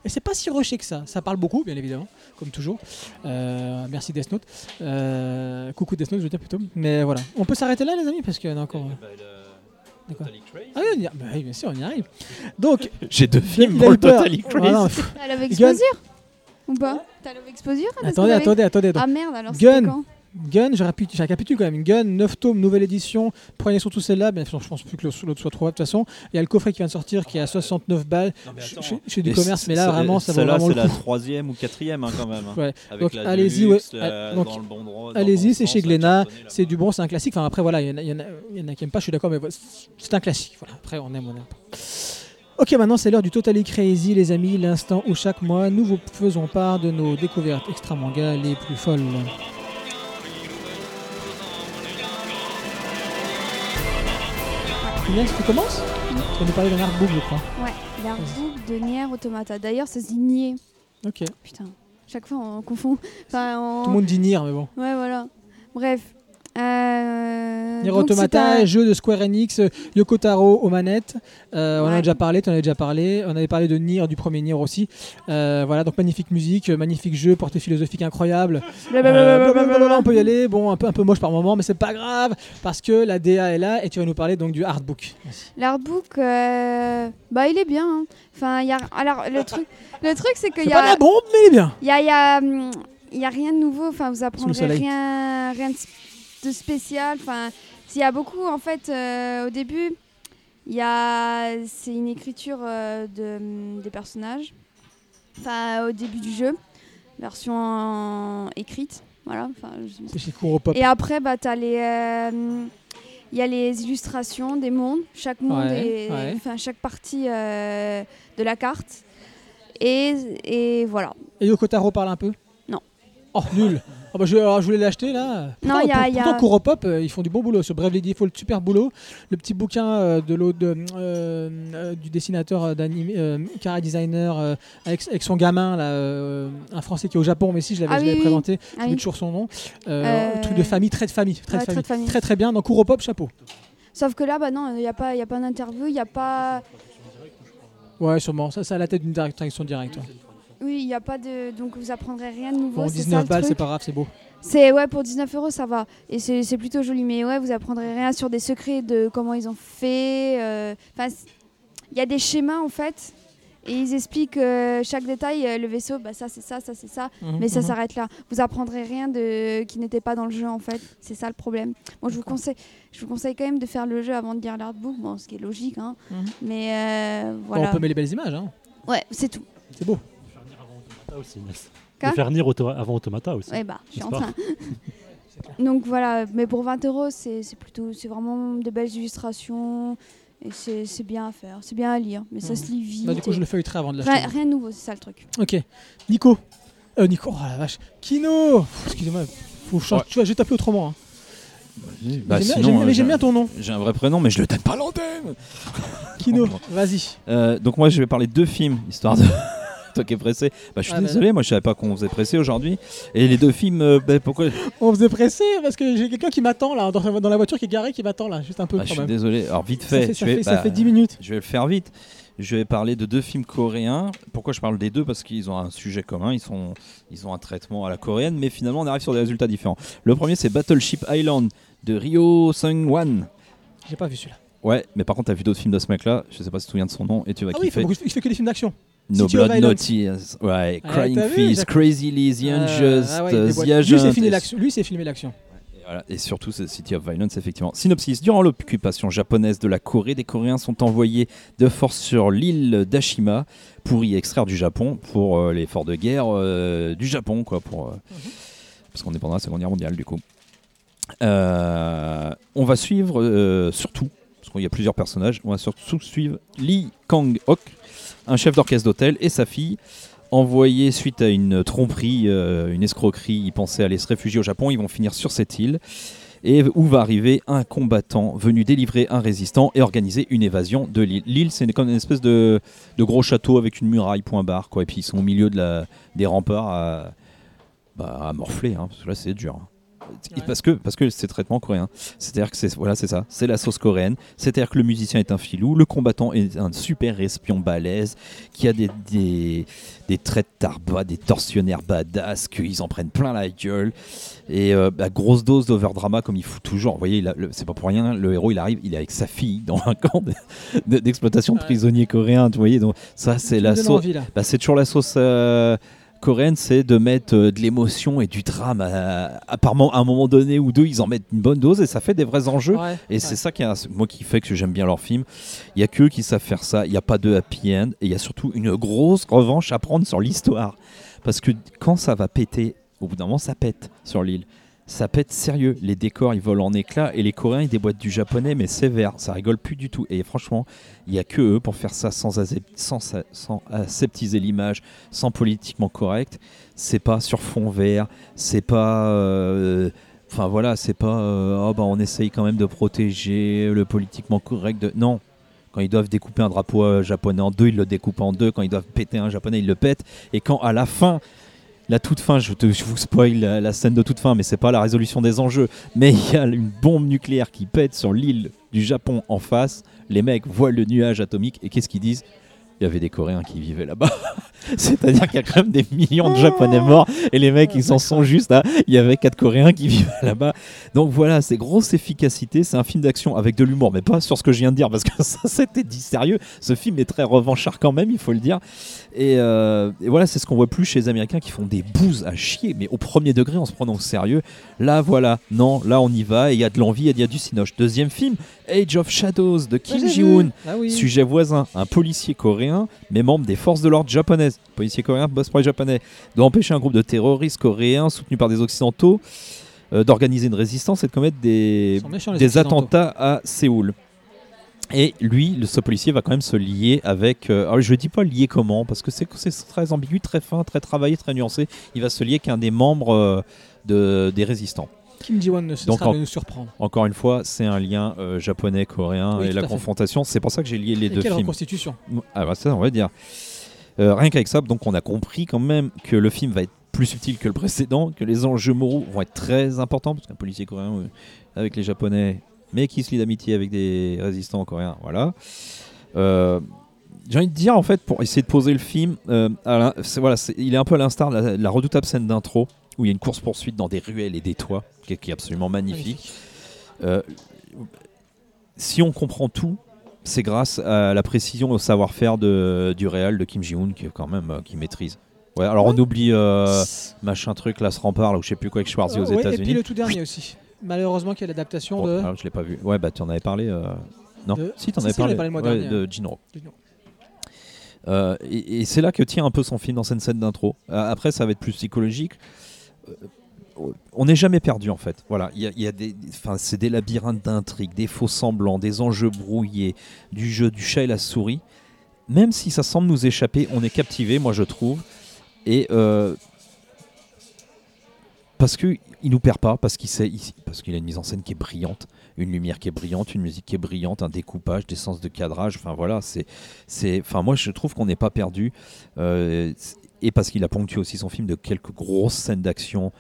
et c'est pas si rushé que ça. Ça parle beaucoup, bien évidemment, comme toujours. Euh, merci Death Note. Euh, coucou Death Note, je veux dire plutôt. Mais voilà, on peut s'arrêter là, les amis, parce qu'il y en a encore. D'accord. Ah oui, on y a- bah oui, bien sûr, on y arrive. Donc, <laughs> J'ai deux il films pour le. Totally Crazy. Voilà, pff, T'as Love Gun. Exposure? Ou pas? T'as Love Exposure attendez, attendez, attendez. donc. Ah merde, alors Gun. Gun, je récapitule quand même. Gun, 9 tomes, nouvelle édition. Prenez surtout celle-là. Bien sûr, je pense plus que l'autre soit trop. De toute façon, il y a le coffret qui vient de sortir qui est à 69 balles. Non, attends. fais du commerce, mais là, vraiment, ça vaut vraiment c'est le la coup. troisième ou quatrième, hein, quand même. hein. Ouais. Avec Donc, la allez-y, ouais. la- Donc, bon le Allez-y, c'est chez la Glénat. C'est du bon, c'est un classique. Enfin, après, voilà, il y en a, il y en a- il y en a qui n'aiment pas, je suis d'accord, mais c'est un classique. Voilà. Après, on aime, on aime pas. Ok, maintenant c'est l'heure du Totally Crazy, les amis, l'instant où chaque mois nous vous faisons part de nos découvertes extra manga les plus folles. Inès, tu commences Tu vas nous parler d'un artbook, je crois. Ouais, l'artbook de Nier Automata. D'ailleurs, c'est signé. Ok. Putain, chaque fois on confond. Enfin, on- Tout le monde dit Nier, mais bon. Ouais, voilà. Bref. Euh... Nier Automata, un- jeu de Square Enix, euh, Yoko Taro aux manettes. Euh, On en a déjà parlé, tu en as déjà parlé. On avait parlé de Nier, du premier Nier aussi. Euh, voilà, donc magnifique musique, magnifique jeu, portée philosophique incroyable. <laughs> Euh, blablabla, on peut y aller, bon, un peu, un peu moche par moment, mais c'est pas grave parce que la DA est là et tu vas nous parler donc du artbook. L'artbook, bah il est bien. hein. Enfin, il y a... alors le truc, le truc c'est qu'il C'est y pas a, la bombe, mais il est bien. il y a, il y a, hum, y a rien de nouveau. Enfin, vous apprendrez rien, rien de de spécial. Enfin, il y a beaucoup en fait euh, au début. Il y a, c'est une écriture euh, de, des personnages. Enfin, au début du jeu, version en- écrite. Voilà. Je- C'est. Et après, bah, t'as les, euh, il y a les illustrations des mondes. Chaque monde Ouais, est, ouais. enfin chaque partie de la carte. Et, et voilà. Et Yoko Taro parle un peu? Non. Oh, nul. Ah bah, je, alors, je voulais l'acheter là. Non, Pourtant- il y a- il y a- pourtant, Kuropop, euh, ils font du bon boulot. Sur Bravely Default, super boulot. Le petit bouquin euh, de l'autre, euh, du dessinateur d'anime, Cara Designer, avec, avec son gamin, là, un français qui est au Japon, mais si je l'avais Ah je oui, l'avais oui. présenté, Ah oui. toujours son nom. Truc de famille, trait de famille. Trait de famille. Très très bien. Dans Kuropop, chapeau. Sauf que là, bah non, il n'y a pas, il y a pas d'interview, il n'y a pas, Ouais, sûrement. Ça, c'est à la tête d'une direction directe. ouais. Oui, il y a pas de, donc vous apprendrez rien de nouveau. Bon, c'est ça, 19 le balles, c'est pas grave, c'est beau. C'est ouais pour 19 euros ça va et c'est c'est plutôt joli mais ouais vous apprendrez rien sur des secrets de comment ils ont fait. euh, Enfin il y a des schémas en fait et ils expliquent euh, chaque détail. euh, le vaisseau bah ça c'est ça ça c'est ça Mhm, mais ça mhm. s'arrête là. Vous apprendrez rien de qui n'était pas dans le jeu en fait c'est ça le problème. Moi je vous conseille je vous conseille quand même de faire le jeu avant de lire l'artbook bon ce qui est logique hein Mhm. mais Bon, voilà on peut mettre les belles images. Hein. ouais c'est tout. C'est beau. Automata aussi. Quoi faire Nier auto- avant Automata aussi. Ouais bah je suis en train. <laughs> Donc voilà, mais pour 20 euros, c'est c'est plutôt, c'est vraiment de belles illustrations et c'est c'est bien à faire, c'est bien à lire, mais ça Mhm. se lit vite. Bah, du coup, et- je le feuilleterai avant de rien, l'acheter. rien de nouveau, c'est ça le truc. Ok. Nico. Euh, Nico, oh la vache. Kino. Excusez-moi. Faut Ouais. Tu vois, vais t'appeler autrement. hein. Bah, J'aime bien- euh, mais j'aime j'ai- bien ton nom. J'ai un vrai prénom, mais je le donne pas à l'antenne. Kino. <laughs> Vas-y. Euh, donc moi je vais parler de deux films, histoire de... <laughs> <laughs> Toi qui es pressé. Bah, je suis Ah, bah. désolé, moi je savais pas qu'on faisait pressé aujourd'hui. Et les deux films, euh, bah, pourquoi On faisait presser parce que j'ai quelqu'un qui m'attend là, dans, dans la voiture qui est garée, qui m'attend là, juste un peu Bah, Je suis même. désolé. Alors vite Ça fait, ça vais- fait- ça bah, fait 10 minutes. Je vais le faire vite. Je vais parler de deux films coréens. Pourquoi je parle des deux? Parce qu'ils ont un sujet commun, ils, sont, ils ont un traitement à la coréenne, mais finalement on arrive sur des résultats différents. Le premier c'est Battleship Island de Ryo Seung-wan. J'ai pas vu celui-là. Ouais, mais par contre t'as vu d'autres films de ce mec-là, je sais pas si tu te souviens de son nom, et tu vas Ah oui, il fait, beaucoup- il fait que des films d'action. No Blood, No. Tears, ouais, Ah, Crying Feast, Crazy Liz, The Euh, Unjust, ah ouais, il déboîte. The lui, c'est Agent, filmé l'action. Lui, c'est filmé l'action. Et, voilà, et surtout c'est City of Violence, effectivement. Synopsis Durant l'occupation japonaise de la Corée, des Coréens sont envoyés de force sur l'île d'Ashima pour y extraire du Japon pour euh, l'effort de guerre euh, du Japon, quoi. Pour, euh, Parce qu'on est pendant la Seconde Guerre mondiale, du coup. Euh, on va suivre euh, surtout parce qu'il y a plusieurs personnages. On va surtout suivre Lee Kang-ok, un chef d'orchestre d'hôtel, et sa fille, envoyés suite à une tromperie, euh, une escroquerie. Ils pensaient aller se réfugier au Japon. Ils vont finir sur cette île. Et où va arriver un combattant venu délivrer un résistant et organiser une évasion de l'île. L'île, c'est comme une espèce de, gros château avec une muraille point barre. Quoi. Et puis ils sont au milieu des remparts à, bah, morfler. hein, parce que là, c'est dur. hein. Ouais. Parce que parce que c'est traitement coréen. C'est-à-dire que c'est voilà, c'est ça, c'est la sauce coréenne. C'est-à-dire que le musicien est un filou, le combattant est un super espion balèze qui a des des, des traits de tarba, des tortionnaires badass, qu'ils en prennent plein la gueule et euh, bah, grosse dose d'overdrama comme il fout toujours. Vous voyez, c'est pas pour rien. Le héros, il arrive, il est avec sa fille dans un camp de- de- d'exploitation de Ouais. prisonniers coréens. Tu voyez, donc ça c'est la sauce. Bah, c'est toujours la sauce euh, coréenne, c'est de mettre euh, de l'émotion et du drame. À, apparemment, à un moment donné ou deux, ils en mettent une bonne dose et ça fait des vrais enjeux. Ouais, Et ouais. c'est ça qui a, moi qui fait que j'aime bien leurs films. Il y a qu'eux qui savent faire ça. Il n'y a pas de happy end et il y a surtout une grosse revanche à prendre sur l'histoire. Parce que quand ça va péter, au bout d'un moment, ça pète sur l'île. Ça pète sérieux. Les décors, ils volent en éclats et les Coréens, ils déboîtent du japonais, mais sévère. Ça rigole plus du tout. Et franchement, il n'y a que eux pour faire ça sans, asep- sans, sa- sans aseptiser l'image, sans politiquement correct. C'est pas sur fond vert. C'est pas. euh, Enfin voilà, c'est pas. euh, Ah, bah, on essaye quand même de protéger le politiquement correct. De... Non. Quand ils doivent découper un drapeau euh, japonais en deux, ils le découpent en deux. Quand ils doivent péter un japonais, ils le pètent. Et quand à la fin, la toute fin, je, vous spoil la, la scène de toute fin, mais c'est pas la résolution des enjeux. Mais il y a une bombe nucléaire qui pète sur l'île du Japon en face. Les mecs voient le nuage atomique et qu'est-ce qu'ils disent? Il y avait des Coréens qui vivaient là-bas. <laughs> C'est-à-dire qu'il y a quand même des millions de Japonais morts et les mecs ils s'en sont juste à. Il y avait quatre Coréens qui <laughs> vivaient là-bas. Donc voilà, c'est grosse efficacité. C'est un film d'action avec de l'humour, mais pas sur ce que je viens de dire parce que <laughs> ça c'était dit sérieux. Ce film est très revanchard quand même, il faut le dire. Et, euh, et voilà, c'est ce qu'on voit plus chez les Américains qui font des bouses à chier, mais au premier degré en se prenant au sérieux. Là, voilà, non, là on y va et il y a de l'envie et il y a du cinoche. Deuxième film, Age of Shadows de Kim Ji-woon. Ah oui. Sujet voisin, un policier coréen, mais membre des forces de l'ordre japonaises. Policier coréen bosse pour les japonais. Doit empêcher un groupe de terroristes coréens soutenus par des occidentaux euh, d'organiser une résistance et de commettre des, méchants, attentats à Séoul. Et lui, le, ce policier va quand même se lier avec. euh, alors je dis pas lier comment, parce que c'est c'est très ambigu, très fin, très travaillé, très nuancé. Il va se lier qu'un des membres euh, de, des résistants. Kim Ji-won ne Donc cessera en- de nous surprendre. Encore une fois, c'est un lien euh, japonais-coréen Oui, et la confrontation. C'est pour ça que j'ai lié les Et deux quelle films. reconstitution? Ah bah ça, on va dire. Euh, rien qu'avec ça, donc on a compris quand même que le film va être plus subtil que le précédent, que les enjeux moraux vont être très importants, parce qu'un policier coréen euh, avec les Japonais, mais qui se lie d'amitié avec des résistants coréens, voilà. Euh, J'ai envie de dire, en fait, pour essayer de poser le film, euh, à voilà, il est un peu à l'instar de la redoutable scène d'intro, où il y a une course-poursuite dans des ruelles et des toits, qui est, qui est absolument magnifique. Euh, si on comprend tout, c'est grâce à la précision et au savoir-faire de, du réal de Kim Ji-woon qui quand même euh, qui maîtrise. Ouais, alors on oublie euh, machin truc là se rempart là, ou je sais plus quoi avec Schwarzy aux Ouais, Et puis États-Unis. le tout dernier aussi. Malheureusement, qu'il y a l'adaptation Oh, de. alors, je l'ai pas vu. Ouais, bah tu en avais parlé. euh, Non, De- si tu en avais parlé. parlé le mois Ouais, dernier. de Jinro. Jinro. Euh, et et c'est là que tient un peu son film dans cette scène d'intro. Euh, après, ça va être plus psychologique. Euh, on n'est jamais perdu en fait. Voilà, il y a, des, enfin, c'est des labyrinthes d'intrigues, des faux semblants, des enjeux brouillés, du jeu du chat et la souris. Même si ça semble nous échapper, on est captivé, moi je trouve. Et euh, parce que il nous perd pas, parce qu'il sait, parce qu'il a une mise en scène qui est brillante, une lumière qui est brillante, une musique qui est brillante, un découpage, des sens de cadrage. Enfin voilà, c'est, c'est, enfin moi je trouve qu'on n'est pas perdu. Euh, et parce qu'il a ponctué aussi son film de quelques grosses scènes d'action,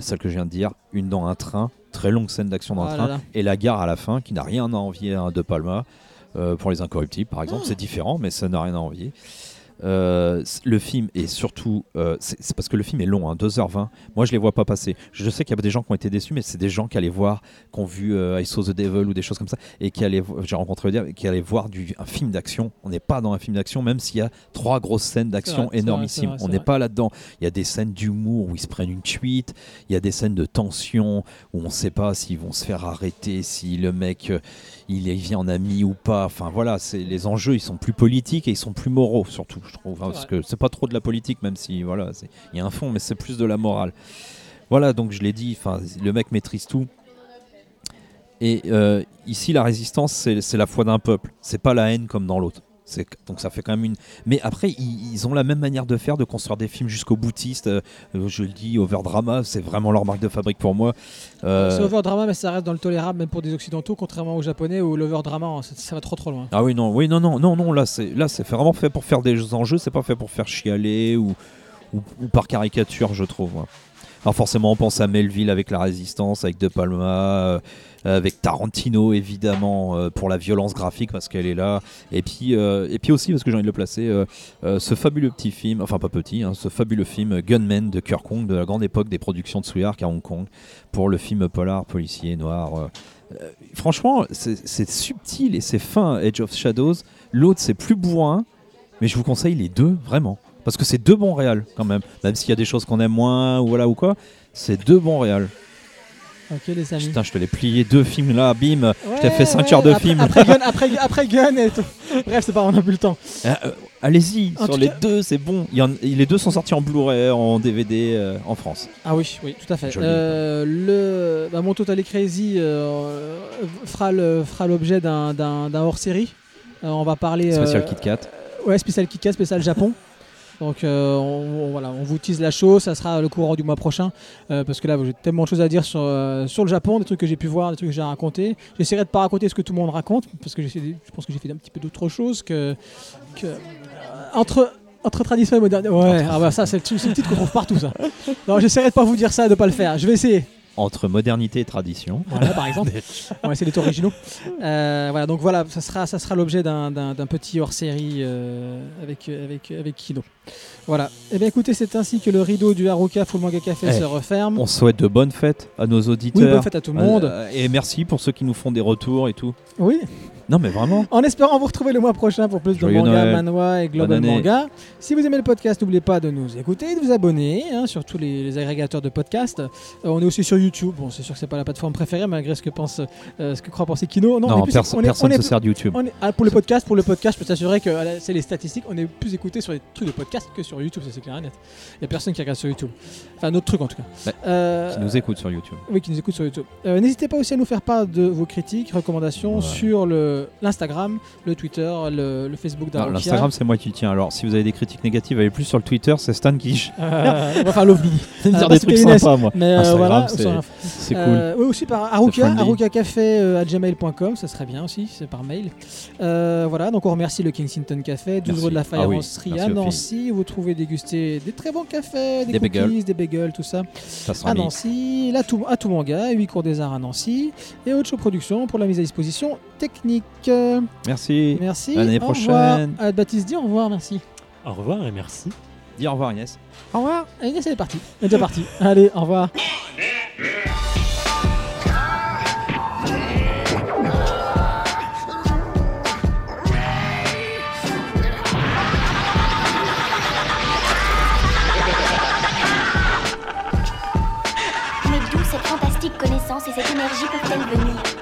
celle que je viens de dire, une dans un train, très longue scène d'action dans un Ah train, là là. et la gare à la fin qui n'a rien à envier à un De Palma. euh, pour les incorruptibles, par exemple, Ah. c'est différent, mais ça n'a rien à envier. Euh, le film est surtout. euh, c'est parce que le film est long, hein, 2h20. Moi, je les vois pas passer. Je sais qu'il y a des gens qui ont été déçus, mais c'est des gens qui allaient voir, qui ont vu euh, I Saw the Devil ou des choses comme ça, et qui allaient. J'ai rencontré qui allaient voir du, un film d'action. On n'est pas dans un film d'action, même s'il y a trois grosses scènes d'action vrai, énormissimes. vrai, On n'est pas là-dedans. Il y a des scènes d'humour où ils se prennent une cuite. Il y a des scènes de tension où on ne sait pas s'ils vont se faire arrêter, si le mec il, il vient en ami ou pas. Enfin voilà, c'est les enjeux ils sont plus politiques et ils sont plus moraux surtout, je trouve. hein, parce que c'est pas trop de la politique, même si voilà, il y a un fond, mais c'est plus de la morale. Voilà, donc je l'ai dit. Enfin, le mec maîtrise tout. Et euh, ici, la résistance, c'est c'est la foi d'un peuple. C'est pas la haine comme dans l'autre. C'est- Donc ça fait quand même une. Mais après, ils, ils ont la même manière de faire, de construire des films jusqu'au boutiste. Euh, je le dis, Overdrama, c'est vraiment leur marque de fabrique pour moi. Euh, C'est overdrama, mais ça reste dans le tolérable, même pour des occidentaux, contrairement aux japonais où l'overdrama, ça, ça va trop trop loin. Ah oui non oui non non non non là c'est là c'est vraiment fait pour faire des enjeux c'est pas fait pour faire chialer ou ou, ou par caricature je trouve. Alors forcément on pense à Melville avec la résistance avec De Palma euh, avec Tarantino évidemment euh, pour la violence graphique parce qu'elle est là et puis euh, et puis aussi parce que j'ai envie de le placer euh, euh, ce fabuleux petit film enfin pas petit hein, ce fabuleux film Gunman de Kirk Kong de la grande époque des productions de Suyark à Hong Kong pour le film polar policier noir euh, euh, franchement, c'est subtil et c'est fin, Edge of Shadows. L'autre, c'est plus bourrin, mais je vous conseille les deux, vraiment. Parce que c'est deux bons réals, quand même. Même s'il y a des choses qu'on aime moins, ou voilà ou quoi, c'est deux bons réals. Ok, les amis. Putain, je te l'ai plié deux films là, bim. je t'ai fait 5 ouais, heures de après- film. Après Gun, après, après Gun et tout. Bref, c'est pas, on n'a plus le temps. Ah, euh, Allez-y, sur les cas- deux, c'est bon. Il y en- les deux sont sortis en Blu-ray, en DVD euh, en France. Ah oui, oui, tout à fait. Euh, le, bah, mon Total Crazy euh, fera l'objet d'un hors-série. Euh, on va parler. Spécial euh, Kit Kat. Ouais, spécial Kit Kat, spécial Japon. Donc euh, on, on- voilà, on vous tease la chose, ça sera le courant du mois prochain, euh, parce que là j'ai tellement de choses à dire sur, euh, sur le Japon, des trucs que j'ai pu voir, des trucs que j'ai raconté. J'essaierai de pas raconter ce que tout le monde raconte, parce que je pense que j'ai fait un petit peu d'autres choses que, que euh, entre entre tradition et moderne. Ouais, ah bah ça c'est le, le titre qu'on trouve partout ça. Non, j'essaierai de pas vous dire ça, et de pas le faire. Je vais essayer. Entre modernité et tradition. Voilà, par exemple. <laughs> On va essayer d'être originaux. Euh, voilà, donc voilà, ça sera, ça sera l'objet d'un, petit hors-série euh, avec, avec, avec Kino. Voilà. Eh bien, écoutez, c'est ainsi que le rideau du Haruka Full Manga Café Eh, se referme. On souhaite de bonnes fêtes à nos auditeurs. Oui, bonne fête à tout le monde. Euh, et merci pour ceux qui nous font des retours et tout. Oui. Non, mais vraiment. En espérant vous retrouver le mois prochain pour plus de manga, Noël. manhwa et global Bonne année. manga. Si vous aimez le podcast, n'oubliez pas de nous écouter, de vous abonner hein, sur tous les, les agrégateurs de podcasts. Euh, on est aussi sur YouTube. Bon, c'est sûr que c'est pas la plateforme préférée, malgré ce que pense, euh, ce que croit penser Kino. Non, on est Non, plus- perso- on est- personne on est se sert de YouTube. On est- ah, pour le podcast, pour le podcast, je peux t'assurer que euh, c'est les statistiques. On est plus écouté sur les trucs de podcast que sur YouTube, ça c'est clair et net. Il y a personne qui regarde sur YouTube. Enfin, notre truc en tout cas. Euh, Qui nous écoute sur YouTube. oui, qui nous écoute sur YouTube. Euh, N'hésitez pas aussi à nous faire part de vos critiques, recommandations Ouais. sur le l'Instagram, le Twitter, le, le Facebook d'Arokia. L'Instagram, c'est moi qui le tiens. Alors, si vous avez des critiques négatives, allez plus sur le Twitter, c'est Stan qui. Euh, <laughs> faire l'OVNI. <laughs> Ah, dire parce des trucs sympas, moi. Mais euh, Instagram, voilà, c'est- C'est cool. Euh, oui, aussi par Aruka, friendly. arukacafé euh, à gmail.com, ça serait bien aussi, c'est par mail. Euh, voilà, donc on remercie le Kensington Café, 12 Merci. rue de la Ah merci à. Nancy. Vous trouvez déguster des très bons cafés, des, cookies, bagels. des bagels, tout ça. Ça sera À. Nancy, là, tout, à Toumanga, 8 cours des arts à Nancy, et Autre Show Production pour la mise à disposition technique. Merci. Merci. À l'année prochaine. Baptiste, dis au revoir, merci. Au revoir et merci. Dis au revoir, Inès. Au revoir. Et Inès, elle est partie. Elle est déjà partie. <laughs> Allez, au revoir. Mais d'où cette fantastique connaissance et cette énergie peuvent-elles venir?